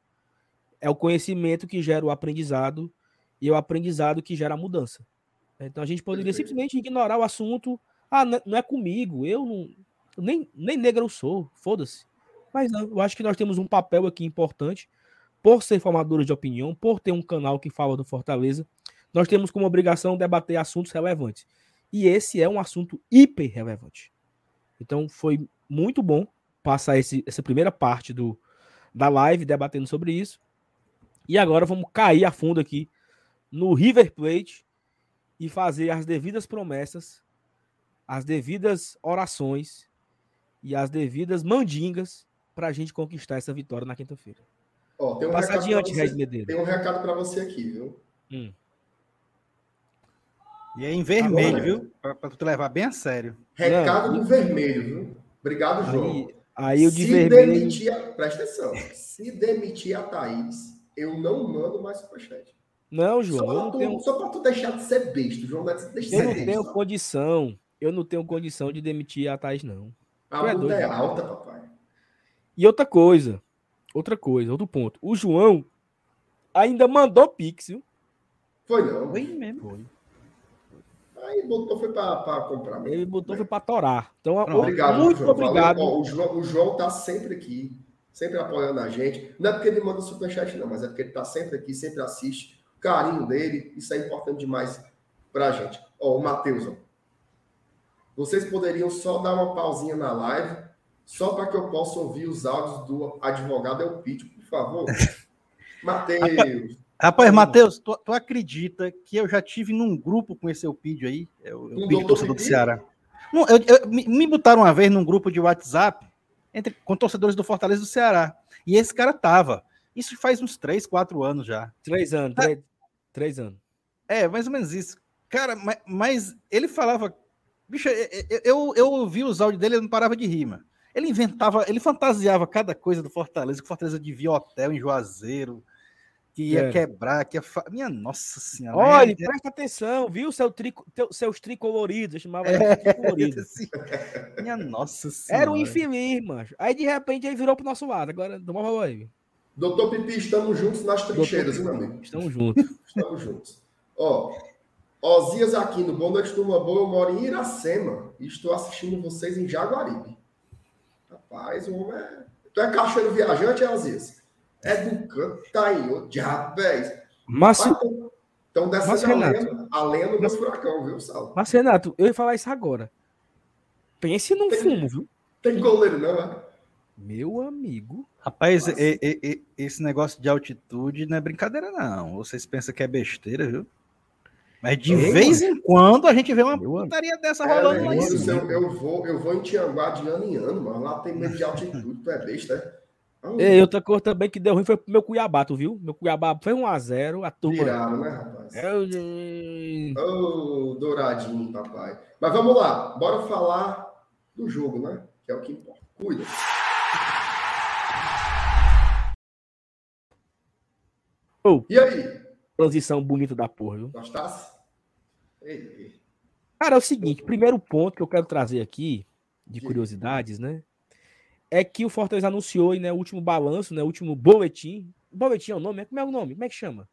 é o conhecimento que gera o aprendizado e é o aprendizado que gera a mudança. Então a gente poderia simplesmente ignorar o assunto. Ah, não é comigo, eu não. Nem, nem negro eu sou, foda-se. Mas não, eu acho que nós temos um papel aqui importante por ser formadores de opinião, por ter um canal que fala do Fortaleza, nós temos como obrigação debater assuntos relevantes. E esse é um assunto hiper relevante. Então foi muito bom passar esse, essa primeira parte do, da live debatendo sobre isso. E agora vamos cair a fundo aqui no River Plate e fazer as devidas promessas, as devidas orações e as devidas mandingas para a gente conquistar essa vitória na quinta-feira. Ó, tem um Passa adiante, Red Medeiros. Tem um recado para você aqui, viu? Hum. E é em vermelho, viu? Para tu levar bem a sério. Recado Não. do vermelho, viu? Obrigado, João. Aí, aí o de Se vermelho... demitir, presta atenção. Se demitir a Thaís, eu não mando mais superchat. Não, João. Só para tu, tenho... Só tu deixar de ser besta, João. Deixa de eu não tenho condição. Eu não tenho condição de demitir a Thaís, não. A é, é alta, papai. E outra coisa. Outra coisa, outro ponto. O João ainda mandou Pix, viu? Foi não. Foi mesmo. Foi. Aí botou foi para comprar. Mesmo. Ele botou foi para torar. Então, obrigado, muito João. obrigado. O, João, o João tá sempre aqui, sempre apoiando a gente. Não é porque ele manda superchat, não, mas é porque ele tá sempre aqui, sempre assiste. Carinho dele, isso é importante demais para a gente. Ó, o Matheus, ó. Vocês poderiam só dar uma pausinha na live só para que eu possa ouvir os áudios do advogado Elpidio, por favor. Matheus. Rapaz, Matheus, tu, tu, acredita que eu já tive num grupo com esse Elpidio aí? Eu, eu um torcedor do Ceará. Não, eu, eu, me botaram uma vez num grupo de WhatsApp entre, com torcedores do Fortaleza do Ceará. E esse cara tava. Isso faz uns três, quatro anos já. Três anos, três, três anos. É, mais ou menos isso. Cara, mas, mas ele falava. Bicho, eu, eu, eu ouvi os áudios dele e não parava de rir, mano. Ele inventava, ele fantasiava cada coisa do Fortaleza, que Fortaleza devia hotel em Juazeiro, que ia é. quebrar, que ia. Fa... Minha nossa senhora. Olha, é... presta atenção, viu? Seu trico, teu, seus tricoloridos, eu chamava é. tricolorido. Minha nossa senhora. Era um infeliz, mano. Aí de repente ele virou pro nosso lado. Agora, toma valor aí. Doutor Pipi, estamos juntos nas trincheiras, meu amigo. Estamos juntos. Estamos juntos. Ó, Osias Aquino, boa noite, turma boa. Eu moro em Iracema e estou assistindo vocês em Jaguaribe. Rapaz, o homem é. Tu é caixeiro viajante, é Aziz? É do canto, tá aí, ô velho. Mas, Então dessa Mas, Renato, a lenda do furacão, viu, Sal? mas, Renato, eu ia falar isso agora. Pense num Tem- fumo, viu? Tem goleiro, não, né? Meu amigo. Rapaz, e- e- e- esse negócio de altitude não é brincadeira, não. Vocês pensam que é besteira, viu? Mas de Ei, vez em quando a gente vê uma putaria dessa É, rolando lá em cima. eu, eu vou, eu vou em Tianguá de ano em ano, mano. Lá tem medo de altitude, tu é besta, é? Ah, E outra coisa também que deu ruim foi pro meu Cuiabá, tu viu? Meu Cuiabá foi 1x0, a turma. Viraram, né, rapaz? É Ô, douradinho, papai. Mas vamos lá, bora falar do jogo, né? Que é o que importa. Cuida. Ô, E aí, transição bonita da porra, viu? gostasse? Ei, ei. Cara, é o seguinte, primeiro ponto que eu quero trazer aqui, de curiosidades, né? É que o Fortaleza anunciou, né, o último balanço, né, o último boletim. Boletim é o nome? Como é o nome? Como é que chama?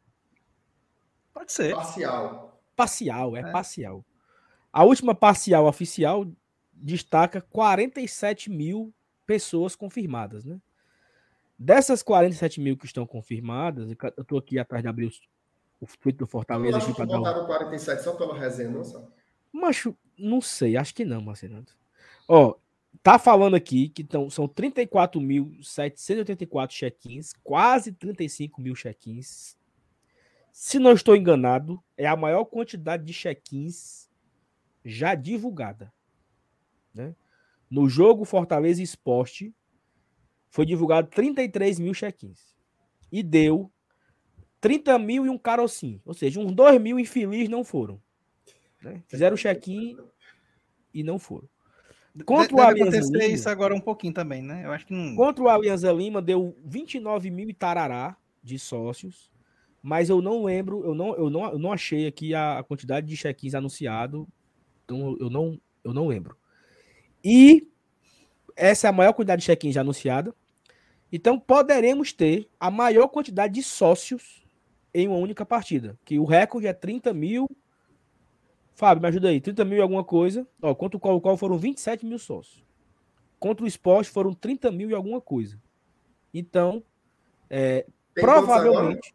Pode ser. Parcial. Parcial, é, É. parcial. A última parcial oficial destaca 47 mil pessoas confirmadas, né? Dessas 47 mil que estão confirmadas, eu tô aqui atrás de abrir os- o tweet do Eu Fortaleza acho aqui que para dar um... botaram 47 só pela resenha, não sabe? Macho, não sei, acho que não, Marcelo. Ó, tá falando aqui que tão, são 34.784 check-ins, quase 35 mil check-ins. Se não estou enganado, é a maior quantidade de check-ins já divulgada. né? No jogo Fortaleza Esporte, foi divulgado 33 mil check-ins. E deu 30 mil e um carocinho. Ou seja, uns 2 mil infeliz não foram. né? Fizeram o check-in e não foram. Contra De- o deve Alianza acontecer Lima- isso agora um pouquinho também, né? Eu acho que não. Contra o Alianza Lima deu 29 mil e tarará de sócios, mas eu não lembro, eu não, eu não, eu não achei aqui a, a quantidade de check-ins anunciado, então eu não, eu não lembro. E essa é a maior quantidade de check-ins já anunciada. Então poderemos ter a maior quantidade de sócios em uma única partida, que o recorde é 30 mil. Fábio, me ajuda aí, 30 mil e alguma coisa. Ó, contra o qual, qual foram 27 mil sócios. Contra o esporte foram 30 mil e alguma coisa. Então, é, provavelmente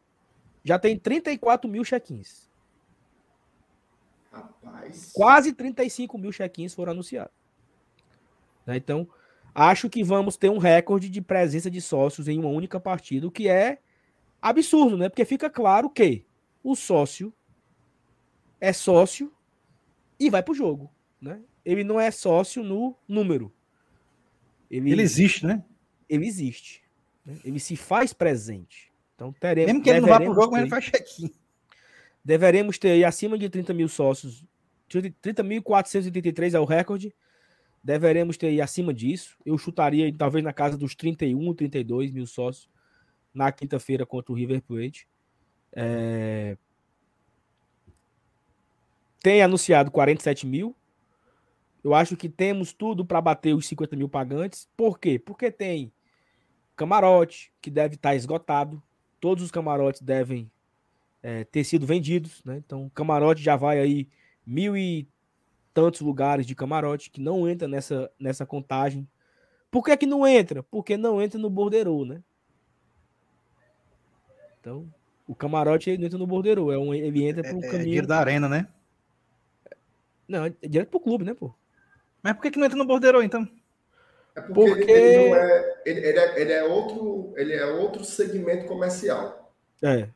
já tem 34 mil check-ins. Rapaz. Quase 35 mil check-ins foram anunciados. Né, Então, acho que vamos ter um recorde de presença de sócios em uma única partida, o que é absurdo, né? Porque fica claro que o sócio é sócio e vai pro jogo, né? Ele não é sócio no número. Ele, Ele existe, né? ele existe. né? Ele se faz presente. Então teremos. Mesmo que ele não vá pro jogo, mas ele faz check-in. Deveremos ter acima de 30 mil sócios. 30.483 é o recorde. Deveremos ter acima disso. Eu chutaria talvez na casa dos 31, 32 mil sócios na quinta-feira contra o River Plate. É, Tem anunciado 47 mil. Eu acho que temos tudo para bater os 50 mil pagantes. Por quê? Porque tem camarote, que deve estar esgotado. Todos os camarotes devem é, ter sido vendidos, né? Então, camarote já vai aí mil e tantos lugares de camarote que não entra nessa, nessa contagem. Por que, que não entra? Porque não entra no borderô, né? Então, o camarote ele não entra no borderô, é um, ele entra para o É, é caminho. dinheiro da arena, né? Não, é direto pro clube, né, pô? Mas por que, que não entra no bordeiro, então? É porque, Porque- Ele, ele não é, ele, ele é, ele é outro, ele é outro segmento comercial. É.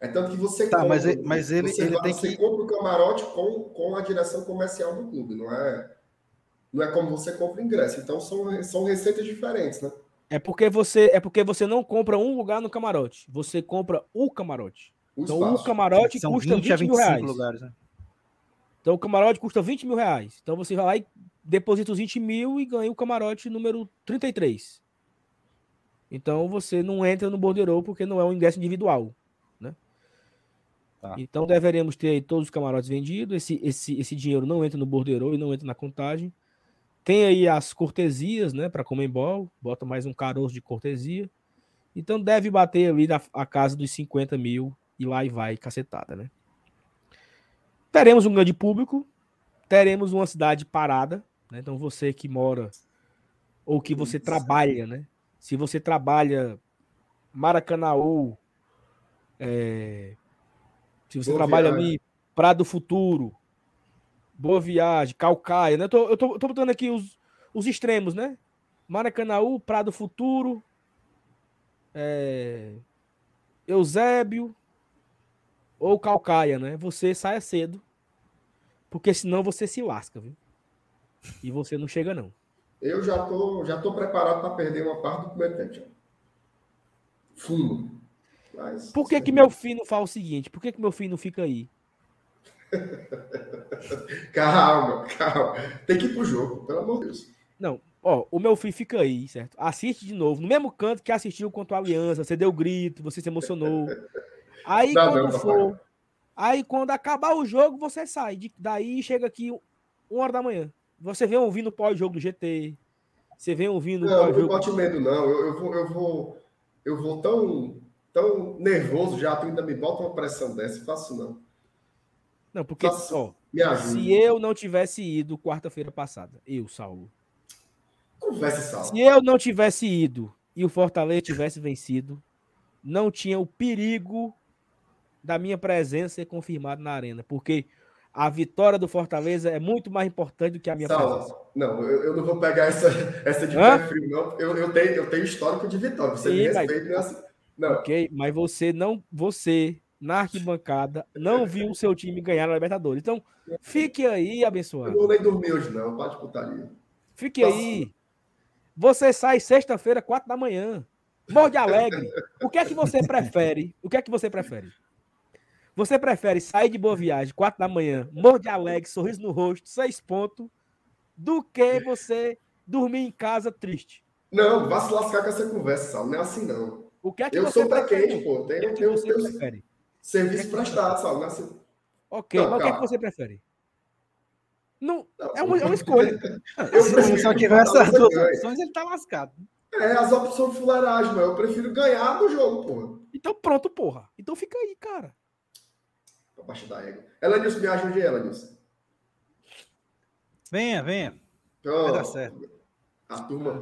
É tanto que você Tá, compra, mas ele- mas ele- você, ele vai- tem você que- compra o camarote com, com a direção comercial do clube, não é? Não é como você compra o ingresso. Então são, são receitas diferentes, né? É porque você é porque você não compra um lugar no camarote, você compra o camarote. O Então espaço. o camarote São custa 20 a 20 mil 25 reais. lugares, né? Então o camarote custa 20 mil reais. Então você vai lá e deposita os 20 mil e ganha o camarote número 33. Então você não entra no borderô porque não é um ingresso individual. Tá. Então deveremos ter aí todos os camarotes vendidos. Esse, esse, esse dinheiro não entra no borderô e não entra na contagem. Tem aí as cortesias, né, para Comembol, bota mais um caroço de cortesia. Então deve bater ali na a casa dos 50 mil e lá e vai, cacetada, né? Teremos um grande público, teremos uma cidade parada, né? Então você que mora ou que você trabalha, né? Se você trabalha Maracanaú, é, se você Boa trabalha viagem. ali Prado Futuro, Boa Viagem, Calcaia, né? Eu tô, eu tô, tô botando aqui os, os extremos, né? Maracanaú, Prado Futuro, é, Eusébio ou Calcaia, né? Você saia cedo, porque senão você se lasca, viu? E você não chega, não. Eu já tô, já tô preparado para perder uma parte do primeiro tempo. Fundo. Mas, Por que, que meu filho não fala o seguinte? Por que, que meu filho não fica aí? calma, calma. Tem que ir pro jogo, pelo amor de Deus. Não, ó, o meu filho fica aí, certo? Assiste de novo, no mesmo canto que assistiu contra a Aliança, você deu grito, você se emocionou. Aí não, quando não, for, aí quando acabar o jogo, você sai. Daí chega aqui uma hora da manhã. Você vem ouvindo o pós-jogo do GT. Você vem ouvindo. Não, não bote medo, não. Eu, eu, vou, eu vou. Eu vou tão, tão nervoso já, tu ainda me bota uma pressão dessa. Faço não. Não, porque Faço, ó, se eu não tivesse ido quarta-feira passada, eu, Saulo. Converse, Saulo. Se eu não tivesse ido e o Fortaleza tivesse vencido, não tinha o perigo da minha presença ser confirmado na arena, porque a vitória do Fortaleza é muito mais importante do que a minha Saulo, presença. Não, eu, eu, não vou pegar essa, essa de pé frio, não. Eu, eu, tenho, eu tenho histórico de vitória. Você Sim, me respeita mas... nessa. Não. Ok, mas você não. Você, na arquibancada, não viu o seu time ganhar na Libertadores. Então, fique aí, abençoado. Eu não vou nem dormir hoje, não. Pode putaria. Fique Posso... aí. Você sai sexta-feira, quatro da manhã. Morde alegre. O que é que você prefere? O que é que você prefere? Você prefere sair de boa viagem, quatro da manhã, morde alegre, sorriso no rosto, seis pontos, do que você dormir em casa triste? Não, vá se lascar com essa conversa, Sal. Não é assim, não. O que é que eu você sou pra quente, pô. Tem, o que, é que você prefere? Serviço prestado, Sal. Não é assim. Ok, não, mas o que, é que você prefere? Não, não, é, uma, é uma escolha. Eu se só tiver essas duas opções, ele tá lascado. É, as opções de fuleiragem, mas eu prefiro ganhar do jogo, porra. Então pronto, porra. Então fica aí, cara abaixo da égua. Elenilson, me ajude aí, Elenilson. Venha, venha. Oh, Vai dar certo. A turma,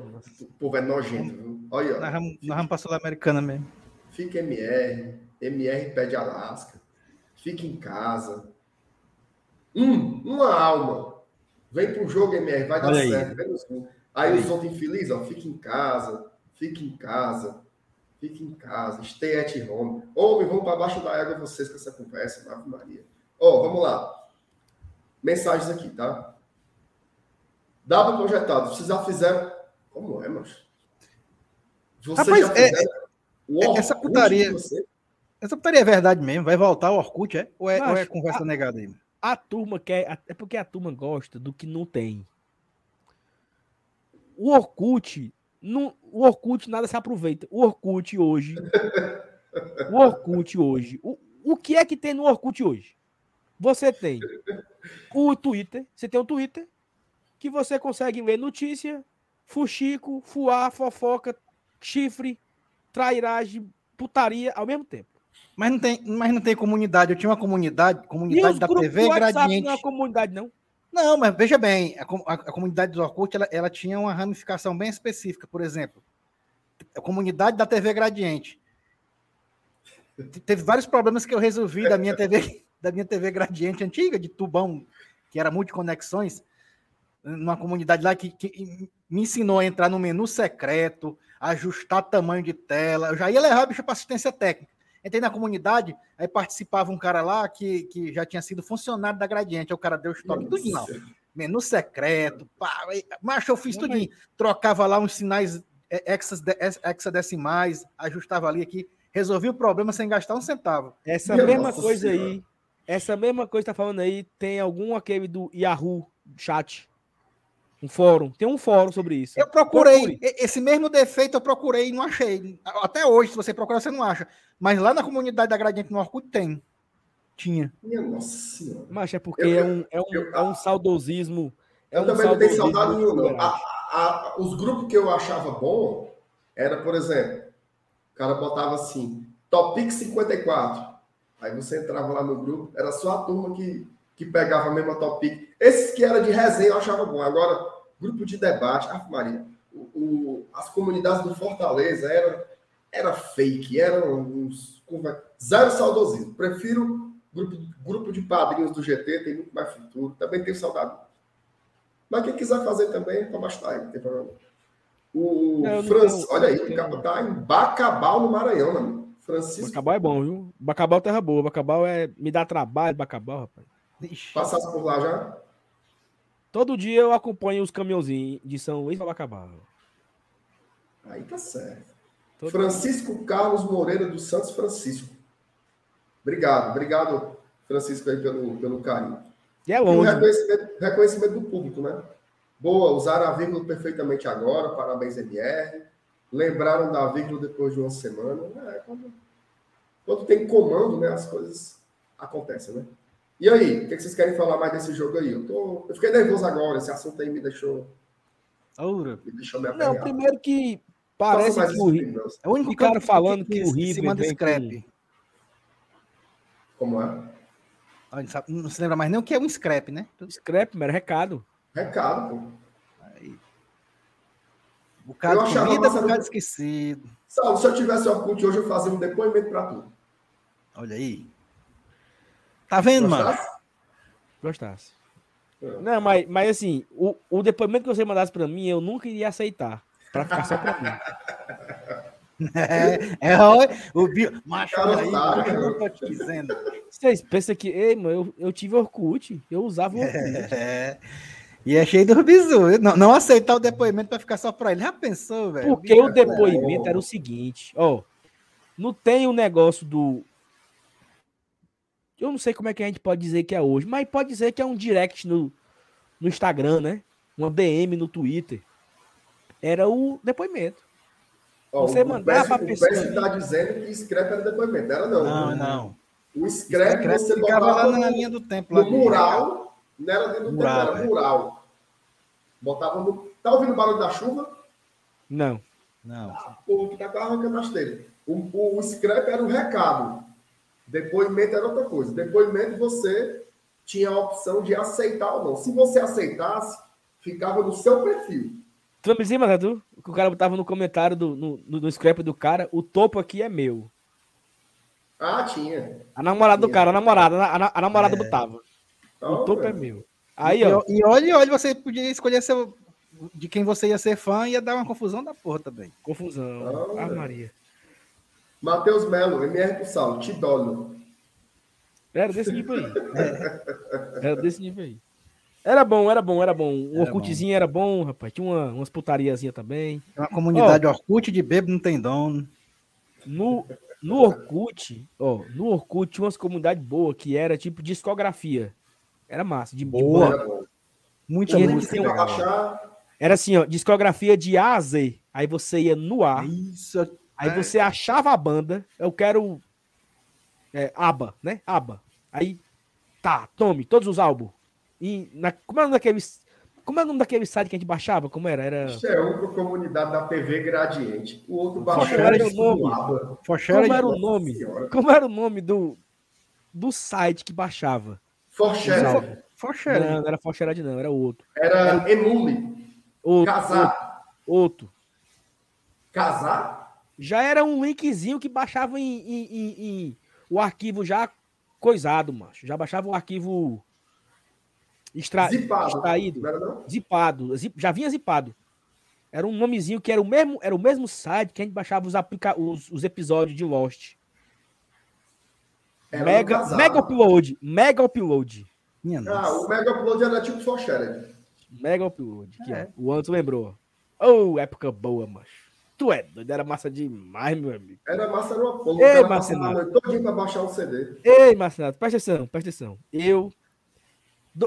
o povo é nojento, viu? Olha, nós vamos, nós vamos para a Sul-Americana mesmo. Fica MR, MR pede Alasca. Fica em casa. Um, uma alma. Vem pro jogo, MR, vai dar certo. Aí, aí os outros infelizes, ó, fica em casa, fica em casa. Fique em casa, stay at home. Homem, vamos para baixo da água vocês com essa conversa, Ave Maria. Ó, oh, vamos lá. Mensagens aqui, tá? Dado projetado, vocês já fizeram. Como é, mas? Vocês Rapaz, já é, fizeram. É, é, essa putaria. Essa putaria é verdade mesmo? Vai voltar o Orkut, é? Ou é, mas, ou é conversa a, negada aí? A turma quer. É porque a turma gosta do que não tem. O Orkut no, o Orkut nada se aproveita. O Orkut hoje. o Orkut hoje. O, o que é que tem no Orkut hoje? Você tem o Twitter. Você tem o Twitter. Que você consegue ler notícia, fuxico, fuá, fofoca, chifre, trairagem, putaria ao mesmo tempo. Mas não tem, mas não tem comunidade. Eu tinha uma comunidade, comunidade da TV Gradiente. Não é comunidade, não. Não, mas veja bem, a, a, a comunidade do Orkut ela, ela, tinha uma ramificação bem específica. Por exemplo, a comunidade da TV Gradiente. Teve vários problemas que eu resolvi da minha TV, da minha TV Gradiente antiga, de tubão, que era multiconexões, numa comunidade lá que, que me ensinou a entrar no menu secreto, ajustar tamanho de tela. Eu já ia levar bicho para assistência técnica. Entrei na comunidade, aí participava um cara lá que, que já tinha sido funcionário da Gradiente. Aí o cara deu estoque tudo não. Menu secreto, pá, mas eu fiz tudo. Trocava lá uns sinais é, hexadecimais, ajustava ali aqui, resolvi o problema sem gastar um centavo. Essa Meu mesma coisa senhora. aí, essa mesma coisa que tá falando aí, tem algum aquele do Yahoo chat um fórum. Tem um fórum sobre isso. Eu procurei. Procure. Esse mesmo defeito eu procurei e não achei. Até hoje, se você procurar, você não acha. Mas lá na comunidade da Gradiente no Orkut tem. Tinha. Minha nossa senhora. Mas é porque eu, é, um, é, um, eu, é um saudosismo. É eu um também não tenho saudade nenhuma. A, a, os grupos que eu achava bom era, por exemplo, o cara botava assim, Topic 54. Aí você entrava lá no grupo, era só a turma que, que pegava a mesma topic. Esses que era de resenha eu achava bom. Agora, grupo de debate, ah, Maria, o, as comunidades do Fortaleza era, era fake, eram uns. Zero saudosismo. Prefiro grupo, grupo de padrinhos do GT, tem muito mais futuro. Também tenho saudade. Mas quem quiser fazer também, para mais tarde, não tem problema. O não, Francis, olha aí, o cara tá em Bacabal, no Maranhão, né? Francisco. Bacabal é bom, viu? Bacabal é terra boa. Bacabal é. Me dá trabalho, Bacabal, rapaz. Passasse por lá já? Todo dia eu acompanho os caminhãozinhos de São Luís para Bacabal. Aí tá certo. Todo Francisco dia. Carlos Moreira dos Santos Francisco. Obrigado, obrigado, Francisco, aí pelo, pelo carinho. E é longe. E o reconhecimento, reconhecimento do público, né? Boa, usaram a vírgula perfeitamente agora, parabéns, MR. Lembraram da vírgula depois de uma semana. É, quando, quando tem comando, né, as coisas acontecem, né? E aí, o que, vocês querem falar mais desse jogo aí? Eu, tô, eu fiquei nervoso agora, esse assunto aí me deixou. Aura. Me deixou me Não, primeiro que parece que o River. É o único cara falando que, que, que o River. Se manda scrap. Como é? Não se lembra mais nem o que é um scrap, né? Scrap, mero recado. Recado, pô. Aí. Bocado de comida, bocado esquecido. Sabe, se eu tivesse Orkut hoje, eu fazia um depoimento pra tu. Olha aí. Tá vendo, Gostasse? mano? Gostasse. É. Não, mas, mas assim, o, o depoimento que você mandasse pra mim, eu nunca iria aceitar. Pra ficar só pra mim. É, é o bio. Macho, aí, eu tô te dizendo. Vocês pensam que, ei, mano, eu, eu tive Orkut, eu usava Orkut. É. E é cheio do bizu. Não, não aceitar o depoimento para ficar só para ele. Já pensou, velho? Porque o depoimento era o seguinte, ó. Não tem o um negócio do. Eu não sei como é que a gente pode dizer que é hoje, mas pode dizer que é um direct no, no Instagram, né? Uma DM no Twitter. Era o depoimento. Ó, você mandava a pessoa. O está dizendo que scrap era depoimento. Não era não. Não, não. O scrap, scrap você ficava lá na linha do tempo. No mural. Não era dentro do mural, tempo, era é. mural. Botava no. Tá ouvindo o barulho da chuva? Não. Não. Ah, o que tá arrancando as telhas. O, o, o scrap era o recado. Depoimento era outra coisa. Depoimento você tinha a opção de aceitar ou não. Se você aceitasse, ficava no seu perfil. Tu não me dizia, Edu? Que o cara botava no comentário do, no, no, no scrap do cara, o topo aqui é meu. Ah, tinha. A namorada tinha. do cara, a namorada, a, a namorada é. botava. Então, o topo é. é meu. Aí, e, ó. E olha, olha, você podia escolher seu, de quem você ia ser fã e ia dar uma confusão da porra também. Confusão. ah, Maria. Matheus Melo, MR pro Saulo, Tidolo. Era desse nível aí. É. Era desse nível aí. Era bom, era bom, era bom. O Orkutzinho era bom, rapaz. Tinha uma, umas putariazinhas também. Uma comunidade ó, Orkut de bebo não tem dono. No, no Orkut, ó, no Orkut tinha umas comunidades boas que era tipo discografia. Era massa, de boa. Boa. Muita música. Era assim, ó, discografia de A a Z. Aí você ia no A. Isso. Aí é. você achava a banda. Eu quero. É, ABBA, né? ABBA. Aí, tá, tome todos os álbuns. E na, como é o nome daquele. Como é o nome daquele site que a gente baixava? Como era? era... Isso é um para a comunidade da TV Gradiente. O outro baixava. Era o nome? Como era o nome? Como era o nome do, do site que baixava? Forshare. Forshare. Não, não era Forshare não, era outro. Era, era... Emule. Outro, Casar. Outro. Casar? Já era um linkzinho que baixava em, em, em, em o arquivo já coisado, macho. Já baixava o arquivo Extra... Zipado. Extraído. Não não? Zipado. Zip... Já vinha zipado. Era um nomezinho que era o mesmo, era o mesmo site que a gente baixava os, aplica... os, os episódios de Lost. Era mega, mega Upload. Mega Upload. Minha ah, nossa. o Mega Upload era tipo For Shared. Mega Upload. É. O Anto lembrou. Oh, época boa, macho. Tu é doido, era massa demais, meu amigo. Era massa, era uma porra. Ei, Marcenato. Todinho pra baixar o CD. Ei, Marcenato, presta atenção, presta atenção. Eu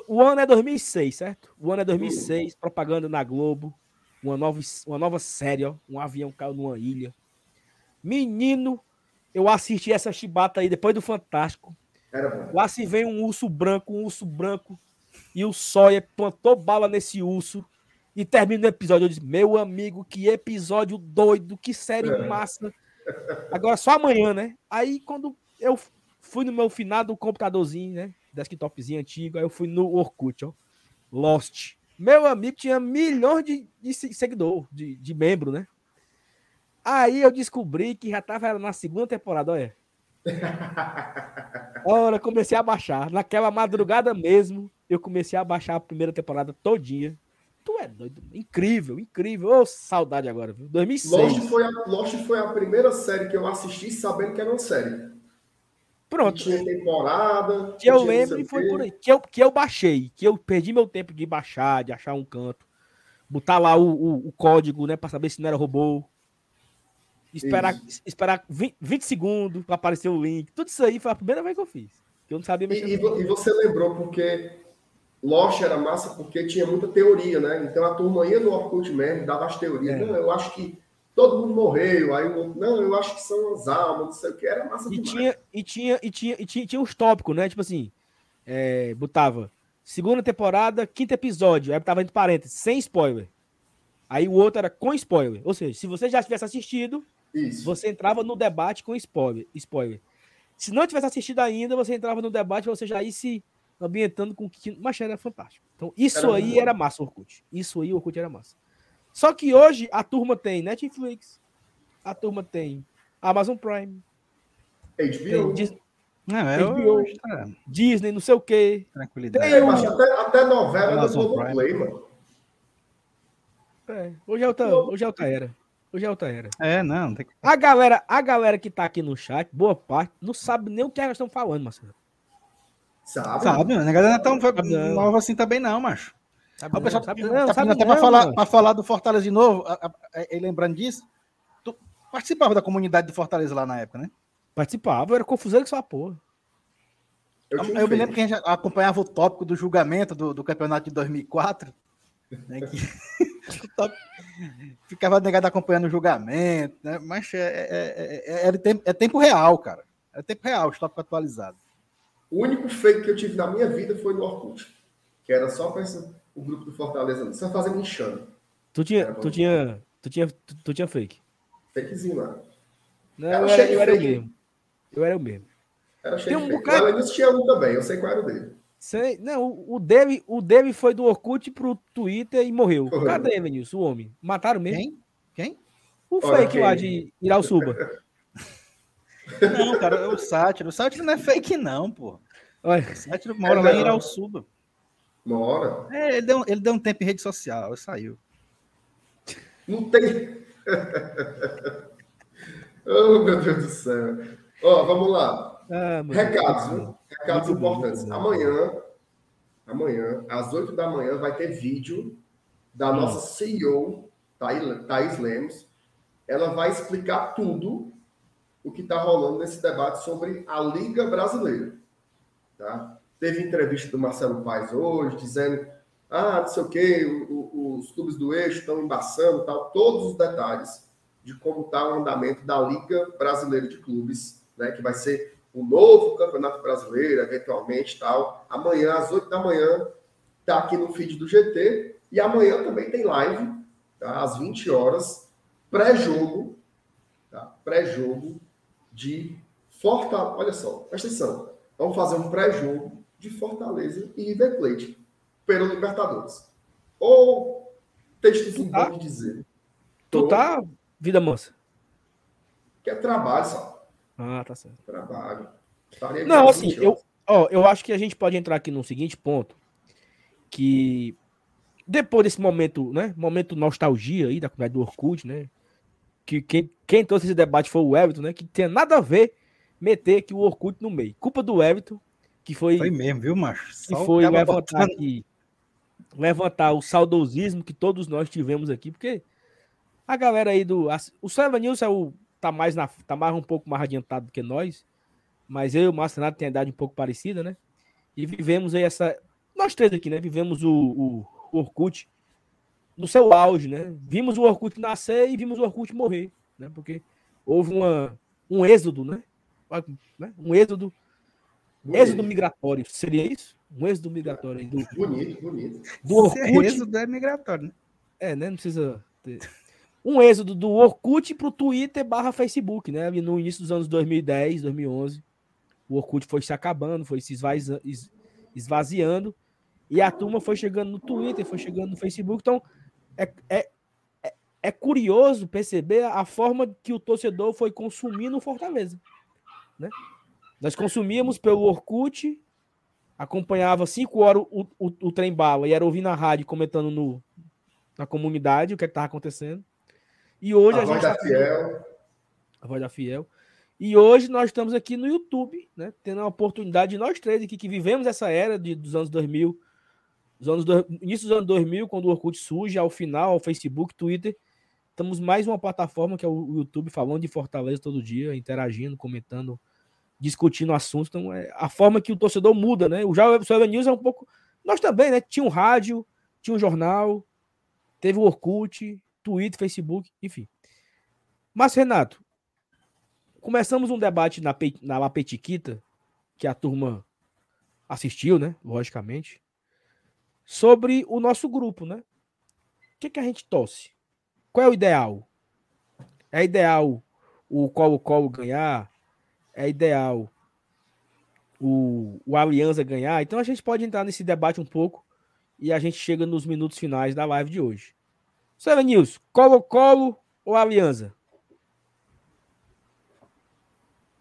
o ano é 2006, certo? O ano é 2006, propaganda na Globo, uma nova, uma nova série, ó, um avião caiu numa ilha. Menino, eu assisti essa chibata aí depois do Fantástico. Lá se vem um urso branco, um urso branco, e o Sawyer plantou bala nesse urso. E termina o episódio. Eu disse, meu amigo, que episódio doido, que série é. massa. Agora só amanhã, né? Aí quando eu fui no meu finado computadorzinho, né? desktopzinho antigo, aí eu fui no Orkut, ó. Lost. Meu amigo tinha milhões de, de seguidor, de, de membro, né? Aí eu descobri que já tava na segunda temporada, olha. Ora, comecei a baixar. Naquela madrugada mesmo, eu comecei a baixar a primeira temporada todinha. Tu é doido. Incrível, incrível. Ô, saudade agora, viu? 2006. Lost foi, a, Lost foi a primeira série que eu assisti sabendo que era uma série. Pronto. Que tinha temporada. Que eu lembro e foi por aí. Que eu, que eu baixei. Que eu perdi meu tempo de baixar, de achar um canto. Botar lá o, o, o código, né? Pra saber se não era robô. Esperar, esperar 20, 20 segundos pra aparecer o link. Tudo isso aí foi a primeira vez que eu fiz. Que eu não sabia mexer. E, e e você lembrou porque Lost era massa porque tinha muita teoria, né? Então a turma ia no Orkut mesmo, dava as teorias. É. Não, eu acho que todo mundo morreu. Aí o outro, não, eu acho que são as almas, não sei o que. Era massa E demais. tinha, e tinha, e tinha, e tinha, tinha uns tópicos, né? Tipo assim, é, botava segunda temporada, quinto episódio, aí botava entre parênteses, sem spoiler. Aí o outro era com spoiler. Ou seja, se você já tivesse assistido, Isso. você entrava no debate com spoiler. spoiler. Se não tivesse assistido ainda, você entrava no debate, você já ia se ambientando com o que. Mas era fantástico. Então, isso aí era massa, Orkut. Isso aí, Orkut era massa. Só que hoje a turma tem Netflix, a turma tem Amazon Prime, HBO. Dis- Não, é HBO. hoje, tá, Disney, não sei o quê. tranquilidade. Tem É, mas até, até novela do Amazon Globoplay, mano. É, hoje é outra, hoje é outra era. Hoje é outra era. É, não, tem que... A galera, a galera que tá aqui no chat, boa parte, não sabe nem o que nós estamos falando, Marcelo. Sabe? Sabe, a negada não é tão Sabe não. nova assim também não, macho. Sabe o pessoal sabe tá, não, tá sabe até não, para falar, pra falar do Fortaleza de novo, a- a- a- e lembrando disso, tu participava da comunidade de Fortaleza lá na época, né? Participava, eu era confusão que só a porra. Eu, Eu, um me lembro que a gente acompanhava o tópico do julgamento do, do campeonato de 2004, né, que ficava negado acompanhando o julgamento, né? Mas é, é, é, é- é tempo, é tempo real, cara. É tempo real, os tópicos atualizados. O único fake que eu tive na minha vida foi no Orkut. Que era só para o grupo do Fortaleza, só fazendo enxame. Tu tinha, tu tinha, tu tinha, tu, tu tinha fake. Fakezinho lá. Não, Era eu, era, eu era o mesmo. Eu era o mesmo. Era cheio Tem um fake. bocado- O Alanis tinha um também, eu sei qual era o dele. Sei, não, o Dave, o Dave foi do Orkut pro Twitter e morreu. Correu. Cadê, Evanilson, o homem? Mataram mesmo? Quem? Quem? O Olha fake quem. lá de Irauçuba. Não, cara, é o Sátiro. O Sátiro não é fake, não, pô. Olha, Sátiro mora lá em. Irauçuba. Mora. É, ele deu, ele deu um tempo em rede social, ele saiu. Não tem. oh, meu Deus do céu. Ó, vamos lá. ah, Recados, viu? Recados Muito importantes. bom. Amanhã, amanhã, às 8 da manhã, vai ter vídeo da Hum. nossa CEO, Thaís Lemos. Ela vai explicar tudo o que está rolando nesse debate sobre a Liga Brasileira. Tá? Teve entrevista do Marcelo Paes hoje, dizendo ah, não sei o quê, o- o- os clubes do eixo estão embaçando, tal, todos os detalhes de como está o andamento da Liga Brasileira de Clubes, né, que vai ser o novo Campeonato Brasileiro, eventualmente, tal. Amanhã, às 8 da manhã, tá aqui no feed do GT, e amanhã também tem live, tá, às 20 horas, pré-jogo, tá, pré-jogo de Fortaleza, olha só, presta atenção, vamos fazer um pré-jogo de Fortaleza e River Plate, pelo Libertadores. Ou textos Tu tá? dizer. Tu Tô, tá, vida mansa? Que é trabalho, só. Ah, tá certo. Trabalho. Estarei aqui Não, assim, 20 eu, ó, eu acho que a gente pode entrar aqui num seguinte ponto, que depois desse momento, né, momento nostalgia aí da comunidade do Orkut, né, que quem, quem trouxe esse debate foi o Everton, né, que tinha nada a ver meter aqui o Orkut no meio. Culpa do Everton, que foi, Foi mesmo, viu, macho? que Só o foi levantar botando- aqui, levantar o saudosismo que todos nós tivemos aqui, porque a galera aí do, o Seven News é o, tá mais na, tá mais um pouco mais adiantado do que nós, mas eu e o Márcio Renato tem a idade um pouco parecida, né? E vivemos aí essa. Nós três aqui, né? Vivemos o, o, o Orkut no seu auge, né? Vimos o Orkut nascer e vimos o Orkut morrer, né? Porque houve uma, um êxodo, né? Né? Um êxodo, êxodo Bonito, migratório. Seria isso? Um êxodo migratório do, bonito, bonito. do Orkut. êxodo é migratório, né? É, né? Não precisa ter. Um êxodo do Orkut pro Twitter barra Facebook, né? Ali no início dos anos 2010, 2011. O Orkut foi se acabando, foi se esvazia- es- esvaziando. E a turma foi chegando no Twitter, foi chegando no Facebook. Então, é, é, é- é curioso perceber a forma que o torcedor foi consumindo o Fortaleza. Né? Nós consumíamos pelo Orkut, acompanhava cinco horas o, o, o trem bala e era ouvindo na rádio comentando no, na comunidade o que é estava acontecendo. E hoje a, a voz da tá Fiel. A voz da Fiel. E hoje nós estamos aqui no YouTube, né, tendo a oportunidade de nós três aqui que vivemos essa era de, dos anos 2000, dos anos do, início dos anos 2000, quando o Orkut surge, ao final, o Facebook, Twitter, estamos mais uma plataforma que é o YouTube, falando de Fortaleza todo dia, interagindo, comentando, discutindo assuntos. Então, é a forma que o torcedor muda, né? O Já o News é um pouco. Nós também, né? Tinha um rádio, tinha um jornal, teve o Orkut, Twitter, Facebook, enfim. Mas, Renato, começamos um debate na, na La Petiquita, que a turma assistiu, né? Logicamente, sobre o nosso grupo, né? O que, que a gente torce? Qual é o ideal? É ideal o Colo-Colo ganhar? É ideal o, o Aliança ganhar? Então a gente pode entrar nesse debate um pouco e a gente chega nos minutos finais da live de hoje. News, Colo-Colo ou Aliança?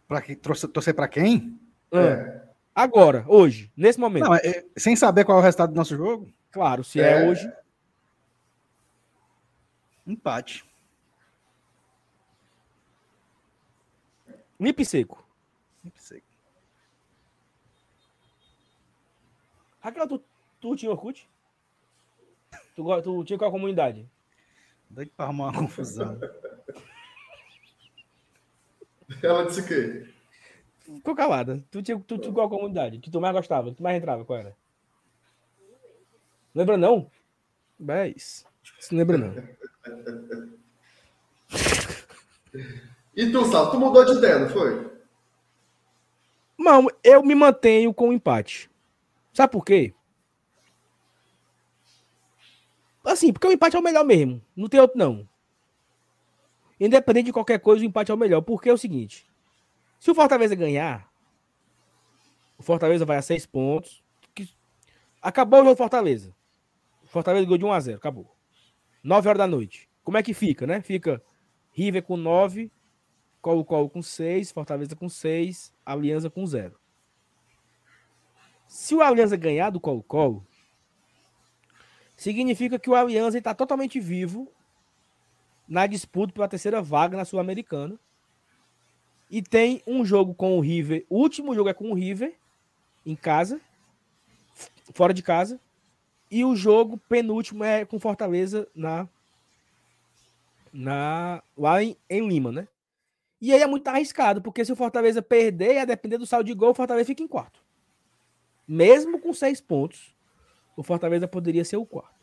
Para que torcer, para quem? É. Agora, hoje, nesse momento. Não, é, sem saber qual é o resultado do nosso jogo? Claro, se é, é hoje. Empate. E seco. E seco. Raquel, tu, tu tinha Orkut? Tu, tu tinha qual comunidade? Doido pra arrumar uma confusão. Ela disse o quê? Ficou calada. Tu tinha, tu tinha qual comunidade? Que tu mais gostava? Que tu mais entrava? Qual era? Lembra não? Mas. Não lembra não. E tu, Sal, tu mudou de ideia, não foi? Não, eu me mantenho com o empate. Sabe por quê? Assim, porque o empate é o melhor mesmo. Não tem outro, não. Independente de qualquer coisa, o empate é o melhor. Porque é o seguinte: se o Fortaleza ganhar, o Fortaleza vai a seis pontos. Acabou o jogo do Fortaleza. O Fortaleza ganhou de 1 a 0 acabou. 9 horas da noite. Como é que fica, né? Fica River com 9, Colo-Colo com 6, Fortaleza com 6, Aliança com 0. Se o Aliança ganhar do Colo-Colo, significa que o Aliança está totalmente vivo na disputa pela terceira vaga na Sul-Americana. E tem um jogo com o River. O último jogo é com o River, em casa, fora de casa. E o jogo penúltimo é com Fortaleza na, na lá em, em Lima, né? E aí é muito arriscado, porque se o Fortaleza perder, a depender do saldo de gol, o Fortaleza fica em quarto. Mesmo com seis pontos, o Fortaleza poderia ser o quarto.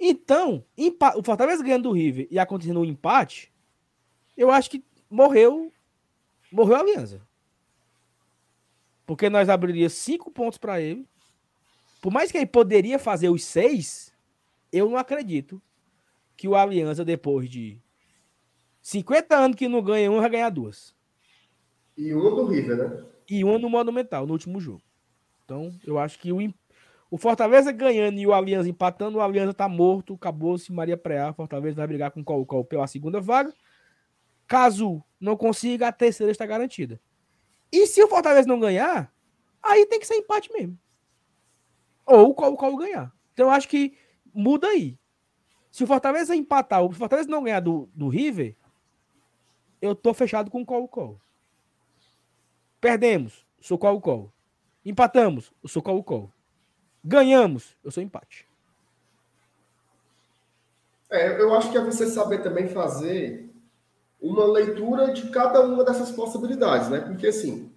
Então, o Fortaleza ganhando do River e acontecendo um empate, eu acho que morreu morreu a aliança. Porque nós abriria cinco pontos para ele. Por mais que ele poderia fazer os seis, eu não acredito que o Aliança, depois de 50 anos que não ganha um, vai ganhar duas. E uma do River, né? E uma no Monumental, no último jogo. Então, eu acho que o, o Fortaleza ganhando e o Aliança empatando, o Aliança tá morto, acabou-se Maria Preá. Fortaleza vai brigar com o Colo pela segunda vaga. Caso não consiga, a terceira está garantida. E se o Fortaleza não ganhar, aí tem que ser empate mesmo. Ou o Colo Colo ganhar. Então eu acho que muda aí. Se o Fortaleza empatar, o Fortaleza não ganhar do, do River, eu tô fechado com o Colo Colo. Perdemos, sou Colo Colo. Empatamos, eu sou Colo Colo. Ganhamos, eu sou empate. É, eu acho que é você saber também fazer uma leitura de cada uma dessas possibilidades, né? Porque assim,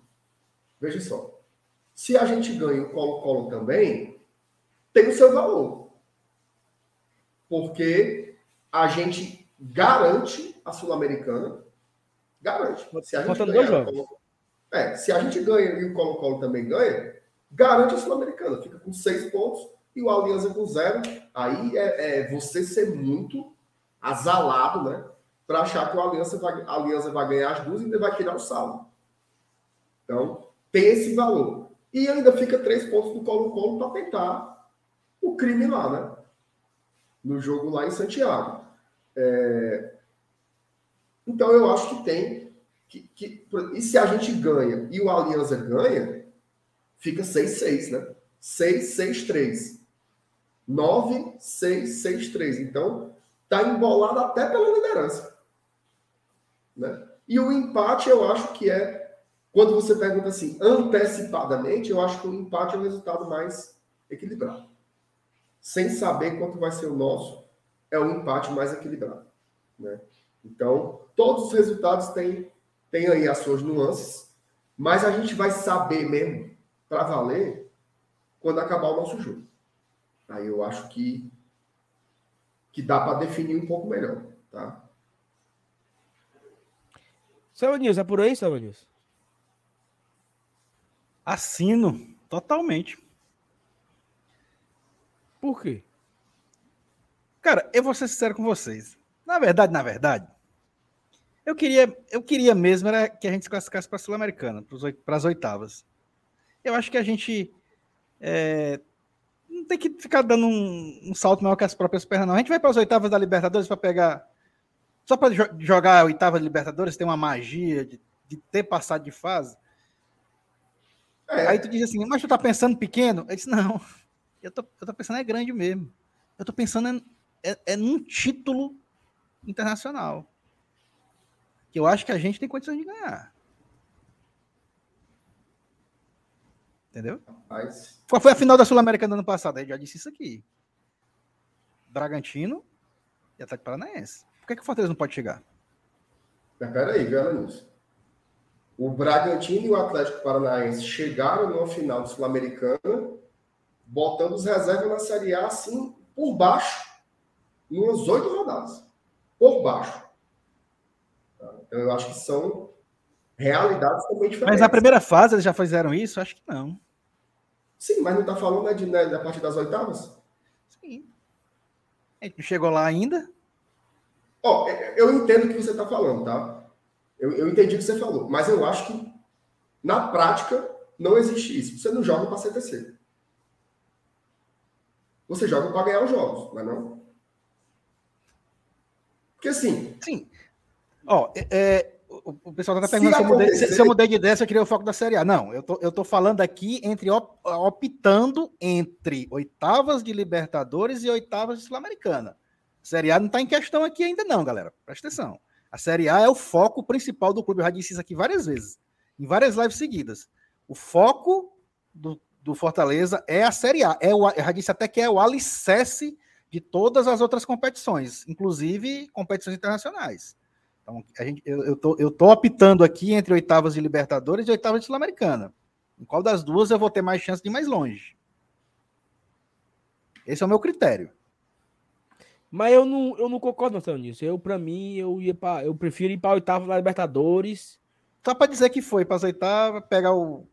veja só, se a gente ganha o Colo-Colo também, tem o seu valor. Porque a gente garante a Sul-Americana, garante. Se a gente ganha, é, se a gente ganha e o Colo-Colo também ganha, garante a Sul-Americana. Fica com seis pontos e o Aliança com zero. Aí é, é você ser muito azalado, né? Para achar que o Aliança vai, a Aliança vai ganhar as duas e ainda vai tirar o saldo. Então, tem esse valor. E ainda fica três pontos do Colo-Colo para tentar o crime lá, né? no jogo lá em Santiago. É... Então eu acho que tem que, que, e se a gente ganha e o Aliança ganha, fica 6-6, né? 6-6-3. 9-6-6-3. Então, tá embolado até pela liderança. Né? E o empate, eu acho que é. Quando você pergunta assim, antecipadamente, eu acho que o empate é o resultado mais equilibrado. Sem saber quanto vai ser o nosso, é o empate mais equilibrado. Né? Então, todos os resultados têm tem aí as suas nuances, mas a gente vai saber mesmo, para valer, quando acabar o nosso jogo. Aí eu acho que, que dá para definir um pouco melhor, tá? Seu Nilson, é por aí, seu Nilson? Assino, totalmente. Por quê? Cara, eu vou ser sincero com vocês. Na verdade, na verdade, eu queria, eu queria mesmo era que a gente se classificasse para a Sul-Americana, para as oitavas. Eu acho que a gente é, não tem que ficar dando um, um, salto maior que as próprias pernas, não. A gente vai para as oitavas da Libertadores para pegar. Só para jo jogar a oitava da Libertadores, tem uma magia de, de ter passado de fase. É. Aí tu diz assim, mas tu tá pensando pequeno? Eu disse, não. Eu tô, eu tô pensando é grande mesmo. Eu tô pensando é, é, é num título internacional que eu acho que a gente tem condições de ganhar. Entendeu? Qual foi a final da Sul-Americana do ano passado? Eu já disse isso aqui. Bragantino e Atlético Paranaense. Por que, que o Fortaleza não pode chegar? Mas peraí, nisso. O Bragantino e o Atlético Paranaense chegaram numa final Sul-Americana botando os reservas na Série A assim, por baixo, umas oito rodadas. Por baixo. Então, eu acho que são realidades também diferentes. Mas na primeira fase eles já fizeram isso? Acho que não. Sim, mas não está falando né, de, né, da parte das oitavas? Sim. A gente não chegou lá ainda? Ó, oh, eu entendo o que você está falando, tá? Eu, eu entendi o que você falou, mas eu acho que na prática não existe isso. Você não joga para ser terceiro. Você joga para ganhar os jogos, mas não. Porque assim. Sim. Ó, é, é, o, o pessoal está perguntando se, se, eu mudei, se, se, eu mudei de ideia, se eu queria o foco da Série A. Não, eu tô, eu tô falando aqui entre optando entre oitavas de Libertadores e oitavas de Sul-Americana. Série A não está em questão aqui ainda, não, galera. Presta atenção. A Série A é o foco principal do clube. Eu já disse isso aqui várias vezes, em várias lives seguidas. O foco do, do Fortaleza é a Série A. É o, eu já disse até que é o alicerce de todas as outras competições, inclusive competições internacionais. Então, a gente, eu, eu, tô, eu tô optando aqui entre oitavas de Libertadores e oitavas de Sul-Americana. Em qual das duas eu vou ter mais chance de ir mais longe? Esse é o meu critério. Mas eu não, eu não concordo não, nisso. Eu, para mim, eu ia para, eu prefiro ir para oitava da Libertadores. Só para dizer que foi para as oitavas, pegar o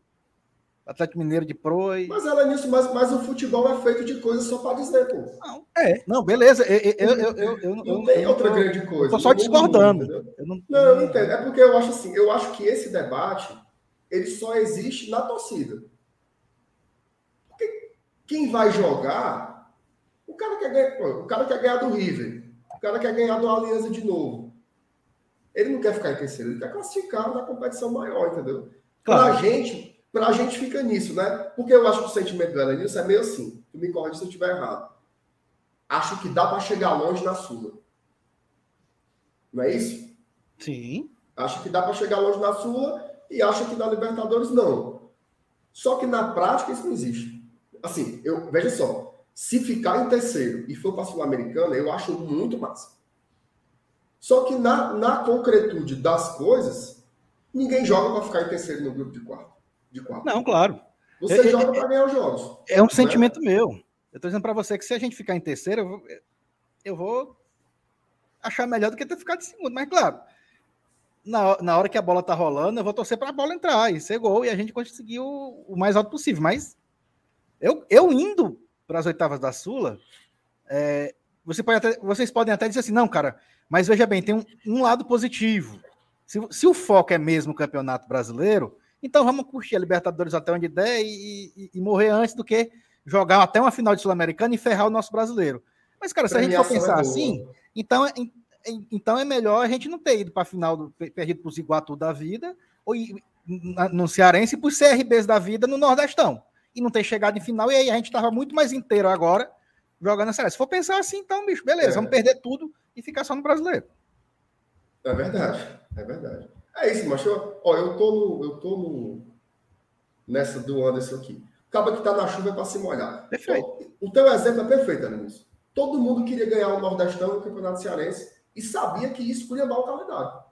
Atlético Mineiro de proa. E... Mas ela é nisso, mas, mas o futebol é feito de coisas só para dizer, pô. Não, é, não, beleza. Eu, eu, eu, eu, não eu, tem outra grande coisa. Tô só discordando. eu não, não, eu não entendo. É porque eu acho assim, eu acho que esse debate ele só existe na torcida. Porque quem vai jogar, o cara quer ganhar, o cara quer ganhar do River, o cara quer ganhar do Aliança de novo. Ele não quer ficar em terceiro, ele quer classificar na competição maior, entendeu? Claro. Pra gente, para a gente fica nisso, né? Porque eu acho que o sentimento do Elenilson é meio assim. Tu me corrige se eu estiver errado. Acho que dá para chegar longe na Sula. Não é isso? Sim. Acho que dá para chegar longe na Sula e acha que na Libertadores não. Só que na prática isso não existe. Assim, eu veja só. Se ficar em terceiro e for para a Sul-Americana, eu acho muito massa. Só que na, na concretude das coisas, ninguém joga para ficar em terceiro no grupo de quarto de quatro. Não, claro. Você é, joga para ganhar os jogos. É um né? sentimento meu. Eu estou dizendo para você que se a gente ficar em terceiro, eu vou, eu vou achar melhor do que ter ficado em segundo. Mas, claro, na, na hora que a bola tá rolando, eu vou torcer para a bola entrar e ser gol e a gente conseguir o, o mais alto possível. Mas eu, eu indo para as oitavas da Sula, é, você pode até, vocês podem até dizer assim, não, cara, mas veja bem, tem um, um lado positivo. Se, se o foco é mesmo o campeonato brasileiro, então vamos curtir a Libertadores até onde der e, e, e morrer antes do que jogar até uma final de Sul-Americana e ferrar o nosso brasileiro. Mas, cara, se a gente for pensar é assim, então, é, então é melhor a gente não ter ido para a final, do, perdido para os Iguatu da vida, ou no Cearense e para os CRBs da vida no Nordestão. E não ter chegado em final, e aí a gente estava muito mais inteiro agora jogando a Série. Se for pensar assim, então, bicho, beleza, é. vamos perder tudo e ficar só no brasileiro. É verdade, é verdade. É isso, macho. Ó, eu tô no, eu tô no, nessa do Anderson aqui. Acaba que tá na chuva é para se molhar. Perfeito. Ó, o teu exemplo é perfeito, Ananis. Todo mundo queria ganhar o Nordestão no Campeonato Cearense e sabia que isso podia dar o calendário.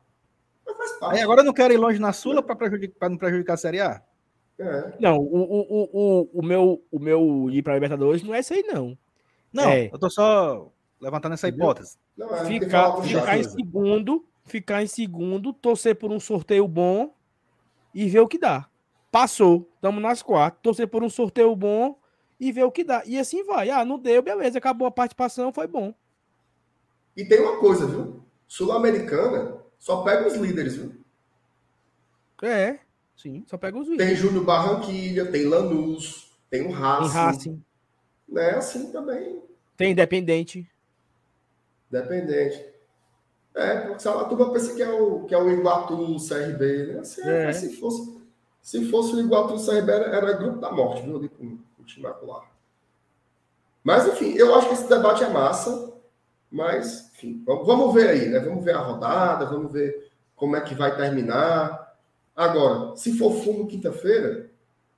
Mas faz parte. Aí agora eu não quero ir longe na Sula para prejudicar, não prejudicar a Série A? É. Não, o, o, o, o, meu, o meu ir para Libertadores não é isso aí, não. Não, é. eu tô só levantando essa hipótese. Não, é, ficar ficar em segundo, ficar em segundo, torcer por um sorteio bom e ver o que dá. Passou, estamos nas quatro, torcer por um sorteio bom e ver o que dá. E assim vai. Ah, não deu, beleza, acabou a participação, foi bom. E tem uma coisa, viu? Sul-Americana só pega os líderes, viu? É, sim, só pega os líderes. Tem Júnior Barranquilha, tem Lanús, tem o Racing. Tem Racing. Né? Assim também. Tem Independente. Dependente. É, porque Salatuba pensa que é o, que é o Iguatu CRB, né? Assim, é. Se, fosse, se fosse o Iguatu CRB, era, era grupo da morte, viu? Ali com, o time lá. Mas, enfim, eu acho que esse debate é massa. Mas, enfim, vamos ver aí, né? Vamos ver a rodada, vamos ver como é que vai terminar. Agora, se for fumo quinta-feira,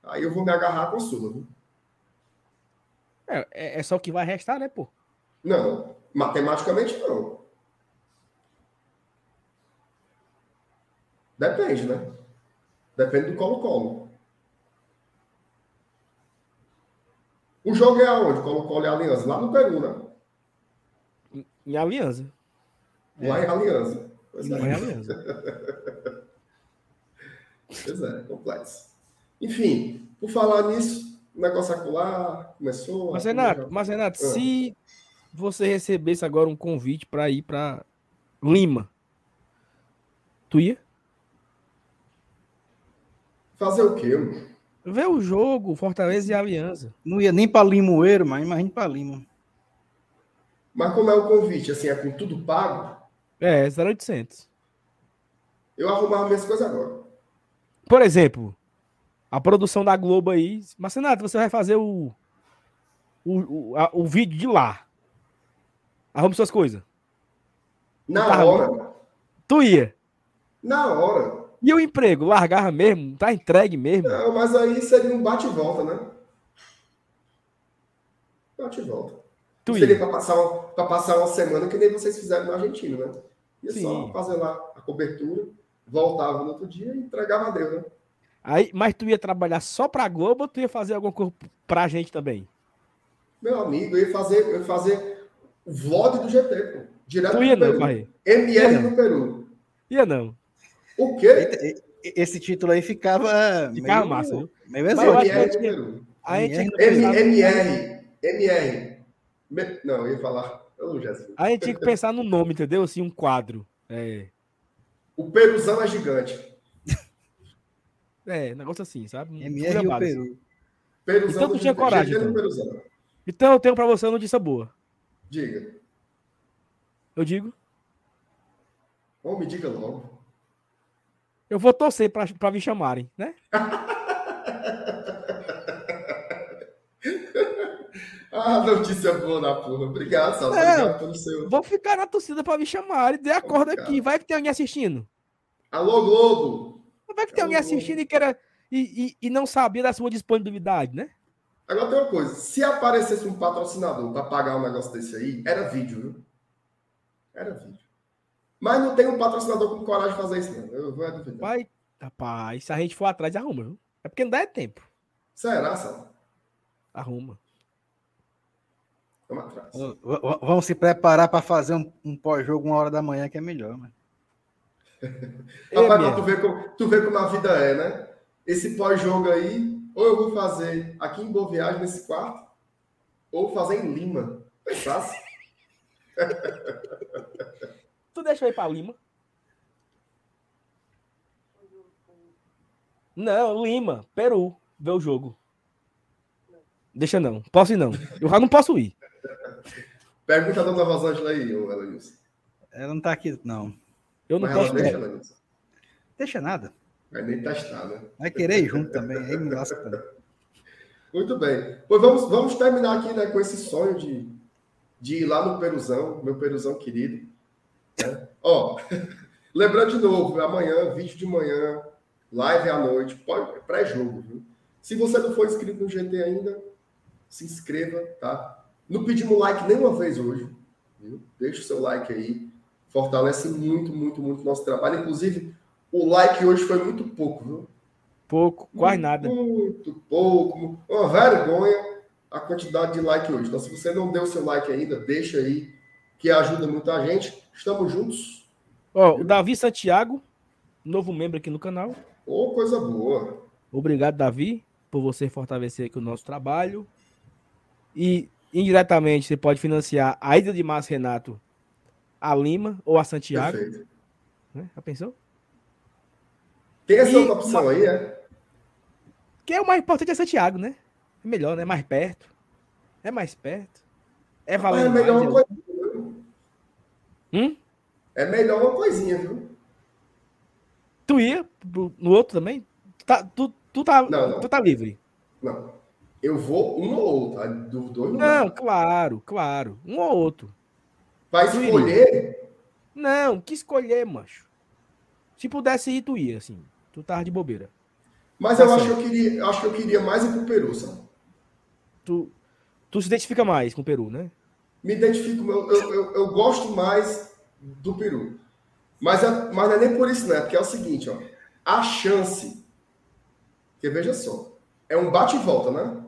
aí eu vou me agarrar com a Sula, viu? É, é, é só o que vai restar, né, pô? Não, matematicamente não. Depende, né? Depende do Colo-Colo. O jogo é aonde? Colo-Colo e Aliança? Lá no Peru, né? Em Aliança. Lá em Aliança. Pois é. Em Aliança. pois é, complexo. Enfim, por falar nisso, o negócio acular começou. Mas, Renato, mas, Renato ah. se você recebesse agora um convite para ir para Lima, tu ia? Fazer o quê, mano? Ver o jogo, Fortaleza e Aliança. Não ia nem para Limoeiro, mas imagina para Lima. Mas como é o convite? Assim, é com tudo pago? É, 0800. Eu arrumava minhas coisas agora. Por exemplo, a produção da Globo aí. Mas, Renato, você vai fazer o, o, o, a, o vídeo de lá. Arrume suas coisas. Na tá hora. Tu ia. Na hora. E o emprego? Largava mesmo? Tá entregue mesmo? Não, mas aí seria um bate e volta, né? Bate e volta. Tu seria para passar, uma, passar uma semana que nem vocês fizeram na Argentina, né? Ia Sim. só fazer lá a cobertura, voltava no outro dia e entregava a Deus, né? Aí, mas tu ia trabalhar só pra Globo ou tu ia fazer alguma coisa pra gente também? Meu amigo, eu ia fazer, eu ia fazer o vlog do GT, pô. Direto tu ia não, pai. MR no Peru. Ia não. O quê? Esse título aí ficava. Ficava meio, massa, viu? Meio exótico. MR no Peru. A gente MR. MR. Não, eu ia falar. Eu já sei. A gente tinha que pensar no nome, entendeu? Assim, um quadro. É. O Peruzão é gigante. É, negócio assim, sabe? MR e o Peru. Peruzão então tu tinha coragem. Então. então eu tenho pra você uma notícia boa. Diga. Eu digo? Ou me diga logo. Eu vou torcer pra, pra me chamarem, né? ah, notícia boa da porra. Obrigado, Sal. Obrigado pelo seu. Vou ficar na torcida pra me chamarem. Dê acordo aqui. Vai que tem alguém assistindo. Alô, Globo. Vai que tem alguém assistindo e, queira, e, e, e não sabia da sua disponibilidade, né? Agora tem uma coisa: se aparecesse um patrocinador para pagar um negócio desse aí, era vídeo, viu? Era vídeo. Mas não tem um patrocinador com coragem de fazer isso, não. Eu vou duvidar. Vai, rapaz, se a gente for atrás, arruma, viu? É porque não dá tempo. Será, Sal? Arruma. Vamos atrás. Vamos se preparar para fazer um, um pós-jogo uma hora da manhã, que é melhor, mano. Rapaz, tu vê, como, tu vê como a vida é, né? Esse pós-jogo aí, ou eu vou fazer aqui em Boa Viagem, nesse quarto, ou fazer em Lima. Pensasse? tu deixa eu ir pra Lima? Não, Lima, Peru, ver o jogo. Deixa não. Posso ir não. Eu já não posso ir. Pergunta a dona Rosângela aí, ô Elenilson. Ela não tá aqui, não. Eu não Mas posso. deixa. Elenilson. Deixa nada. Vai nem testar, né? Vai querer ir junto também. Aí me lasca também. Muito bem. Pois vamos, vamos terminar aqui né, com esse sonho de, de ir lá no Peruzão, meu Peruzão querido. Né? Ó, lembrando de novo, amanhã, vídeo de manhã, live à noite, pré-jogo, viu? Se você não for inscrito no GT ainda, se inscreva, tá? Não pedimos like nenhuma vez hoje, viu? Deixa o seu like aí. Fortalece muito, muito, muito o nosso trabalho. Inclusive, o like hoje foi muito pouco, viu? Pouco, quase nada. Muito pouco. Uma vergonha a quantidade de like hoje. Então, se você não deu seu like ainda, deixa aí, que ajuda muito a gente. Estamos juntos. Ó, o Davi Santiago, novo membro aqui no canal. Ô, coisa boa. Obrigado, Davi, por você fortalecer aqui o nosso trabalho. E indiretamente você pode financiar a ida de Márcio Renato a Lima ou a Santiago. Perfeito. Né? Já pensou? Tem essa E outra opção aí, é? Que é o mais importante é Santiago, né? É melhor, né? Mais perto. É mais perto. É Mas valendo é melhor mais, é-? Hum? É melhor uma coisinha, viu? Tu ia no outro também? Tu tá, tu, tu tá, Não, não. tu tá livre. Não. Eu vou um ou outro. tá? Dois não. claro, claro. Um ou outro. Vai tu escolher. Não, que escolher, macho. Se pudesse ir, tu ia, assim. Tu tava de bobeira. Mas Tá eu acho que eu queria, eu acho que eu queria mais ir pro Peru, sabe? Tu, tu se identifica mais com o Peru, né? Me identifico, eu, eu, eu, eu gosto mais do Peru. Mas, é, mas não é nem por isso, né? Porque é o seguinte, ó. A chance. Porque veja só, é um bate e volta, né?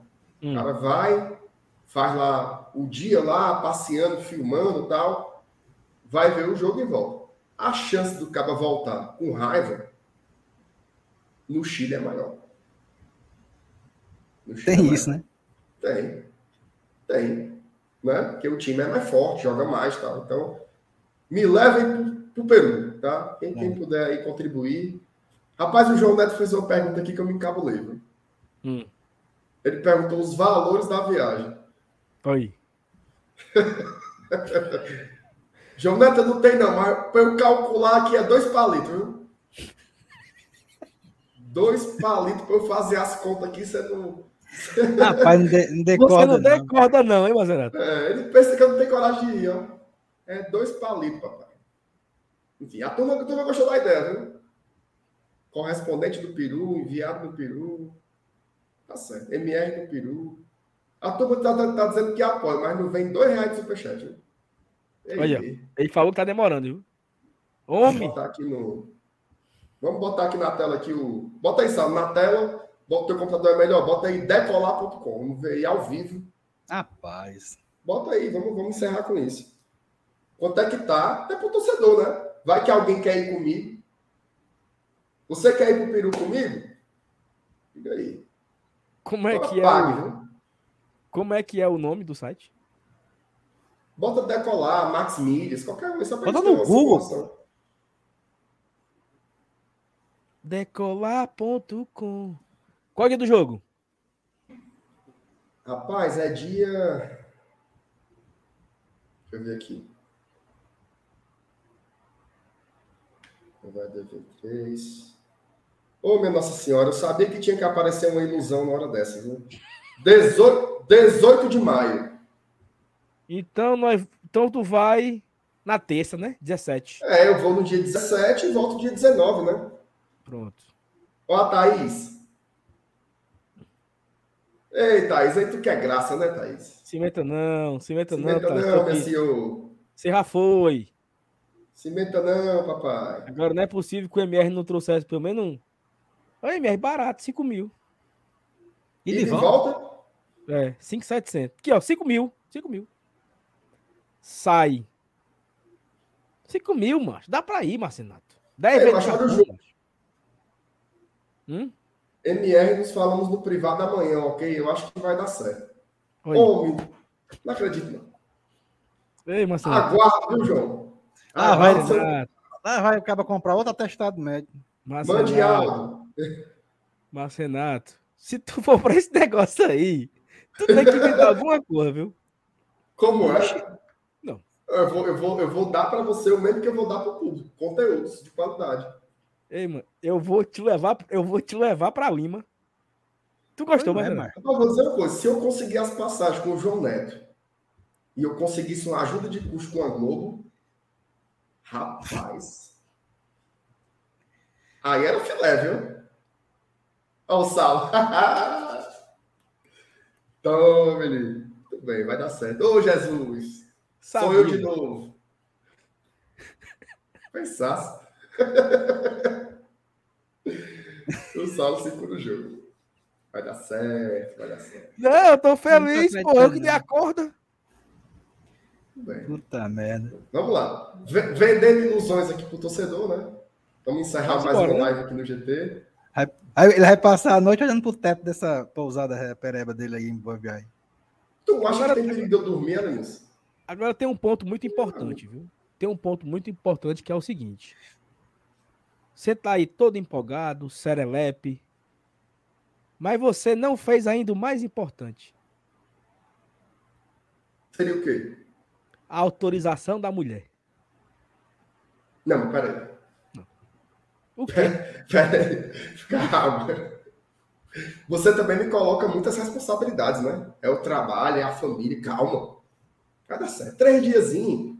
O Hum. cara vai, faz lá o dia lá, passeando, filmando e tal, vai ver o jogo e volta. A chance do cara voltar com raiva no Chile é maior. No Chile é Tem maior. isso, né? Tem. Tem. Né? Porque o time é mais forte, joga mais tal. Então, me levem pro, pro Peru, tá? Quem, quem puder aí contribuir. Rapaz, o João Neto fez uma pergunta aqui que eu me encabulei. viu? Hum. Ele perguntou os valores da viagem. Aí. João Neto não tem não, mas para eu calcular aqui é dois palitos, viu? Dois palitos para eu fazer as contas aqui, você não... Rapaz, não, de, não Você decorda, não não. decorda, não, hein, Mazerato? É, ele pensa que eu não tenho coragem de ir, ó. É dois palitos, papai. Enfim, a turma, a turma gostou da ideia, viu? Correspondente do Peru, enviado do Peru. Tá certo. MR do Peru. A turma tá, tá, tá dizendo que apoia, mas não vem dois reais de superchat, viu? Ei, Olha. Ele falou que tá demorando, viu? Vamos Homem! botar aqui no. Vamos botar aqui na tela aqui o. Bota aí, Sal, na tela. Bota teu computador é melhor. Bota aí decolar.com. Vamos ver aí ao vivo. Rapaz. Bota aí, vamos, vamos encerrar com isso. Quanto é que tá? Até pro torcedor, né? Vai que alguém quer ir comigo. Você quer ir pro Peru comigo? Diga aí. Como é Agora que é o, viu? como é que é o nome do site? Bota decolar, Max Milhas, qualquer coisa. Só pra Bota no Google. Decolar.com. Qual é o dia do jogo? Rapaz, é dia. Deixa eu ver aqui. Vai DV3. Ô, minha Nossa Senhora, eu sabia que tinha que aparecer uma ilusão na hora dessa, viu? 18, 18 de maio. Então, nós, então tu vai na terça, né? 17. É, eu vou no dia 17 e volto no dia 19, né? Pronto. Ó, a Thaís. Ei, Thaís, aí tu quer graça, né, Thaís? Cimenta não, cimenta não, Cimenta tá? não, Tô meu. Você já foi. Cimenta não, papai. Agora não é possível que o MR não trouxesse pelo menos um. Ô, MR, barato, 5 mil. E E de de volta? volta? É, 5,700. Aqui, ó, 5 mil. 5 mil. Sai. 5 mil, macho. Dá pra ir, Marcenato. 10 É, vezes. mas o jogo. Hum? MR, nos falamos no privado amanhã, ok? Eu acho que vai dar certo. Olha. Homem, não acredito, não. Ei, Marcenato. Aguarda, viu, João? Ah, vai, Aguarda seu-. Lá vai acaba comprar outro atestado médico. Mande Marcenato. Se tu for pra esse negócio aí, tu tem que me dar alguma coisa, viu? Como é? Eu vou, eu vou, eu vou dar para você o mesmo que eu vou dar para o público. Conteúdos de qualidade. Ei, mano, eu vou te levar, eu vou te levar para Lima. Tu gostou, Pois é, mas Marcos. Eu vou dizer uma coisa: se eu conseguir as passagens com o João Neto e eu conseguisse uma ajuda de custo com a Globo, rapaz. Aí era filé, viu? Olha o sal. Então, menino. Tudo bem, vai dar certo. Ô, Jesus. Sou eu de novo. Pensasse. o Saulo se o jogo. Vai dar certo, vai dar certo. Não, eu tô feliz, Não tô pô. Eu que dei a não. corda. Bem. Puta merda. Vamos lá. V- Vendendo ilusões aqui pro torcedor, né? Vamos encerrar Vamos mais embora, uma né? live aqui no GT. Aí ele vai passar a noite olhando pro teto dessa pousada pereba dele aí em Boa Viagem. Tu acha Agora- que tem perigo de eu dormir, Alanis? Agora tem um ponto muito importante, viu? Tem um ponto muito importante que é o seguinte. Você tá aí todo empolgado, serelepe, mas você não fez ainda o mais importante. Seria o quê? A autorização da mulher. Não, peraí. O quê? Peraí. Calma. Você também me coloca muitas responsabilidades, né? É o trabalho, é a família. Calma. Vai dar certo. Três diazinhos.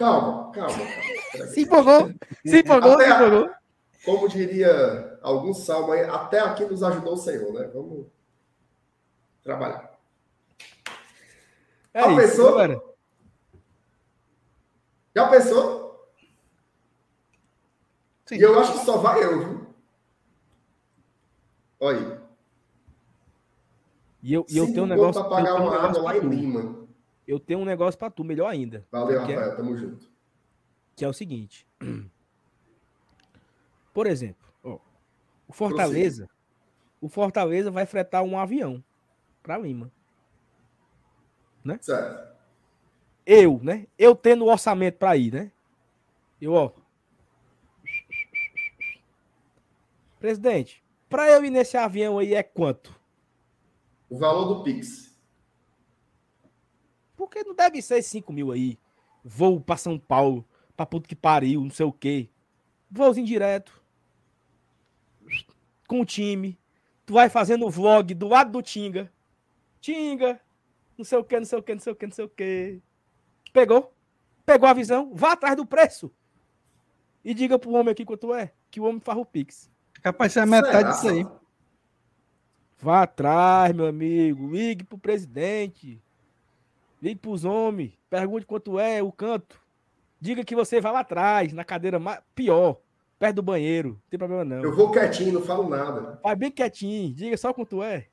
Calma, calma. calma. Se empolgou, se empolgou, Até se empolgou. Como diria algum salmo aí, até aqui nos ajudou o Senhor, né? Vamos trabalhar. É Ah, isso, pensou? Já pensou? Sim. E eu acho que só vai eu, viu? Olha aí. E eu, e eu tenho um negócio, pra eu pagar um uma água lá em. Lima. Eu tenho um negócio pra tu, melhor ainda. Valeu, é- Rafael. Tamo junto. que é o seguinte. Por exemplo, ó, o Fortaleza, o Fortaleza vai fretar um avião para Lima. Certo. Eu, né? Eu tendo o orçamento para ir, né? Eu, ó. Presidente, para eu ir nesse avião aí é quanto? O valor do Pix. Porque não deve ser 5 mil aí. Voo para São Paulo, pra puto que pariu, não sei o quê. Voozinho direto. Com o time. Tu vai fazendo o vlog do lado do Tinga. Tinga. Não sei o que, não sei o que, não sei o que, não sei o que. Pegou? Pegou a visão? Vá atrás do preço. E diga pro homem aqui quanto é. Que o homem faz o Pix. Capaz de ser a metade disso aí. Vá atrás, meu amigo. Ligue pro presidente. Ligue pros homens. Pergunte quanto é o canto. Diga que você vai lá atrás, na cadeira mais... pior, perto do banheiro. Não tem problema não. Eu vou quietinho, não falo nada. Vai bem quietinho. Diga só quanto é.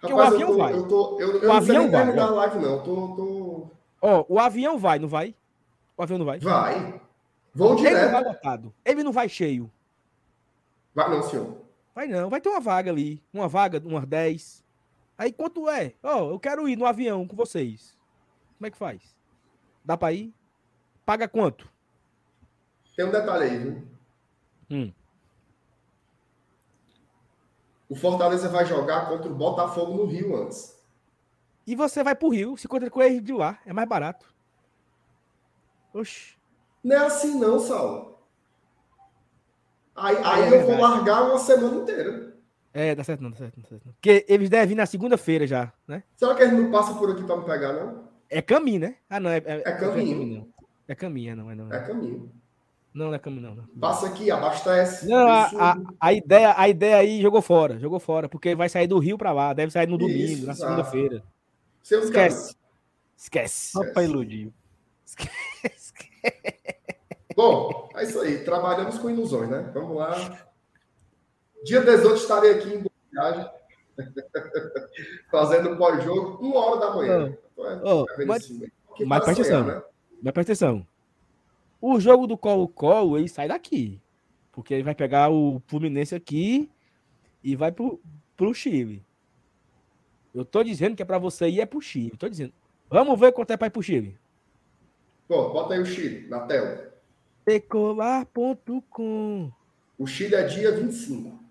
Porque o Rapaz, avião eu tô, vai. Eu, tô, eu, eu O avião nem vai, ó. live, não. Tô, tô... Ó, o avião vai, não vai? O avião não vai? Vai. Vou Ele não vai direto. lotado. Ele não vai cheio. Vai não, senhor. Vai não. Vai ter uma vaga ali. Uma vaga, umas 10. Aí quanto é? Ó, eu quero ir no avião com vocês. Como é que faz? Dá pra ir? Paga quanto? Tem um detalhe aí, viu? Hum. O Fortaleza vai jogar contra o Botafogo no Rio antes. E você vai pro Rio, se encontra com ele de lá. É mais barato. Oxi. Não é assim não, Saulo. Aí, É aí eu vou largar uma semana inteira. É, dá certo não, dá certo não. Dá certo não. Porque eles devem vir na segunda-feira já, né? Será que ele não passa por aqui para me pegar, não? É caminho, né? Ah, não. É, É caminho. não. É caminho, é não, é não. É caminho. Não, não é caminho, não. não. Passa aqui, abastece. Não, a, a, a ideia, a ideia aí jogou fora, jogou fora, porque vai sair do Rio pra lá, deve sair no domingo, Isso, na segunda-feira. Esquece. Esquece. Só pra iludir. Bom, é isso aí. Trabalhamos com ilusões, né? Vamos lá. Dia 18 estarei aqui em Viagem. Fazendo pós-jogo, uma hora da manhã. Ô, Tá vendo mas, assim, que mas para presta atenção. né? mas presta atenção. O jogo do Colo-Colo, ele sai daqui. Porque ele vai pegar o Fluminense aqui e vai pro, pro Chile. Eu tô dizendo que é pra você ir é pro Chile. Tô dizendo. Vamos ver quanto é pra ir pro Chile. Pô, bota aí o Chile na tela. Decolar.com. O Chile é dia 25.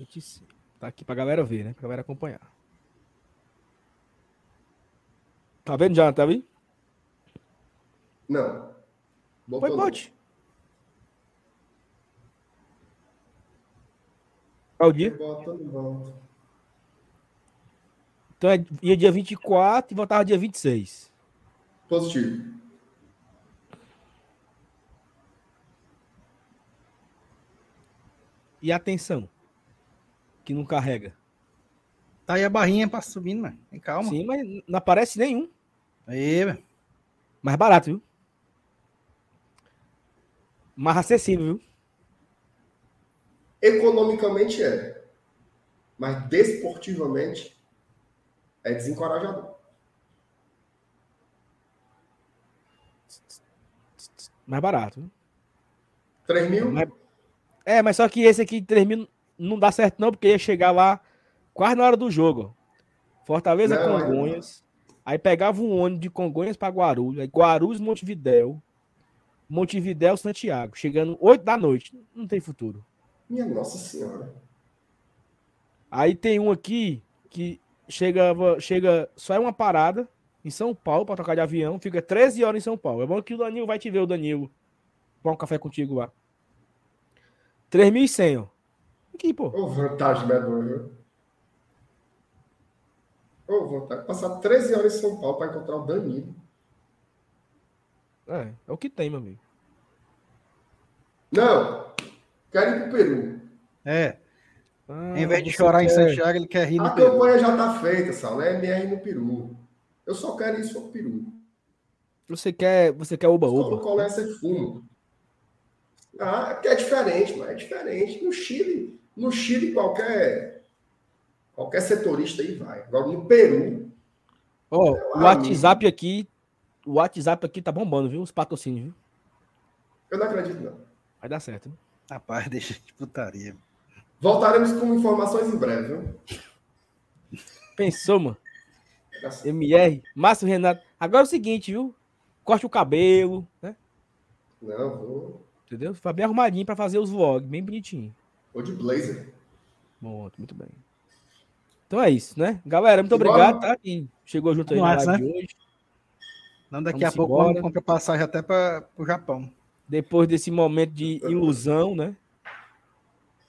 25. Tá aqui pra galera ver, né? Pra galera acompanhar. Tá vendo já, tá vendo? Não. Botou Foi, pode. Qual dia? Bota volta. Então é, ia dia 24 e voltava dia 26. Positivo. E atenção, que não carrega. Tá aí a barrinha pra subindo, mano. Tem calma. Sim, mas não aparece nenhum. Aí, velho. Mais barato, viu? Mais acessível, viu? Economicamente é. Mas desportivamente é desencorajador. Mais barato. Viu? 3 mil? É, mas só que esse aqui, 3 mil, não dá certo não, porque ia chegar lá quase na hora do jogo. Fortaleza, Não, não. Congonhas. Aí pegava um ônibus de Congonhas para Guarulhos. Aí Guarulhos, Montevidéu. Montevidéu, Santiago. Chegando 8 da noite. Não tem futuro. Minha Nossa Senhora. Aí tem um aqui que chega, chega só é uma parada em São Paulo para trocar de avião. Fica 13 horas em São Paulo. É bom que o Danilo vai te ver, o Danilo. Tomar um café contigo lá. 3.100, ó. Aqui, pô. Ô, vantagem medonha, viu? Ô, vontade. Passar 13 horas em São Paulo para encontrar o Danilo. É, é o que tem, meu amigo. Não. Quero ir pro Peru. É. Ah, Ao invés de chorar em quer- Santiago, ele quer rir A no Peru. campanha já tá feita, Sal. É MR no Peru. Eu só quero isso pro Peru. Você quer, você quer Só oba-oba. não começa e fumo. Ah, é é diferente, mas é diferente. No Chile, no Chile qualquer qualquer setorista aí vai. Agora no Peru, Ó, Meu o amigo. WhatsApp aqui, o WhatsApp aqui tá bombando, viu? Os patrocínios, viu? eu não acredito não. Vai dar certo. viu? Rapaz, deixa de putaria. Voltaremos com informações em breve, viu? Pensou, mano? MR, Márcio Renato. Agora é o seguinte, viu? Corte o cabelo, né? Não, vou, Entendeu? Fica bem arrumadinho pra fazer os vlogs, bem bonitinho. Vou de blazer. Bom, muito bem. Então é isso, né? Galera, muito obrigado, tá? Quem chegou junto aí Vamos na live de hoje. Não, daqui Vamos a pouco embora. vamos comprar passagem até para o Japão. Depois desse momento de ilusão, né?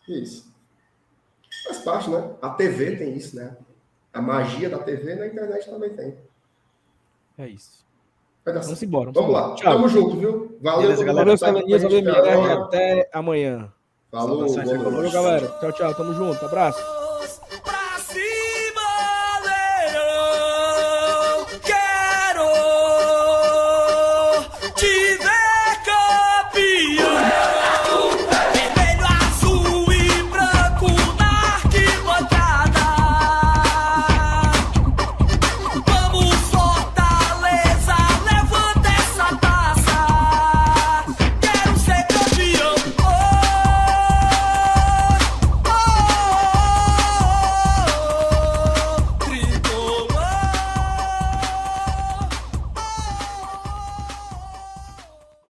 Isso. Faz parte, né? A TV tem isso, né? A magia da TV na internet também tem. É isso. Vamos certo. embora. Vamos lá. Tchau. Tamo junto, viu? Valeu, Beleza, galera. Valeu, a valeu. Até amanhã. Falou, galera. Tchau, tchau. Tamo junto. Abraço.